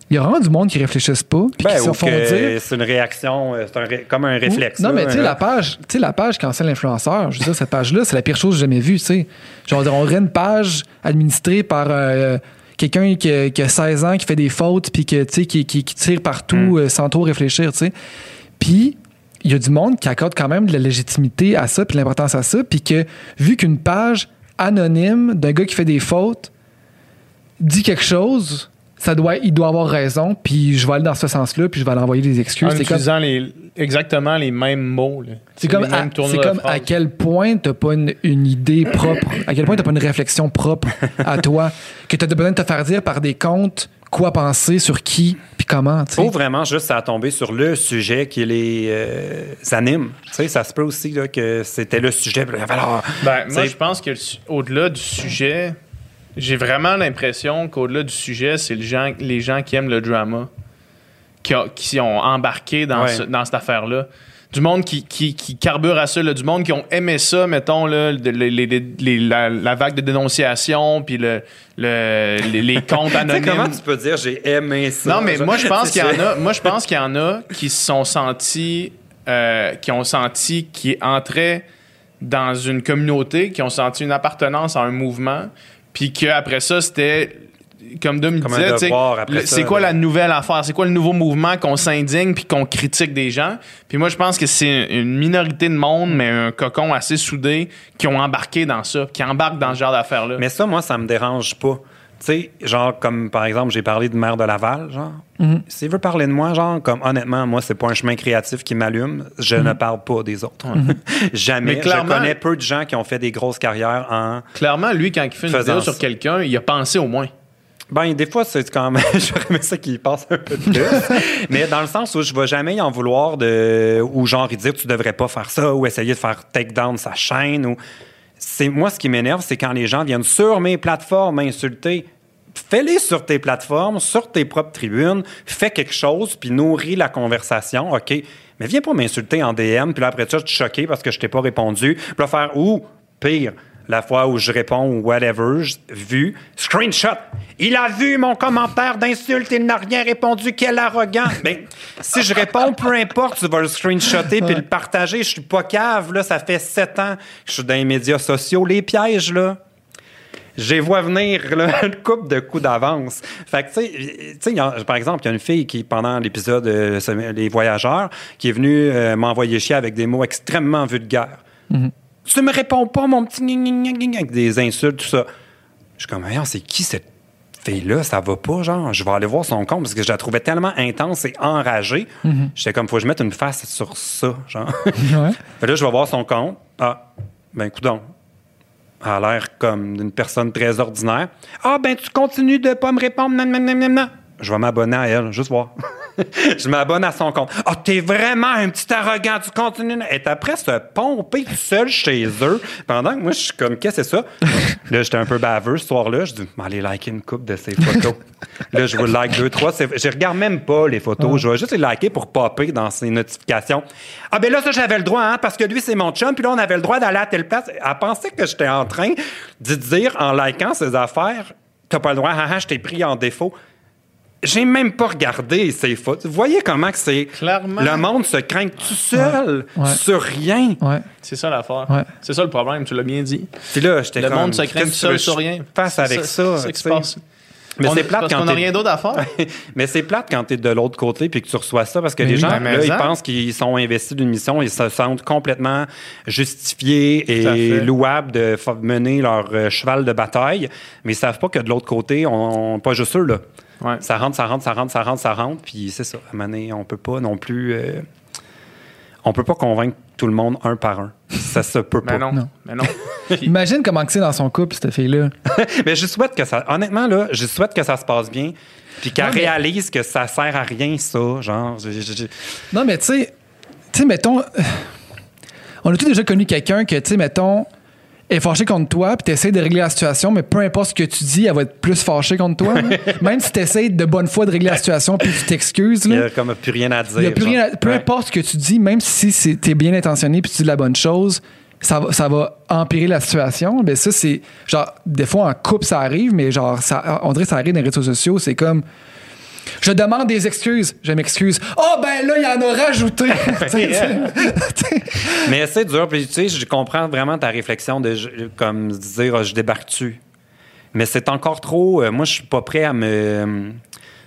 Il y a vraiment du monde qui réfléchissent pas, puis Ben, qui se font dire. c'est une réaction, euh, c'est un ré- comme un réflexe. Non, là, mais tu sais, la page, tu sais, la page l'influenceur, je veux dire, cette page-là, c'est la pire chose que j'ai jamais vue, tu sais. Genre, on aurait une page administrée par euh, quelqu'un qui, a- qui a 16 ans, qui fait des fautes, puis que, qui, qui- qui tire partout Mm. euh, sans trop réfléchir, tu sais. Puis, il y a du monde qui accorde quand même de la légitimité à ça, puis l'importance à ça, puis que, vu qu'une page anonyme d'un gars qui fait des fautes dit quelque chose, ça doit, il doit avoir raison, puis je vais aller dans ce sens-là, puis je vais aller envoyer des excuses. En C'est comme- utilisant les, exactement les mêmes mots. c'est comme, à, comme à quel point t'as pas une, une idée propre, à quel point t'as pas une réflexion propre à [laughs] toi, que t'as besoin de te faire dire par des comptes quoi penser sur qui puis comment. tu sais. Faut vraiment juste à tomber sur le sujet qui les euh, anime. Tu sais, ça se peut aussi là, que c'était le sujet. alors, Ben, moi, je pense que au-delà du sujet, j'ai vraiment l'impression qu'au-delà du sujet, c'est le gens- les gens qui aiment le drama qui, a- qui ont embarqué dans, Ouais. ce- dans cette affaire-là. Du monde qui, qui, qui carbure à ça, là, du monde qui ont aimé ça, mettons, là, de- les- les- les- la, la vague de dénonciation, puis le, le- les, [laughs] comptes anonymes. comment tu peux dire j'ai aimé ça? Non, mais moi, je [laughs] pense qu'il y en a. Moi, je pense qu'il y en a qui se sont sentis, euh, qui ont senti qu'ils entraient dans une communauté, qui ont senti une appartenance à un mouvement, puis qu'après ça, c'était comme Dom Comme disait, c'est quoi la nouvelle affaire? C'est quoi le nouveau mouvement qu'on s'indigne puis qu'on critique des gens? Puis moi, je pense que c'est une minorité de monde, mais un cocon assez soudé, qui ont embarqué dans ça, qui embarquent dans ce genre d'affaires-là. Mais ça, moi, ça me dérange pas. Tu sais, genre, comme par exemple, j'ai parlé de maire de Laval, genre. Mhm. S'il veut parler de moi, genre, comme honnêtement, moi, c'est pas un chemin créatif qui m'allume. Je ne parle pas des autres. [laughs] Jamais. Mais clairement- Je connais peu de gens qui ont fait des grosses carrières en. Clairement, lui, quand il fait une vidéo sur quelqu'un, il a pensé au moins. Ben, des fois, c'est quand même. [laughs] J'aurais aimé ça qu'il passe un peu de plus. [laughs] Mais dans le sens où je vais jamais y en vouloir de. Ou genre, il dire tu devrais pas faire ça, ou essayer de faire take down sa chaîne, ou. C'est, moi, ce qui m'énerve, c'est quand les gens viennent sur mes plateformes m'insulter. Fais-les sur tes plateformes, sur tes propres tribunes, fais quelque chose, puis nourris la conversation, OK? Mais viens pas m'insulter en DM, puis après ça, je suis choqué parce que je t'ai pas répondu. Puis là, faire, ou, pire, la fois où je réponds ou whatever, vu, screenshot. Il a vu mon commentaire d'insulte, il n'a rien répondu, quel arrogant. Ben, si je réponds, peu importe, tu vas le screenshotter puis le partager. Je suis pas cave, là, ça fait sept ans que je suis dans les médias sociaux. Les pièges, là, j'ai vois venir là, [laughs] une coupe de coups d'avance. Fait que, tu sais, par exemple, il y a une fille qui, pendant l'épisode euh, Les Voyageurs, qui est venue euh, m'envoyer chier avec des mots extrêmement vulgaires. Tu me réponds pas, mon petit avec des insultes, tout ça. Je suis comme, c'est qui cette fille-là? Ça va pas, genre. Je vais aller voir son compte parce que je la trouvais tellement intense et enragée. J'étais comme, faut que je mette une face sur ça, genre. [laughs] Ouais. Fait là, je vais voir son compte. Ah, ben, coudon. Elle a l'air comme d'une personne très ordinaire. Ah, ben, tu continues de pas me répondre. nan, nan, nan, nan, nan. Je vais m'abonner à elle, juste voir. [laughs] je m'abonne à son compte. Ah, t'es vraiment un petit arrogant, tu continues. Elle est après se pomper tout seul chez eux. Pendant que moi, je suis comme, qu'est-ce que c'est ça? là, j'étais un peu baveux ce soir-là. Je dis, m'aller liker une coupe de ses photos. là, je vous like deux, trois. Je regarde même pas les photos. Je vais juste les liker pour popper dans ses notifications. Ah, ben là, ça, j'avais le droit, hein, parce que lui, c'est mon chum. Puis là, on avait le droit d'aller à telle place. Elle pensait que j'étais en train de dire, en likant ses affaires, t'as pas le droit, haha, je t'ai pris en défaut. J'ai même pas regardé ces photos. Vous voyez comment que c'est. Clairement. Le monde se craint tout seul, Ouais. Ouais. sur rien. Ouais. C'est ça l'affaire. Ouais. C'est ça le problème, tu l'as bien dit. Puis là, j'étais Le comme, monde se craint tout seul sur rien? Fasse C'est avec ça. C'est ça qui se passe. Mais On- c'est plate parce quand qu'on n'a rien d'autre à faire. [laughs] Mais c'est plate quand tu es de l'autre côté puis que tu reçois ça parce que Mais les gens, mais là, ils en. pensent qu'ils sont investis d'une mission, ils se sentent complètement justifiés et louables de mener leur euh, cheval de bataille, mais ils savent pas que de l'autre côté, on, on- pas juste eux, là. Ouais. Ça rentre, ça rentre, ça rentre, ça rentre, ça rentre, puis c'est ça. À un moment donné, on peut pas non plus... euh, on peut pas convaincre tout le monde un par un. Ça se peut pas. Mais non. Non. Mais non. [laughs] Imagine comment que c'est dans son couple, cette fille-là. [laughs] mais je souhaite que ça. Honnêtement, là, je souhaite que ça se passe bien. Puis qu'elle mais- réalise que ça sert à rien, ça. Genre, je- je- je- Non, mais tu sais, tu sais, mettons, euh, on a tous déjà connu quelqu'un que, tu sais, mettons, est fâché contre toi, puis t'essayes de régler la situation, mais peu importe ce que tu dis, elle va être plus fâchée contre toi. [laughs] Même si t'essayes de bonne foi de régler la situation, puis tu t'excuses, il y là. a comme plus rien à dire. Il y a plus rien à- peu Ouais. importe ce que tu dis, même si t'es bien intentionné puis tu dis la bonne chose, ça va, ça va empirer la situation. Mais ça, c'est genre, des fois en couple, ça arrive, mais genre, ça, on dirait que ça arrive dans les réseaux sociaux. C'est comme, je demande des excuses, je m'excuse. Oh, ben là, il y en a rajouté. [laughs] [laughs] Mais c'est dur. Puis, tu sais, je comprends vraiment ta réflexion de je- comme dire ah, je débarque-tu. Mais c'est encore trop. euh, moi, je suis pas prêt à me.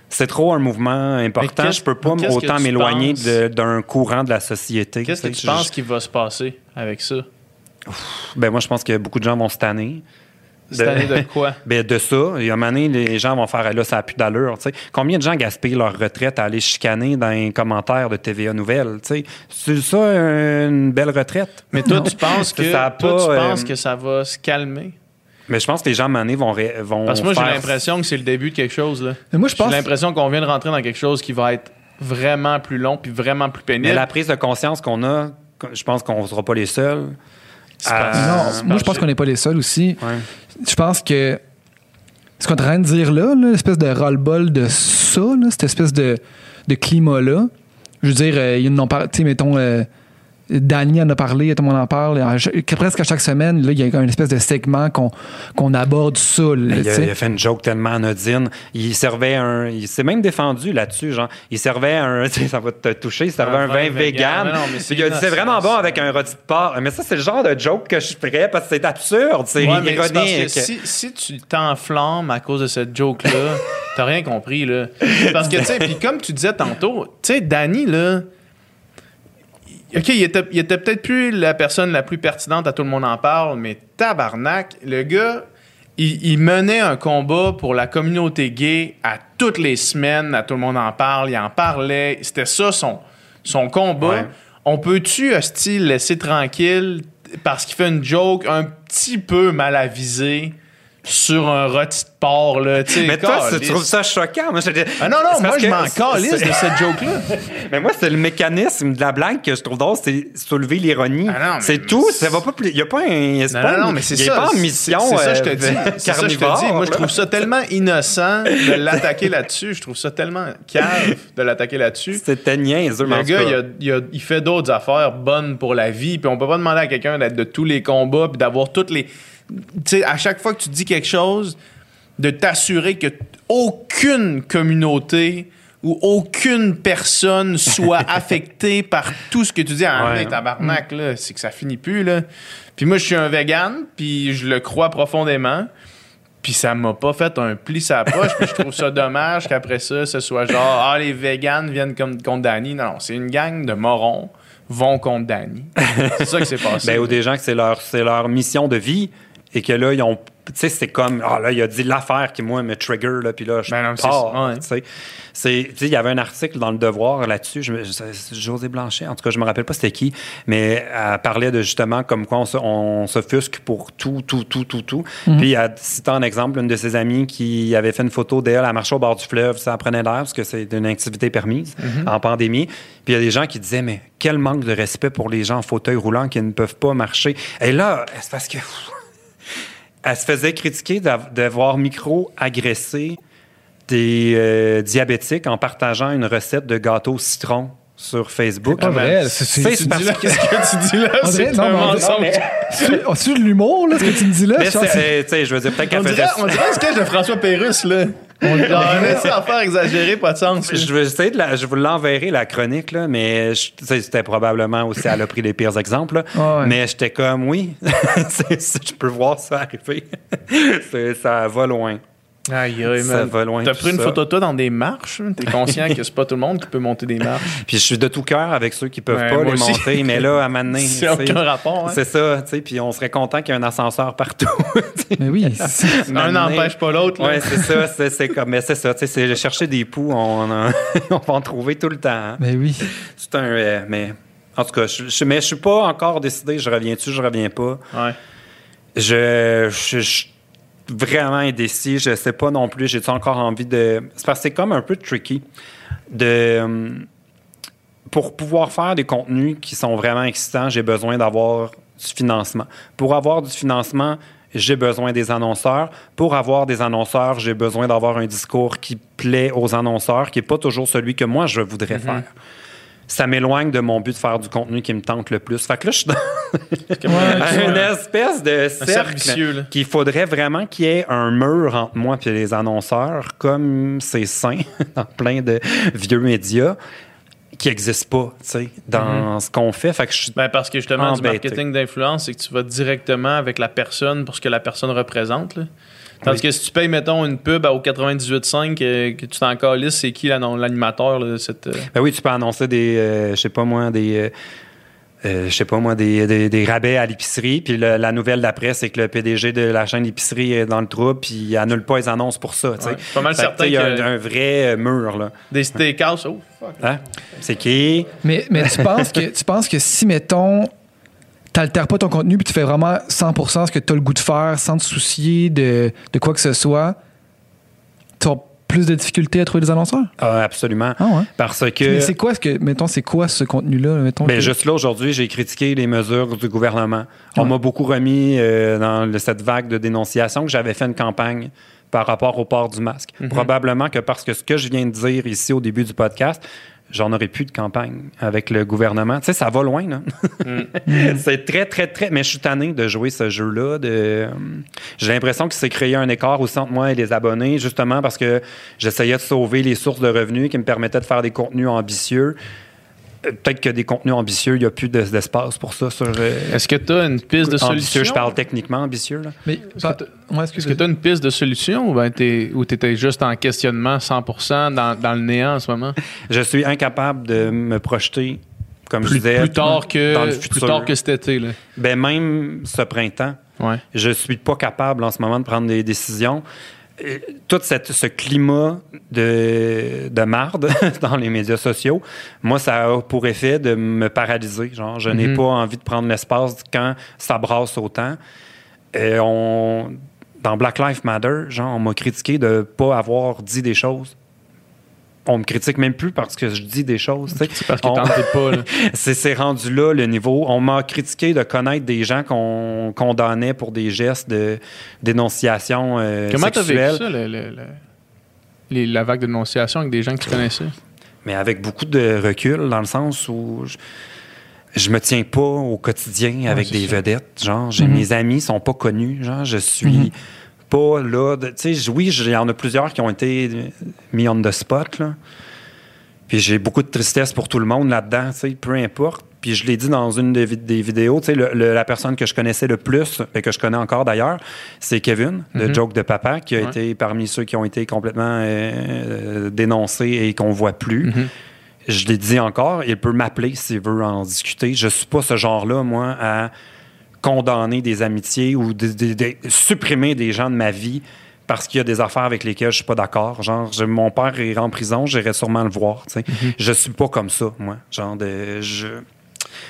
C'est trop un mouvement important. qu'est-ce- Je peux pas autant tu m'éloigner d'un courant de la société. Qu'est-ce que tu Je- penses qu'il va se passer avec ça? Ben, moi, je pense que beaucoup de gens vont se tanner. Cette année de quoi? [laughs] Ben, de ça. Il y a un moment donné, les gens vont faire là, ça n'a plus d'allure. tu sais. Combien de gens gaspillent leur retraite à aller chicaner dans les commentaires de TVA Nouvelles? tu sais? C'est ça une belle retraite? Mais toi, tu penses que, Ça a toi, tu pas, euh, penses que ça va se calmer? Mais je pense que les gens, donné, vont, ré- vont Parce que moi, j'ai l'impression que c'est le début de quelque chose. Là. Mais moi, je J'ai pense. l'impression qu'on vient de rentrer dans quelque chose qui va être vraiment plus long puis vraiment plus pénible. Mais la prise de conscience qu'on a, je pense qu'on ne sera pas les seuls. à- Non, moi, je pense qu'on n'est pas les seuls aussi. Ouais. Je pense que ce qu'on est en train de dire là, l'espèce de roll-ball de ça, cette espèce de, de climat-là, je veux dire, euh, il y en a par- tu sais, mettons, euh, Danny en a parlé, tout le monde en parle. Presque à chaque semaine, là, il y a une espèce de segment qu'on qu'on aborde ça. là, Il a, sais. il a fait une joke tellement anodine. Il servait un. Il s'est même défendu là-dessus. Genre, il servait un. [laughs] Ça va te toucher. Il servait un, vin vegan. Mais non, mais c'est Puis il a dit c'est innocent, vraiment bon avec un rôti de porc. Mais ça, c'est le genre de joke que je ferais parce que c'est absurde. C'est Ouais, ironique. si, si tu t'enflammes à cause de cette joke-là, [laughs] t'as rien compris, là. Parce que, tu sais, puis comme tu disais tantôt, tu sais, Danny, là, OK, il était, il était peut-être plus la personne la plus pertinente à tout le monde en parle, mais tabarnak, le gars, il, il menait un combat pour la communauté gay à toutes les semaines, à tout le monde en parle, il en parlait, c'était ça son, son combat. Ouais. On peut-tu, hostie, le laisser tranquille parce qu'il fait une joke un petit peu mal avisée? Sur un rôti de porc, là. Mais toi, tu trouves ça choquant? Moi, je Ah non, non, moi, je m'en calisse de cette [laughs] joke-là. Mais moi, c'est le mécanisme de la blague que je trouve drôle, c'est soulever l'ironie. Ah c'est tout. Ça va pas plus. Il y a pas un. Non, pas non, non, une- mais c'est ça. pas en mission. C'est ça, je te euh, dis. C'est ça, je te dis. Moi, je trouve ça tellement innocent de l'attaquer là-dessus. Je trouve ça tellement cave de l'attaquer là-dessus. C'était niaiseux, Le gars, il, a- il a- il fait d'autres affaires bonnes pour la vie. Puis on peut pas demander à quelqu'un d'être de tous les combats puis d'avoir toutes les. Sais, à chaque fois que tu dis quelque chose, de t'assurer que aucune communauté ou aucune personne soit [laughs] affectée par tout ce que tu dis. Ah, Ouais. tabarnak, là, c'est que ça finit plus, là. Puis moi, je suis un vegan, puis je le crois profondément. Puis ça m'a pas fait un pli sa poche. Puis je trouve ça dommage qu'après ça, ce soit genre, ah, les véganes viennent comme, contre Danny. Non, non, c'est une gang de morons vont contre Danny. C'est ça qui s'est [laughs] passé. Ben, ou des gens que c'est leur, c'est leur mission de vie et que là, ils ont. Tu sais, c'est comme. Ah, là, il a dit l'affaire qui, moi, me trigger, là, puis là, je Ben non, pars, tu sais. C'est- tu sais, il y avait un article dans Le Devoir là-dessus. Je je- José Blanchet, en tout cas, je me rappelle pas c'était qui, mais elle parlait de justement comme quoi on, s'offusque pour tout, tout, tout, tout, tout. Puis elle citait en exemple une de ses amies qui avait fait une photo d'elle à marcher au bord du fleuve, ça prenait l'air parce que c'est une activité permise en pandémie. Puis il y a des gens qui disaient, mais quel manque de respect pour les gens en fauteuil roulant qui ne peuvent pas marcher. Et là, c'est parce que elle se faisait critiquer d'av- d'avoir micro-agressé des euh, diabétiques en partageant une recette de gâteau citron sur Facebook. Pas vrai, c'est- c'est- C'est parce que- Qu'est-ce que tu dis là? C'est [laughs] un mais mensonge. C'est oh, c'est de l'humour, là, ce que tu me dis là? Mais Je c'est- c'est, sais, je veux dire, peut-être qu'elle faisait on dirait un sketch de François Pérusse, là. On genre, un esti d'affaires exagérées, pas de sens. Je vais essayer de la, je vous l'enverrai la chronique là, mais c'était probablement aussi elle a pris les pires exemples. là. Ouais. Mais j'étais comme oui, [laughs] je peux voir ça arriver. [laughs] Ça va loin. Aïe, aïe, Ça va loin, T'as pris une ça. photo de toi dans des marches? T'es conscient que c'est pas tout le monde qui peut monter des marches? [laughs] Puis je suis de tout cœur avec ceux qui peuvent Ouais, pas les aussi. monter, mais là à maintenant, [laughs] C'est aucun rapport, hein? C'est ça, tu sais. Puis on serait content qu'il y ait un ascenseur partout. [laughs] Mais oui, c'est- Un Maintenant- n'empêche pas l'autre. Ouais, c'est ça, c'est, comme, mais c'est ça, tu sais, chercher des poux, on, va en trouver tout le temps. hein. mais oui. C'est un, euh, mais en tout cas, je, je- mais je suis pas encore décidé, je reviens-tu, je reviens pas. Ouais. Je, je, je suis vraiment indécis. Je sais pas non plus. J'ai encore envie de. C'est parce que c'est comme un peu tricky de. hum, Pour pouvoir faire des contenus qui sont vraiment excitants, j'ai besoin d'avoir du financement. Pour avoir du financement, j'ai besoin des annonceurs. Pour avoir des annonceurs, j'ai besoin d'avoir un discours qui plaît aux annonceurs, qui n'est pas toujours celui que moi je voudrais faire. Ça m'éloigne de mon but de faire du contenu qui me tente le plus. Fait que là, je suis dans [laughs] [laughs] une espèce de cercle qu'il faudrait vraiment qu'il y ait un mur entre moi et les annonceurs, comme c'est sain [laughs] dans plein de vieux médias, qui n'existent pas, tu sais, dans ce qu'on fait. Fait que je suis Ben parce que justement, du marketing d'influence, c'est que tu vas directement avec la personne pour ce que la personne représente. là. Tandis que si tu payes, mettons, une pub au 98.5, euh, que tu t'en calisses, c'est qui l'animateur de cette. euh, Ben oui, tu peux annoncer des, euh, je sais pas moi, des, euh, euh, je sais pas moi, des, des- des rabais à l'épicerie. Puis le- la nouvelle d'après, c'est que le PDG de la chaîne d'épicerie est dans le trou, puis il annule pas les annonces pour ça. Ouais, pas mal Fait certain Il y a un, un vrai mur là. Des steakhouse. Oh, fuck. Hein? C'est qui? Mais, mais tu, penses que, tu penses que si, mettons, t'altères pas ton contenu puis tu fais vraiment 100% ce que tu as le goût de faire sans te soucier de, de quoi que ce soit, tu as plus de difficultés à trouver des annonceurs? Ah, absolument. Ah ouais? Parce Mais que c'est quoi, ce que, mettons, c'est quoi ce contenu-là? Mettons Ben, que- juste là, aujourd'hui, j'ai critiqué les mesures du gouvernement. On m'a beaucoup remis euh, dans cette vague de dénonciation que j'avais fait une campagne par rapport au port du masque. Probablement que parce que ce que je viens de dire ici au début du podcast, j'en aurais plus de campagne avec le gouvernement. Tu sais, ça va loin, là. [laughs] c'est très, très, très... Mais je suis tanné de jouer ce jeu-là. De... euh, J'ai l'impression qu'il s'est créé un écart aussi entre moi et les abonnés, justement parce que j'essayais de sauver les sources de revenus qui me permettaient de faire des contenus ambitieux. Peut-être que des contenus ambitieux, il n'y a plus de- d'espace pour ça sur... euh, Est-ce que tu as une piste de ambitieux, solution? je parle techniquement ambitieux. Là. Mais, Est-ce que ouais, Est-ce excuse que tu as une piste de solution ou ben tu étais juste en questionnement 100% dans, dans le néant en ce moment? Je suis incapable de me projeter, comme je Plus, disais, plus tard que, dans le plus tard que cet été. Là. Ben, même ce printemps, Ouais. je suis pas capable en ce moment de prendre des décisions. Tout cette- ce climat de, de marde [laughs] dans les médias sociaux, moi, ça a pour effet de me paralyser. Genre, je n'ai Mhm. pas envie de prendre l'espace quand ça brasse autant. Euh, on, dans Black Lives Matter, genre, on m'a critiqué de pas avoir dit des choses. On me critique même plus parce que je dis des choses. C'est parce que On- pas. Là. [laughs] c'est c'est rendu là le niveau. On m'a critiqué de connaître des gens qu'on condamnait pour des gestes de dénonciation euh, Comment t'as vécu sexuelle, ça, le- le- le- les- la vague de dénonciation avec des gens que tu connaissais? mais avec beaucoup de recul dans le sens où je, je me tiens pas au quotidien avec des ça. vedettes. Genre, Mhm. mes amis sont pas connus. Genre, je suis Mhm. Pas là. Tu sais, oui, il y en a plusieurs qui ont été mis on the spot. Là. Puis j'ai beaucoup de tristesse pour tout le monde là-dedans, tu sais, peu importe. Puis je l'ai dit dans une des, vid- des vidéos, tu sais, le- le- la personne que je connaissais le plus, et que je connais encore d'ailleurs, c'est Kevin, le Mhm. joke de papa, qui a Ouais. été parmi ceux qui ont été complètement euh, dénoncés et qu'on voit plus. Mhm. Je l'ai dit encore, il peut m'appeler s'il veut en discuter. Je suis pas ce genre-là, moi, à condamner des amitiés ou de, de- de supprimer des gens de ma vie parce qu'il y a des affaires avec lesquelles je suis pas d'accord. Genre, je- mon père est en prison, j'irai sûrement le voir. tu sais. Je suis pas comme ça, moi. Genre de, je...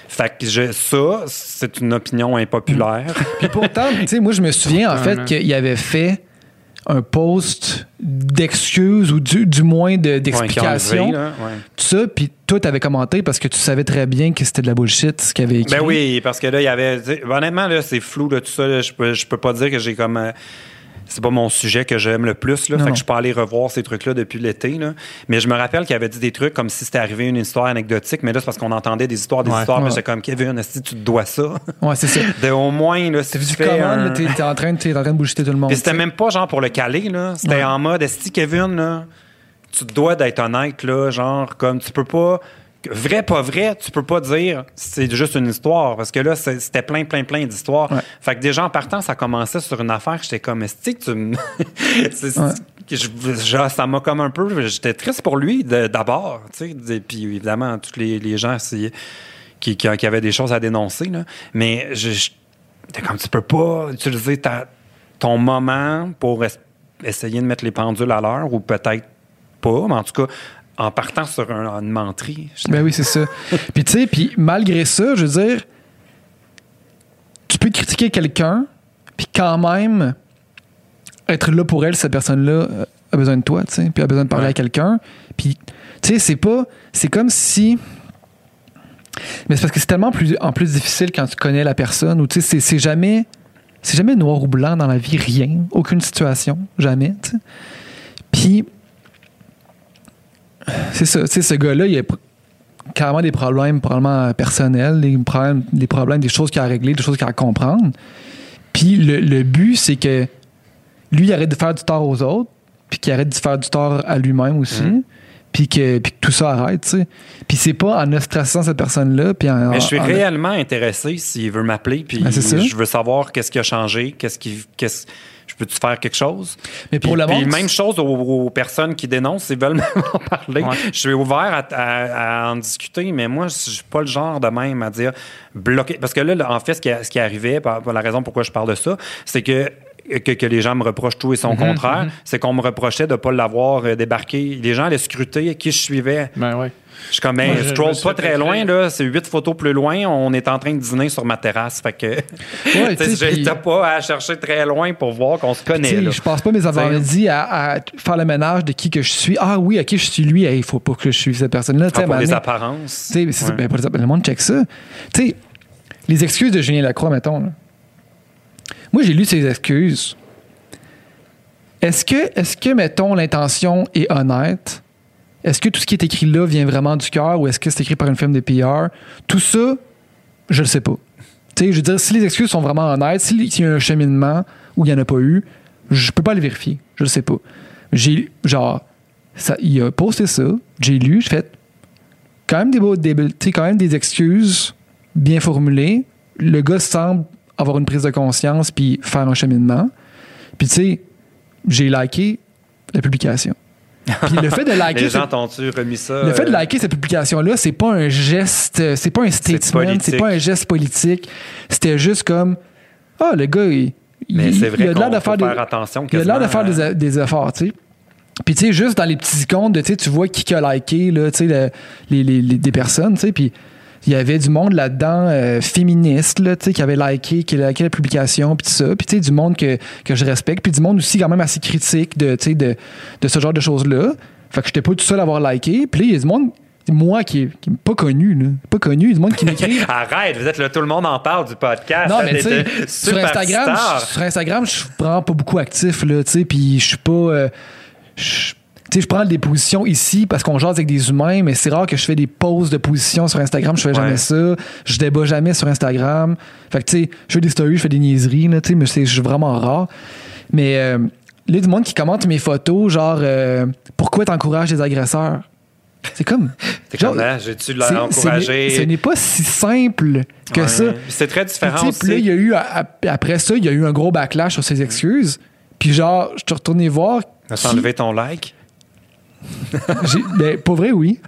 Fait que je, ça, c'est une opinion impopulaire. Puis pourtant, tu sais, moi, je me souviens en fait qu'il avait fait un post d'excuses ou du, du moins de- Ouais, d'explications. là, ouais. tout ça, puis toi, t'avais commenté parce que tu savais très bien que c'était de la bullshit, ce qu'il avait écrit. Ben oui, parce que là, il y avait. Honnêtement, là, c'est flou, là, tout ça. là. je, peux, je peux pas dire que j'ai comme. euh, c'est pas mon sujet que j'aime le plus. Là, Non, fait non. que je peux aller revoir ces trucs-là depuis l'été. Là. Mais je me rappelle qu'il avait dit des trucs comme si c'était arrivé une histoire anecdotique. Mais là, c'est parce qu'on entendait des histoires, des Ouais. histoires. Mais j'étais comme Kevin, que tu te dois ça? Ouais, c'est ça. [laughs] De, au moins, là, si tu du fais un- t'es t'es en train de, t'es en train de bullshiter tout le monde. Puis c'était même pas genre pour le caler, là. C'était Ouais. en mode, que Kevin, là, tu te dois d'être honnête, là, genre, comme tu peux pas. Vrai, pas vrai, tu peux pas dire c'est juste une histoire. Parce que là, c'était plein, plein, plein d'histoires. Ouais. Fait que déjà en partant, ça commençait sur une affaire que j'étais comme, est-ce que tu me. [laughs] Ouais. je- ça m'a comme un peu. J'étais triste pour lui d'abord. tu sais. Puis évidemment, tous les, les gens qui, qui, qui avaient des choses à dénoncer. Là. Mais je, je- t'es comme tu peux pas utiliser ta, ton moment pour es- essayer de mettre les pendules à l'heure ou peut-être pas, mais en tout cas, en partant sur un- une menterie. Ben oui, c'est ça. [laughs] puis tu sais, puis malgré ça, je veux dire, tu peux critiquer quelqu'un, puis quand même être là pour elle, cette personne-là euh, a besoin de toi, tu sais, puis a besoin de parler Ouais. à quelqu'un. Puis, tu sais, c'est pas. C'est comme si. Mais c'est parce que c'est tellement plus, en plus difficile quand tu connais la personne, ou tu sais, c'est- jamais. C'est jamais noir ou blanc dans la vie, rien. Aucune situation, jamais, tu sais. Puis. C'est ça, tu sais, ce gars-là, il a carrément des problèmes, probablement personnels, des problèmes, des problèmes, des choses qu'il a à régler, des choses qu'il a à comprendre. Puis le, le but, c'est que lui, il arrête de faire du tort aux autres, puis qu'il arrête de faire du tort à lui-même aussi, Mhm. puis, que, puis que tout ça arrête, tu sais. Puis c'est pas en ostracisant cette personne-là, puis en... Mais je suis en- réellement intéressé s'il veut m'appeler, puis Ben, je veux savoir qu'est-ce qui a changé, qu'est-ce qui. Qu'est-ce, je peux-tu faire quelque chose? Mais pour Puis- le puis même chose aux, aux personnes qui dénoncent, s'ils veulent [laughs] m'en parler. Ouais. Je suis ouvert à, à- à en discuter, mais moi, je suis pas le genre de même à dire bloquer. Parce que là, là, en fait, ce qui, ce qui arrivait, par, par la raison pourquoi je parle de ça, c'est que que, que les gens me reprochent tout et son contraire, c'est qu'on me reprochait de ne pas l'avoir euh, débarqué. Les gens allaient scruter qui je suivais. Ben ouais. Je suis comme, ben, Moi, je scroll suis pas très loin, là. C'est huit photos plus loin. On est en train de dîner sur ma terrasse. Fait que, Ouais, [laughs] t'as pas à chercher très loin pour voir qu'on se connaît, je passe pas mes avant-midi à, à faire le ménage de qui que je suis. Ah oui, ok, je suis lui. Il faut pas que je suive cette personne-là. Ah, pour à les apparences. Ouais. ben, pour les- le monde check ça. Tu sais, les excuses de Julien Lacroix, mettons. là. Moi, j'ai lu ses excuses. Est-ce que, est-ce que, mettons, l'intention est honnête? Est-ce que tout ce qui est écrit là vient vraiment du cœur ou est-ce que c'est écrit par une firme de PR? Tout ça, je le sais pas. Tu sais, je veux dire, si les excuses sont vraiment honnêtes, s'il y a un cheminement où il n'y en a pas eu, je peux pas le vérifier. Je le sais pas. J'ai, genre, il a posté ça, j'ai lu, j'ai fait, quand même des, beaux- des, quand même des excuses bien formulées. Le gars semble avoir une prise de conscience puis faire un cheminement. Puis tu sais, j'ai liké la publication. Puis le fait de [laughs] liker Les gens t'ont-tu remis ça? le fait de euh, liker cette publication-là, c'est pas un geste, c'est pas un statement, c'est pas un geste politique. C'était juste comme, ah, le gars, il, Mais il- c'est il vrai a l'air de faire faire, des, attention. il a l'air de faire des, euh, des efforts, tu sais. Puis, tu sais, juste dans les petits icônes, de, tu vois qui qui a liké, là, tu sais, le- les, les- les- des personnes, tu sais, puis il y avait du monde là-dedans euh, féministe, là, tu sais, qui avait liké, qui a liké la publication, puis ça. Puis, tu sais, du monde que, que je respecte, puis du monde aussi quand même assez critique de, tu sais, de, de ce genre de choses-là. Fait que j'étais pas tout seul à avoir liké. Puis il y a du monde, moi, qui qui est pas connu, là, pas connu, il y a du monde qui m'écrit. [laughs] Arrête, vous êtes là, tout le monde en parle du podcast. Non, mais tu sais, sur Instagram, sur Instagram, je suis vraiment pas beaucoup actif, là, tu sais, puis je suis pas... euh, sais, je prends des positions ici parce qu'on jase avec des humains, mais c'est rare que je fais des poses de position sur Instagram. Je fais jamais ça. Je débat jamais sur Instagram. Fait que, tu sais, je fais des stories, je fais des niaiseries, là, tu sais, mais c'est vraiment rare. Mais euh, là, il y a du monde qui commente mes photos, genre, euh, pourquoi t'encourages les agresseurs? C'est comme... [laughs] T'es hein, j'ai-tu c'est- ce n'est- encouragé? Ce n'est pas si simple que Ouais. ça. C'est très différent puis là, il y a eu, a- a- après ça, il y a eu un gros backlash sur ses excuses. Puis genre, je suis retourné voir. As-tu qui- enlevé ton like? [laughs] ben, pour vrai, oui.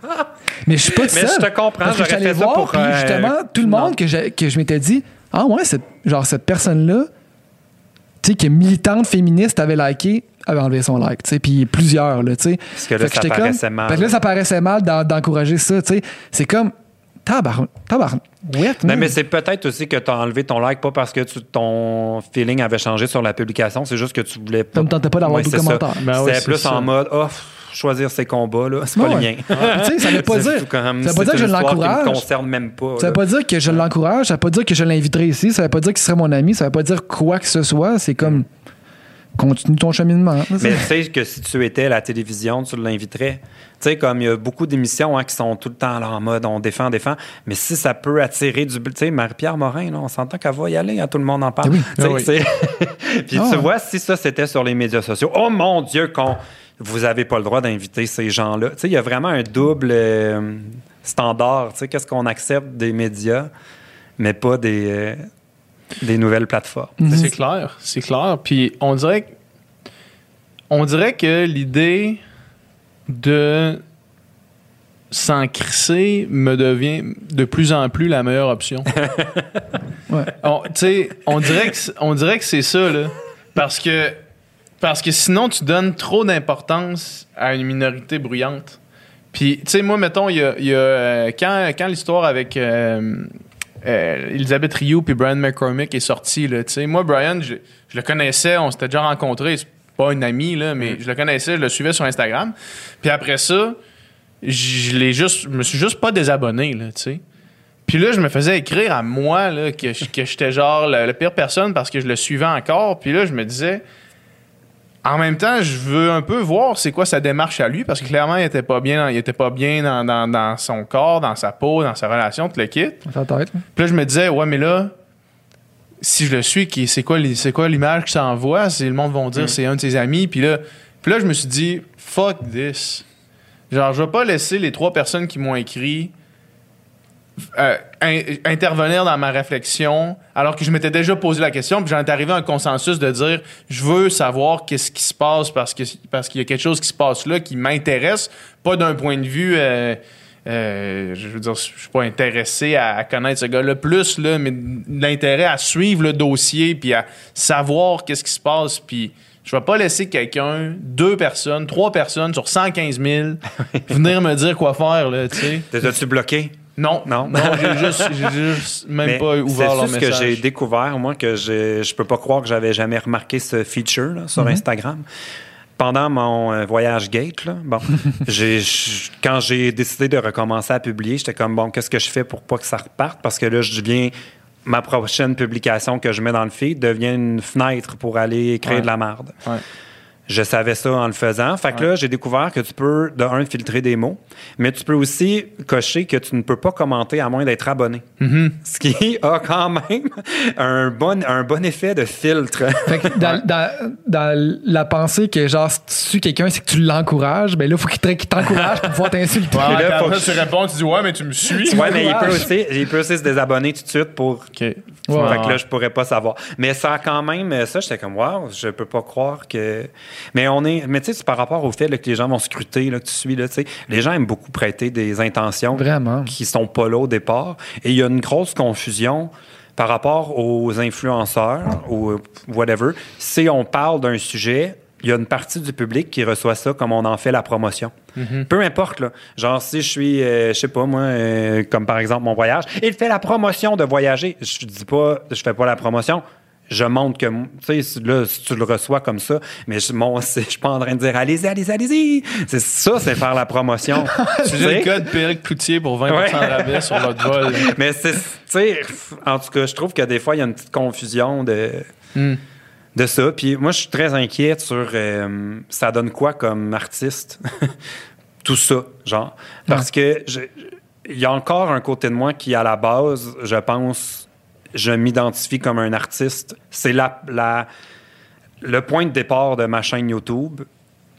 Mais je suis pas tout Mais seul. je te comprends, Parce que j'aurais ça voir, pour, puis euh, justement, tout le non. monde que, j'ai- que je m'étais dit, ah ouais, cette, genre cette personne-là, tu sais, qui est militante féministe, avait liké, avait enlevé son like, tu sais, puis plusieurs, là, tu sais. Parce que là, Fait ça paraissait mal. Fait que là, ça paraissait mal d'en- d'encourager ça, tu sais. C'est comme, tabarn, tabarn, ouais, Non, mais c'est peut-être aussi que tu as enlevé ton like, pas parce que tu- ton feeling avait changé sur la publication, c'est juste que tu voulais pas. Ça me tentait pas d'avoir Ouais, commentaires. Ben C'était plus ça. en mode, oh, choisir ses combats, là, c'est pas Ouais. le mien. Sais, ça veut [laughs] pas dire, ça veut pas C'est dire que je l'encourage. me concerne même pas. Ça veut pas dire que je l'encourage, ça veut pas dire que je l'inviterai ici, ça veut pas dire qu'il serait mon ami, ça veut pas dire quoi que ce soit. C'est comme continue ton cheminement. Mais tu sais que si tu étais à la télévision, tu l'inviterais. Tu sais, comme il y a beaucoup d'émissions hein, qui sont tout le temps là en mode on défend, on défend. Mais si ça peut attirer du. Tu sais, Marie-Pierre Morin, là, on s'entend qu'elle va y aller, hein, tout le monde en parle. Ah oui. Tu sais, Ah oui. [laughs] Puis Ah tu vois, si ça c'était sur les médias sociaux, oh mon Dieu, qu'on vous avez pas le droit d'inviter ces gens-là. Tu sais, il y a vraiment un double euh, standard. Tu sais, qu'est-ce qu'on accepte des médias, mais pas des, euh, des nouvelles plateformes. Mhm. C'est clair, c'est clair. Puis on dirait que, on dirait que l'idée de s'en crisser me devient de plus en plus la meilleure option. Ouais. [laughs] On, tu sais, on dirait que on dirait que c'est ça là, parce que parce que sinon tu donnes trop d'importance à une minorité bruyante. Puis tu sais moi mettons il y a, il y a, euh, quand quand l'histoire avec euh, euh, Elisabeth Rioux puis Brian McCormick est sorti. Là, tu sais. moi, Brian, je, je le connaissais, on s'était déjà rencontrés. C'est pas un ami, là, mais je le connaissais, je le suivais sur Instagram. Puis après ça, je l'ai juste, je me suis juste pas désabonné, là, tu sais. Puis là, je me faisais écrire à moi là, que, que j'étais genre la, la pire personne parce que je le suivais encore. Puis là, je me disais, en même temps, je veux un peu voir c'est quoi sa démarche à lui parce que clairement, il était pas bien, dans- il était pas bien dans, dans- dans son corps, dans sa peau, dans sa relation, tout le kit. Tête. Puis là, je me disais, ouais, mais là, si je le suis, c'est quoi, les- c'est quoi l'image que ça envoie? C'est, le monde va dire c'est un de ses amis. Puis là, puis là, je me suis dit, fuck this. Genre, je vais pas laisser les trois personnes qui m'ont écrit euh, in- intervenir dans ma réflexion alors que je m'étais déjà posé la question puis j'en étais arrivé à un consensus de dire je veux savoir qu'est-ce qui se passe parce que parce qu'il y a quelque chose qui se passe là qui m'intéresse pas d'un point de vue euh, euh, je veux dire je suis pas intéressé à, à connaître ce gars-là plus là mais l'intérêt à suivre le dossier puis à savoir qu'est-ce qui se passe puis je vais pas laisser quelqu'un, deux personnes, trois personnes sur 115 000 [laughs] venir me dire quoi faire, là, tu sais. T'as-tu bloqué? Non, Non. non, j'ai juste, même Mais pas ouvert leur c'est ce que message. j'ai découvert, moi, que je, je peux pas croire que j'avais jamais remarqué ce feature là, Mhm. sur Instagram? Pendant mon euh, voyage gate, là, bon, [laughs] j'ai, quand j'ai décidé de recommencer à publier, j'étais comme bon, qu'est-ce que je fais pour pas que ça reparte? Parce que là, je viens ma prochaine publication que je mets dans le feed devient une fenêtre pour aller créer Ouais. de la merde. Ouais. Je savais ça en le faisant. Fait que là, j'ai découvert que tu peux, de un, filtrer des mots, mais tu peux aussi cocher que tu ne peux pas commenter à moins d'être abonné. Mm-hmm. Ce qui [laughs] a quand même un bon, un bon effet de filtre. Fait que dans, [laughs] dans, dans la pensée que genre si tu suis quelqu'un c'est que tu l'encourages ben là faut qu'il te- qu'il t'encourage pour pouvoir t'insulter Ouais, là, faut après, tu réponds, tu dis ouais, mais tu me suis. ouais, mais il peut, aussi, il peut aussi se désabonner tout de suite pour. Ok. fait que là, je pourrais pas savoir. Mais ça a quand même, ça, j'étais comme, waouh, je peux pas croire que. Mais on est, mais tu sais, par rapport au fait là, que les gens vont scruter, là, que tu suis, là, tu sais, les gens aiment beaucoup prêter des intentions Vraiment. qui sont pas là au départ. Et il y a une grosse confusion par rapport aux influenceurs ou whatever. Si on parle d'un sujet, il y a une partie du public qui reçoit ça comme on en fait la promotion. Peu importe, là. Genre, si je suis, euh, je sais pas, moi, euh, comme par exemple mon voyage, il fait la promotion de voyager. Je dis pas, je fais pas la promotion. Je montre que, tu sais, là, si tu le reçois comme ça, mais je, mon, [laughs] je suis pas en train de dire, allez-y, allez-y, allez-y. C'est ça, c'est faire la promotion. [laughs] Tu J'ai le code Péric Cloutier pour 20 Ouais. de rabais sur votre [laughs] vol. Mais c'est, tu sais, en tout cas, je trouve que des fois, il y a une petite confusion de, Hmm. de ça. Puis moi, je suis très inquiète sur euh, ça donne quoi comme artiste, tout ça, genre. Parce que je- il y a encore un côté de moi qui, à la base, je pense, je m'identifie comme un artiste. C'est la, la, le point de départ de ma chaîne YouTube.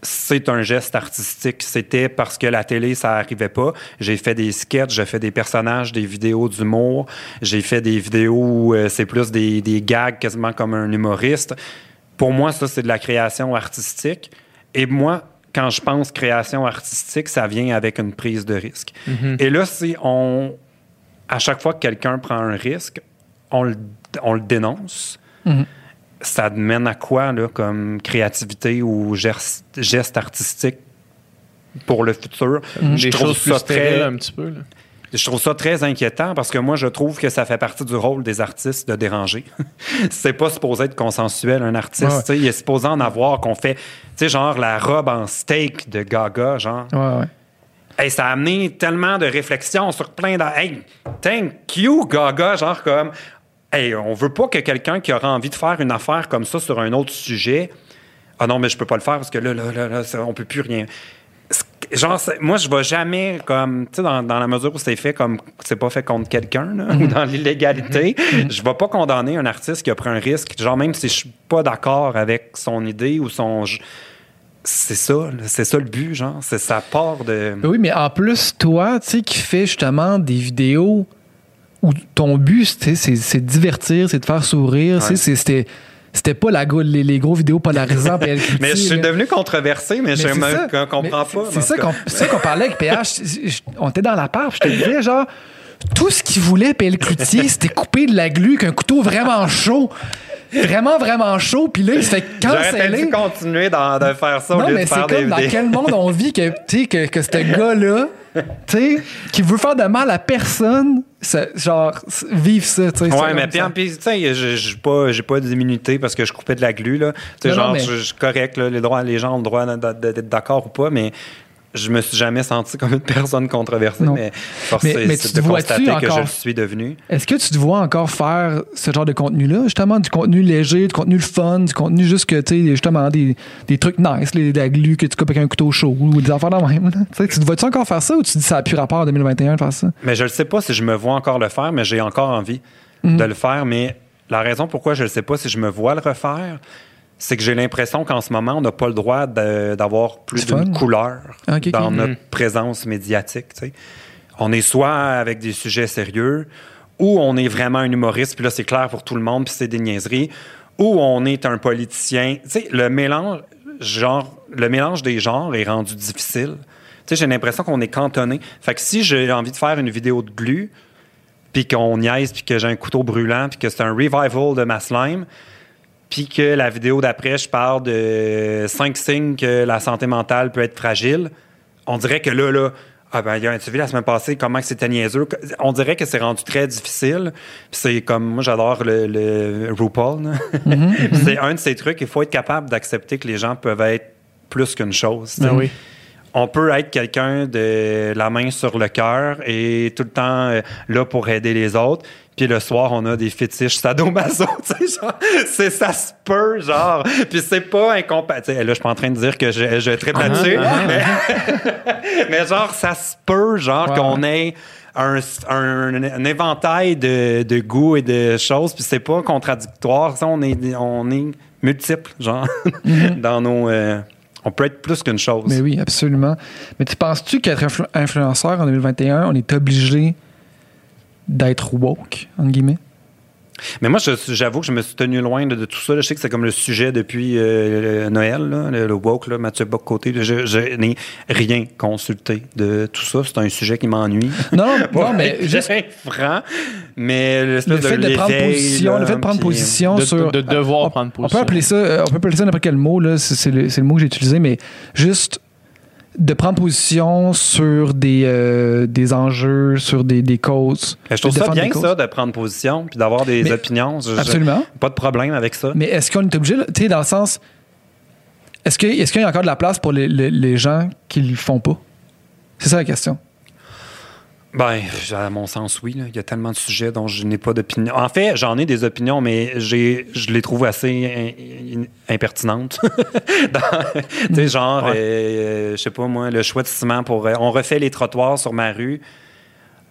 C'est un geste artistique. C'était parce que la télé, ça arrivait pas. J'ai fait des sketchs, j'ai fait des personnages, des vidéos d'humour. J'ai fait des vidéos où euh, c'est plus des, des gags quasiment comme un humoriste. Pour moi, ça, c'est de la création artistique. Et moi, quand je pense création artistique, ça vient avec une prise de risque. Et là, si on, à chaque fois que quelqu'un prend un risque, on le, on le dénonce. Ça mène à quoi, là, comme créativité ou geste, geste artistique pour le futur? Je Des trouve choses plus ça très, un petit peu. Là. je trouve ça très inquiétant parce que moi, je trouve que ça fait partie du rôle des artistes de déranger. [laughs] c'est pas supposé être consensuel, un artiste. Ouais. Il est supposé en avoir qu'on fait, tu sais, genre la robe en steak de Gaga, genre. ouais ouais Hey, ça a amené tellement de réflexions sur plein de. Hey, thank you, Gaga, genre comme. Hey, on veut pas que quelqu'un qui aura envie de faire une affaire comme ça sur un autre sujet. Ah non, mais je peux pas le faire parce que là, là, là, là ça, on peut plus rien. Genre, moi, je vais jamais comme, tu sais, dans, dans la mesure où c'est fait comme, c'est pas fait contre quelqu'un, ou [laughs] dans l'illégalité, je vais pas condamner un artiste qui a pris un risque, genre même si je suis pas d'accord avec son idée ou son, c'est ça, c'est ça le but, genre, c'est sa part de. Oui, mais en plus, toi, tu sais, qui fais justement des vidéos où ton but, c'est de divertir, c'est de faire sourire. c'est- C'était c'était pas la, go- les, les gros vidéos polarisantes. PL Cloutier, [laughs] Mais je suis là. devenu controversé, mais, Mais je me comprends pas. c'est- ça qu'on parlait avec PH. [laughs] On était dans la part, je te disais, genre, tout ce qu'il voulait, PL Cloutier, [laughs] c'était couper de la glu avec un couteau vraiment chaud. Vraiment, vraiment chaud. Puis là, il se fait canceller. dû continuer dans- de faire ça au Non, lieu mais de c'est faire des comme dans quel monde on vit que, tu sais, que, que ce gars-là tu sais, qui veut faire de mal à personne, genre, vive ça, tu sais. Ouais, mais puis, tu sais, j'ai pas, pas d'immunité parce que je coupais de la glu, là. Tu sais, genre, je suis correct, là, les, droits, les gens ont le droit d'être d'accord ou pas, mais je me suis jamais senti comme une personne controversée, Non. mais force Mais- mais tu de te constater que je le suis devenu. Est-ce que tu te vois encore faire ce genre de contenu-là, justement, du contenu léger, du contenu le fun, du contenu juste que, tu sais, justement, des, des trucs nice, les, la glu que tu coupes avec un couteau chaud ou des affaires de même, là? Tu tu te vois-tu encore faire ça ou tu dis ça n'a plus rapport en 2021 de faire ça? Mais je ne sais pas si je me vois encore le faire, mais j'ai encore envie Mhm. de le faire. Mais la raison pourquoi je ne sais pas si je me vois le refaire, c'est que j'ai l'impression qu'en ce moment, on n'a pas le droit d'avoir plus d'une couleur Ah, dans Mhm. notre présence médiatique. tu sais. On est soit avec des sujets sérieux, ou on est vraiment un humoriste, puis là, c'est clair pour tout le monde, puis c'est des niaiseries, ou on est un politicien. Tu sais, le mélange, genre, le mélange des genres est rendu difficile. Tu sais, j'ai l'impression qu'on est cantonné. Fait que si j'ai envie de faire une vidéo de glu, puis qu'on niaise, puis que j'ai un couteau brûlant, puis que c'est un revival de ma slime, puis que la vidéo d'après, je parle de cinq signes que la santé mentale peut être fragile, on dirait que là, là, ah ben, il y a un vu la semaine passée comment que c'était niaiseux? On dirait que c'est rendu très difficile. C'est comme, moi, j'adore le, le RuPaul. Puis [laughs] c'est un de ces trucs, il faut être capable d'accepter que les gens peuvent être plus qu'une chose. Ben oui. On peut être quelqu'un de la main sur le cœur et tout le temps euh, là pour aider les autres. Puis le soir, on a des fétiches sadomaso, [laughs] tu sais, genre, c'est ça se peut, genre. Puis c'est pas incompatible. Là, je suis pas en train de dire que je, je tripe là-dessus, mais, [laughs] mais genre, ça se peut, genre, qu'on ait un, un- un éventail de, de goûts et de choses, puis c'est pas contradictoire. Ça, on est, on est multiples, genre, [laughs] dans nos... euh, on peut être plus qu'une chose. Mais oui, absolument. Mais tu penses-tu qu'être influ- influenceur en 2021, on est obligé d'être woke, entre guillemets? Mais moi, je- j'avoue que je me suis tenu loin de, de tout ça. là. Je sais que c'est comme le sujet depuis euh, Noël, là, le, le woke, là, Mathieu Bock-Côté. Je, je n'ai rien consulté de tout ça. C'est un sujet qui m'ennuie. Non, non, [laughs] mais juste franc. Mais le fait de, prendre position, là, le fait de prendre puis- position De, sur... de devoir on, prendre on position. peut appeler ça, euh, on peut appeler ça n'importe quel mot, là, c'est, c'est le, c'est le mot que j'ai utilisé, mais juste de prendre position sur des, euh, des enjeux, sur des, des causes. Mais je trouve ça bien, ça, de prendre position puis d'avoir des Mais- opinions. Je- Absolument. pas de problème avec ça. Mais est-ce qu'on est obligé, tu sais, dans le sens, est-ce, que, est-ce qu'il y a encore de la place pour les, les- les gens qui le font pas? C'est ça la question. Ben, à mon sens, oui. là. Il y a tellement de sujets dont je n'ai pas d'opinion. En fait, j'en ai des opinions, mais j'ai, je les trouve assez in- in- impertinentes. [laughs] Tu sais, genre, Ouais. euh, je sais pas moi, le choix de ciment pour. euh, on refait les trottoirs sur ma rue.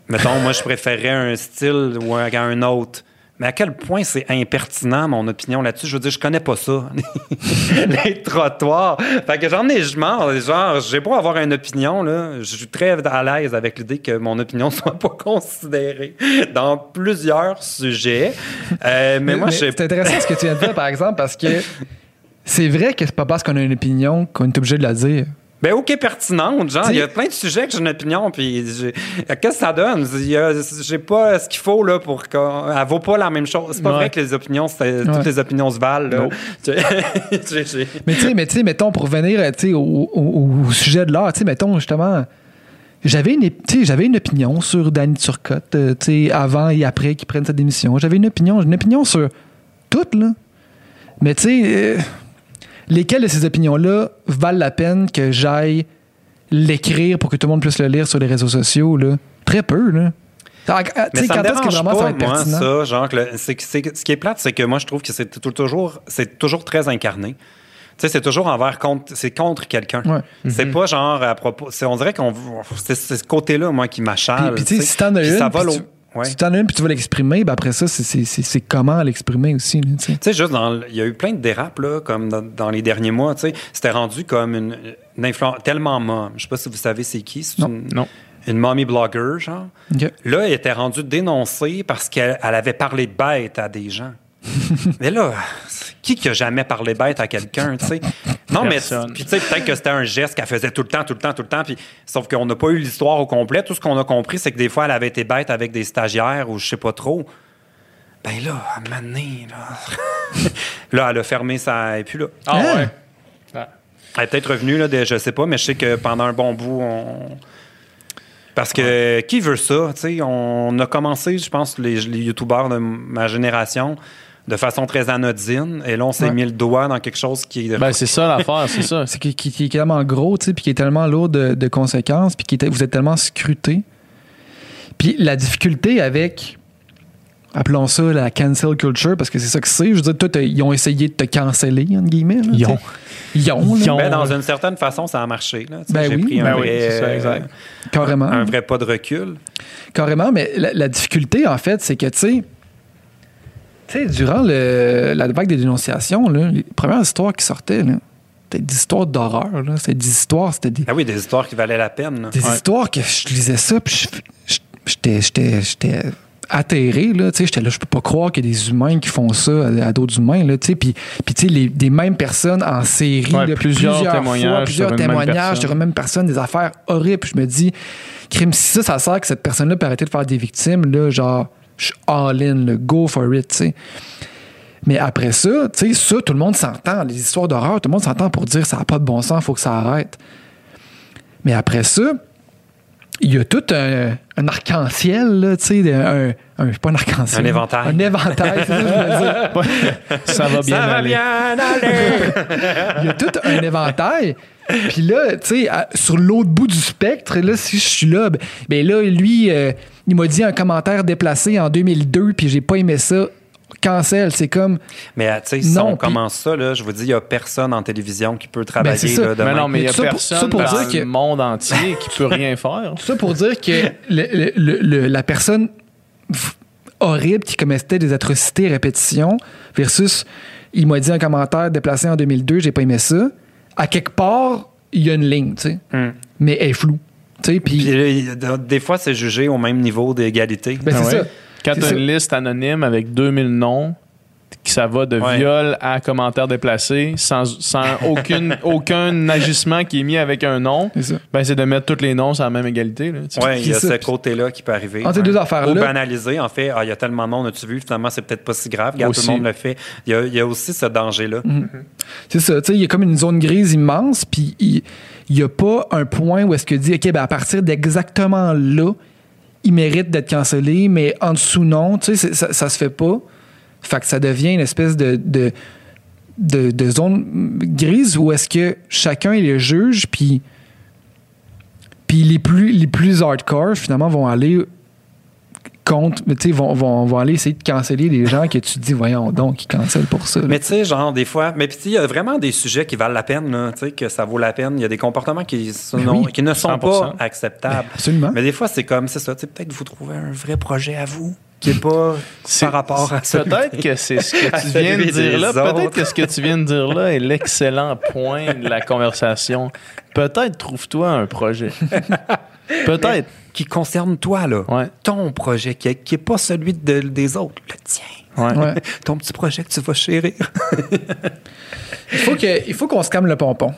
Mettons, moi, je préférerais un style ou un, un autre. Mais à quel point c'est impertinent, mon opinion là-dessus? Je veux dire, je connais pas ça. [laughs] les trottoirs. Fait que j'en ai, je m'en, genre, j'ai beau avoir une opinion, là. Je suis très à l'aise avec l'idée que mon opinion [laughs] soit pas considérée dans plusieurs sujets. Euh, mais, moi, je sais c'est intéressant ce que tu viens de dire, par exemple, parce que [laughs] c'est vrai que c'est pas parce qu'on a une opinion qu'on est obligé de la dire. Ben, OK, pertinente. Genre, il y a plein de sujets que j'ai une opinion, puis j'ai- qu'est-ce que ça donne? J'ai pas ce qu'il faut, là, pour qu'on. Elle vaut pas la même chose. C'est pas Ouais. vrai que les opinions, Ouais. toutes les opinions se valent, là. [laughs] Mais tu sais, mais tu sais, mettons, pour revenir euh, au, au- au sujet de l'art, tu sais, mettons, justement, j'avais une, j'avais une opinion sur Danny Turcotte, euh, tu sais, avant et après qu'il prenne sa démission. J'avais une opinion, une opinion sur tout, là. Mais tu sais, euh, lesquelles de ces opinions-là valent la peine que j'aille l'écrire pour que tout le monde puisse le lire sur les réseaux sociaux, là? Très peu, là. Ah, Tu Mais ça quand me est-ce que dérange vraiment ça va pas, être moi, pertinent? ça. Genre, que le- que- ce qui est plate, c'est que moi, je trouve que c'est toujours, c'est toujours très incarné. Tu sais, c'est toujours envers contre, c'est contre quelqu'un. Ouais. C'est pas genre à propos. c'est- On dirait qu'on, c'est c'est ce côté-là, moi, qui m'achale. Puis, puis tu sais, si t'en as Puis une, ça va puis Ouais. si t'en as une puis tu vas l'exprimer, ben après ça, c'est- c'est c'est- c'est comment l'exprimer aussi. tu sais. Tu juste Il y a eu plein de dérapes, là, comme dans, dans les derniers mois, tu sais. C'était rendu comme une, une influence tellement mom. Je sais pas si vous savez c'est qui. Non. une, Non. une mommy blogger, genre. Là, elle était rendue dénoncée parce qu'elle elle avait parlé bête à des gens. [laughs] mais là, qui qui a jamais parlé bête à quelqu'un, tu sais? Non, Personne. mais puis tu sais, peut-être que c'était un geste qu'elle faisait tout le temps, tout le temps, tout le temps. Puis, sauf qu'on n'a pas eu l'histoire au complet. Tout ce qu'on a compris, c'est que des fois, elle avait été bête avec des stagiaires ou je sais pas trop. Ben là, à un moment donné, là. [laughs] là, elle a fermé sa. Et puis là. Ah Ah. ouais. Elle est peut-être revenue, là, de- je sais pas, mais je sais que pendant un bon bout, on. Parce que qui veut ça? Tu sais, on a commencé, je pense, les, les youtubeurs de ma génération de façon très anodine. Et là, on s'est Ouais. mis le doigt dans quelque chose qui est. Ben, c'est ça l'affaire, c'est ça. [laughs] C'est qui, qui- qui est tellement gros, tu sais, puis qui est tellement lourd de, de conséquences, puis qui est- vous êtes tellement scruté. Puis la difficulté avec, appelons ça la cancel culture, parce que c'est ça que c'est. Je veux dire, toi, ils ont essayé de te canceller, entre guillemets. là, Ils ont. Ils ont, là, Ils ont. Ben, dans une certaine façon, ça a marché. Là. Ben J'ai oui. pris un, Ben oui, vrai, c'est ça, euh, exact. carrément. un vrai pas de recul. Carrément, mais la, la difficulté, en fait, c'est que, tu sais, tu sais, durant le- la vague des dénonciations, là, les premières histoires qui sortaient, là, c'était des histoires d'horreur. là. C'était des histoires, c'était des, Ah oui, des histoires qui valaient la peine. là. des Ouais. histoires que je lisais ça, puis je- j'étais, j'étais, j'étais atterré, là, tu sais, j'étais là, je peux pas croire qu'il y a des humains qui font ça à, à d'autres humains, là, tu sais, puis, puis tu sais, les- des mêmes personnes en série, Ouais, là, plusieurs témoignages fois, plusieurs témoignages personne. sur une même personne, des affaires horribles, puis je me dis, crime, si ça, ça sert que cette personne-là peut arrêter de faire des victimes, là, genre, je suis all-in, le go for it, tu sais. Mais après ça, tu sais, ça, tout le monde s'entend. Les histoires d'horreur, tout le monde s'entend pour dire ça n'a pas de bon sens, il faut que ça arrête. Mais après ça, il y a tout un, un arc-en-ciel, là, tu sais, un, un- pas un arc-en-ciel. Un éventail. Un éventail, c'est ça que je voulais dire. [laughs] Ça va bien ça va bien aller! [laughs] Il y a tout un éventail. Puis là, tu sais, sur l'autre bout du spectre, là, si je suis là, ben, ben là, lui, euh, il m'a dit un commentaire déplacé en 2002, puis j'ai pas aimé ça. Cancel, c'est comme. Mais tu sais, si Non, on commence ça, là, je vous dis, il n'y a personne en télévision qui peut travailler Ben, c'est ça. là, demain. Mais non, mais il n'y a Ça pour- personne ça pour dans dire que- le monde entier qui peut rien [laughs] faire. Tout ça pour dire que le- le- le- la personne horrible qui commettait des atrocités à répétition versus il m'a dit un commentaire déplacé en 2002, j'ai pas aimé ça. À quelque part, il y a une ligne, tu sais. Hmm. Mais elle est floue. Tu sais, puis. A- des fois, c'est jugé au même niveau d'égalité. Ben, Ah c'est ouais. ça. Quand C'est tu as une liste anonyme avec 2000 noms, ça va de Ouais. viol à commentaire déplacé, sans, sans aucune, [laughs] aucun agissement qui est mis avec un nom, ben c'est de mettre tous les noms sur la même égalité. Oui, il y a ce côté-là qui peut arriver. Entre ces deux affaires-là- Ou banaliser, en fait, ah, il y a tellement de monde, as-tu vu? Finalement, c'est peut-être pas si grave. Regarde, tout le monde le fait. Il y a, il y a aussi ce danger-là. C'est ça, tu sais, il y a comme une zone grise immense, puis il n'y a pas un point où est-ce que dit, OK, ben à partir d'exactement là, il mérite d'être cancellé, mais en dessous, non, tu sais, ça, ça se fait pas. Fait que ça devient une espèce de, de, de, de zone grise où est-ce que chacun est le juge, puis, puis les, plus, les plus hardcore, finalement, vont aller contre, tu sais, vont, vont, vont aller essayer de canceller les gens que tu te dis, voyons donc, ils cancellent pour ça. là. Mais tu sais, genre, des fois, mais puis tu sais, il y a vraiment des sujets qui valent la peine, tu sais, que ça vaut la peine. Il y a des comportements qui, sont- Ben oui, qui ne sont 100%. pas acceptables. Absolument. Mais des fois, c'est comme, c'est ça, tu sais, peut-être vous trouvez un vrai projet à vous qui n'est pas C'est- par rapport à ça. Peut-être que c'est ce que [laughs] tu viens de dire là. Peut-être que ce que tu viens de dire là est l'excellent point de la conversation. Peut-être trouve-toi un projet. [laughs] Peut-être. Qui concerne toi, là. Ouais. Ton projet, qui n'est pas celui de- des autres, le tien. Ouais. Ouais. [laughs] Ton petit projet que tu vas chérir. Il faut que- il faut qu'on se calme le pompon.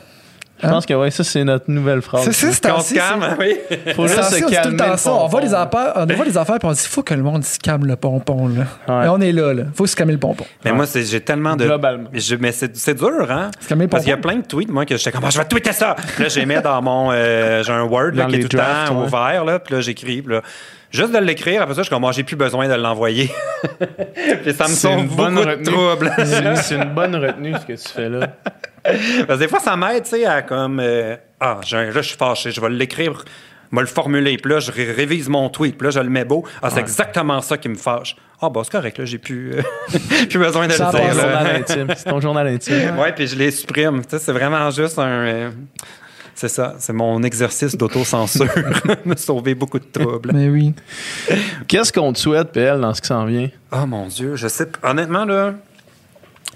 Je pense que ouais, ça, c'est notre nouvelle phrase. C'est ça, c'est se oui. Faut juste se on dit tout calmer. le temps le ça. On voit pompon. les affaires, on voit les affaires, puis on dit il faut que le monde se calme le pompon. Là. Ouais. Et on est là, là. faut se calmer le pompon. Mais moi, j'ai tellement de. Globalement. Je- mais c'est c'est dur, hein? C'est comme les Parce qu'il y a plein de tweets, moi, que j'étais comme, Ah, je vais tweeter ça. Puis là, j'ai mis dans mon. euh, j'ai un Word là, qui est tout le temps ouais. ouvert, là. Puis là, j'écris. Là, juste de l'écrire, après ça, je suis comme, Ah, j'ai plus besoin de l'envoyer. [laughs] puis ça me C'est sauve une bonne beaucoup de troubles. C'est une bonne retenue, ce que tu fais là. [laughs] Parce que des fois, ça m'aide, tu sais, à comme. euh, ah, là, je suis fâché, je vais l'écrire, je vais le formuler, puis là, je ré- révise mon tweet, puis là, je le mets beau. Ah, c'est exactement ça qui me fâche. Ah, bah, c'est correct, là, j'ai plus, euh, [laughs] plus besoin de Ça le C'est ton passe, dire. journal là. intime. C'est ton journal intime. Ouais, puis je les supprime. Tu sais, c'est vraiment juste un. euh, c'est ça, c'est mon exercice d'autocensure. [laughs] me sauver beaucoup de troubles. Mais oui. Qu'est-ce qu'on te souhaite, PL, dans ce qui s'en vient? Oh mon Dieu, je sais. Honnêtement, là,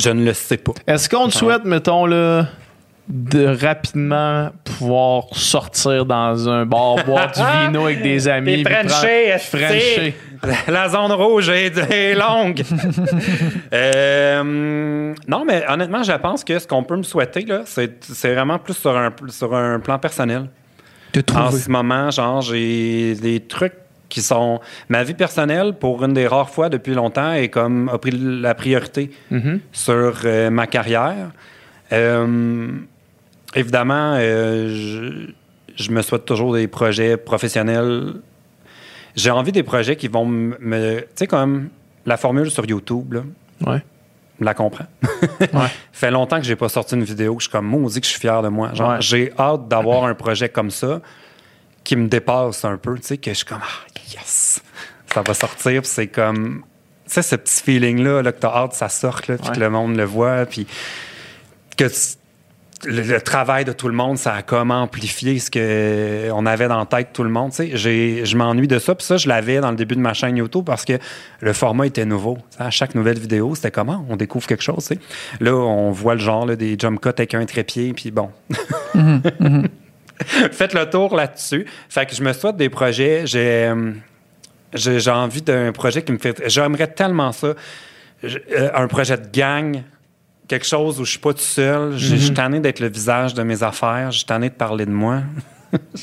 je ne le sais pas. Est-ce qu'on te souhaite, mettons, là, de rapidement pouvoir sortir dans un bar, [laughs] boire du vino avec des amis? Esti. Frenchés. La zone rouge est, est longue. [laughs] Euh, non, mais honnêtement, je pense que ce qu'on peut me souhaiter, là, c'est c'est vraiment plus sur un, sur un plan personnel. De En ce moment, genre, j'ai des trucs qui sont. Ma vie personnelle, pour une des rares fois depuis longtemps, est comme a pris la priorité Mhm. sur euh, ma carrière. Euh, évidemment, euh, je- je me souhaite toujours des projets professionnels. J'ai envie des projets qui vont me. tu sais, comme la formule sur YouTube, là, Ouais. la comprends. [laughs] Ouais. [laughs] fait longtemps que j'ai pas sorti une vidéo. que Je suis comme maudit que je suis fier de moi. Genre, Ouais. j'ai hâte d'avoir un projet comme ça qui me dépasse un peu. Tu sais, que je suis comme, ah, yes, ça va sortir. Puis c'est comme, tu sais, ce petit feeling-là, là, que t'as hâte que ça sorte, puis que le monde le voit. Puis que le, le travail de tout le monde, ça a comme amplifié ce qu'on avait dans la tête tout le monde. Tu sais, je m'ennuie de ça. Puis ça, je l'avais dans le début de ma chaîne YouTube parce que le format était nouveau. À chaque nouvelle vidéo, c'était comment on découvre quelque chose. tu sais. Là, on voit le genre là, des jump cuts avec un trépied. Puis bon. [laughs] [laughs] Faites le tour là-dessus. Fait que je me souhaite des projets. J'ai euh, j'ai j'ai envie d'un projet qui me fait. J'aimerais tellement ça. Je- euh, un projet de gang, quelque chose où je suis pas tout seul. Je je suis tanné d'être le visage de mes affaires. Je suis tanné de parler de moi. [laughs]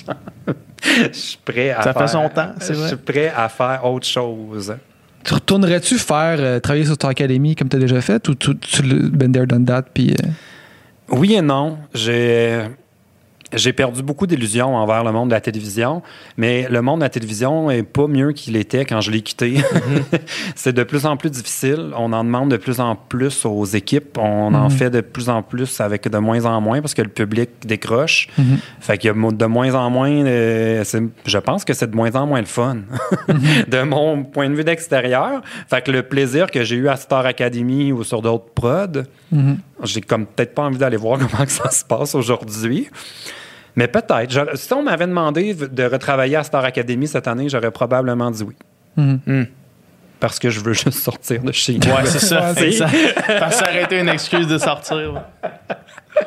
Je suis prêt à Ça fait faire- son temps, c'est Je vrai. suis prêt à faire autre chose. Tu retournerais-tu faire euh, travailler sur ton académie comme tu as déjà fait ou tu, tu le been there, done that, puis euh, Oui et non. J'ai j'ai perdu beaucoup d'illusions envers le monde de la télévision, mais le monde de la télévision est pas mieux qu'il était quand je l'ai quitté. [laughs] c'est de plus en plus difficile. On en demande de plus en plus aux équipes. On en fait de plus en plus avec de moins en moins parce que le public décroche. Fait qu'il y a de moins en moins. c'est- je pense que c'est de moins en moins le fun, [laughs] de mon point de vue d'extérieur. Fait que le plaisir que j'ai eu à Star Academy ou sur d'autres prods, j'ai comme peut-être pas envie d'aller voir [laughs] comment que ça se passe aujourd'hui. Mais peut-être. Je- Si on m'avait demandé de retravailler à Star Academy cette année, j'aurais probablement dit oui. Hmm. Parce que je veux [laughs] juste sortir de chez nous. Ouais, c'est ça. Ça. Parce que ça aurait été une excuse de sortir.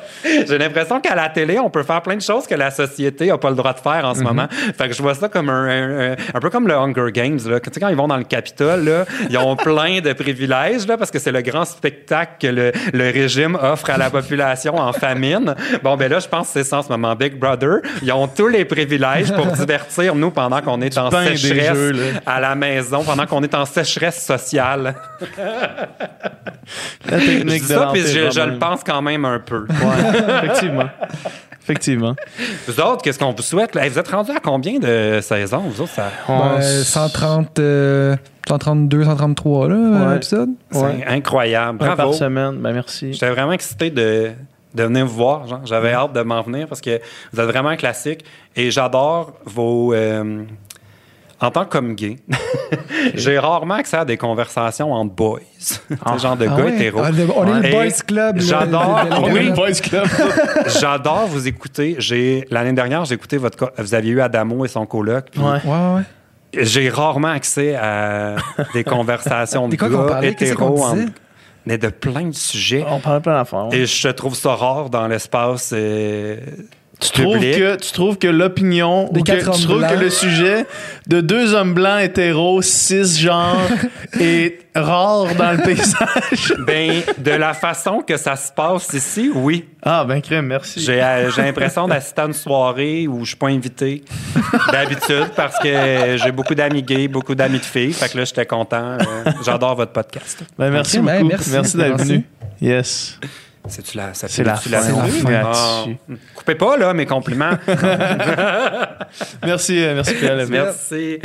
[laughs] J'ai l'impression qu'à la télé, on peut faire plein de choses que la société n'a pas le droit de faire en ce moment. Fait que je vois ça comme un, un- peu comme le Hunger Games. Là. Tu sais, quand ils vont dans le Capitole, là, ils ont [laughs] plein de privilèges là, parce que c'est le grand spectacle que le, le régime offre à la population en famine. Bon, ben là, je pense que c'est ça en ce moment. Big Brother, ils ont tous les privilèges pour [laughs] divertir nous pendant qu'on est en sécheresse jeux, à la maison, pendant qu'on est en sécheresse sociale. La Je de ça, puis je, le pense quand même un peu. Ouais, [laughs] effectivement. Effectivement. Vous autres, qu'est-ce qu'on vous souhaite? là? Vous êtes rendus à combien de saisons? Vous autres, ça... On ben, s- 130, euh, 132, 133 là, Ouais. épisode? C'est Ouais. incroyable. Un Bravo. par semaine. Ben merci. J'étais vraiment excité de, de venir vous voir. J'avais hâte de m'en venir parce que vous êtes vraiment classique. Et j'adore vos. euh, en tant que gay, [laughs] j'ai rarement accès à des conversations entre boys. [laughs] Sais, genre de Ah gars ouais? hétéros. Ah, le- on est le Boys Club. j'adore- oui. Boys Club. [laughs] J'adore vous écouter. J'ai L'année dernière, j'ai écouté votre. Vous aviez eu Adamo et son coloc. puis Ouais. Ouais, ouais, ouais. J'ai rarement accès à des conversations de gars disait? mais de plein de sujets. On parle plein d'affaires. Et je trouve ça rare dans l'espace euh, Tu trouves, que, tu trouves que l'opinion, ou que, tu trouves blancs. que le sujet de deux hommes blancs hétéros, cisgenres, [laughs] est rare dans le paysage? [laughs] Ben, de la façon que ça se passe ici, oui. Ah, ben crème, merci. J'ai euh, j'ai l'impression d'assister à une soirée où je suis pas invité d'habitude parce que j'ai beaucoup d'amis gays, beaucoup d'amis de filles. Fait que là, j'étais content. Euh, J'adore votre podcast. Ben, merci Ok, ben, beaucoup. merci. merci d'être venu. Yes. C'est-tu la, ça C'est la? C'est la fin là-dessus. Coupez pas, là, mes compliments. [laughs] Merci, euh, merci Pierre. Merci.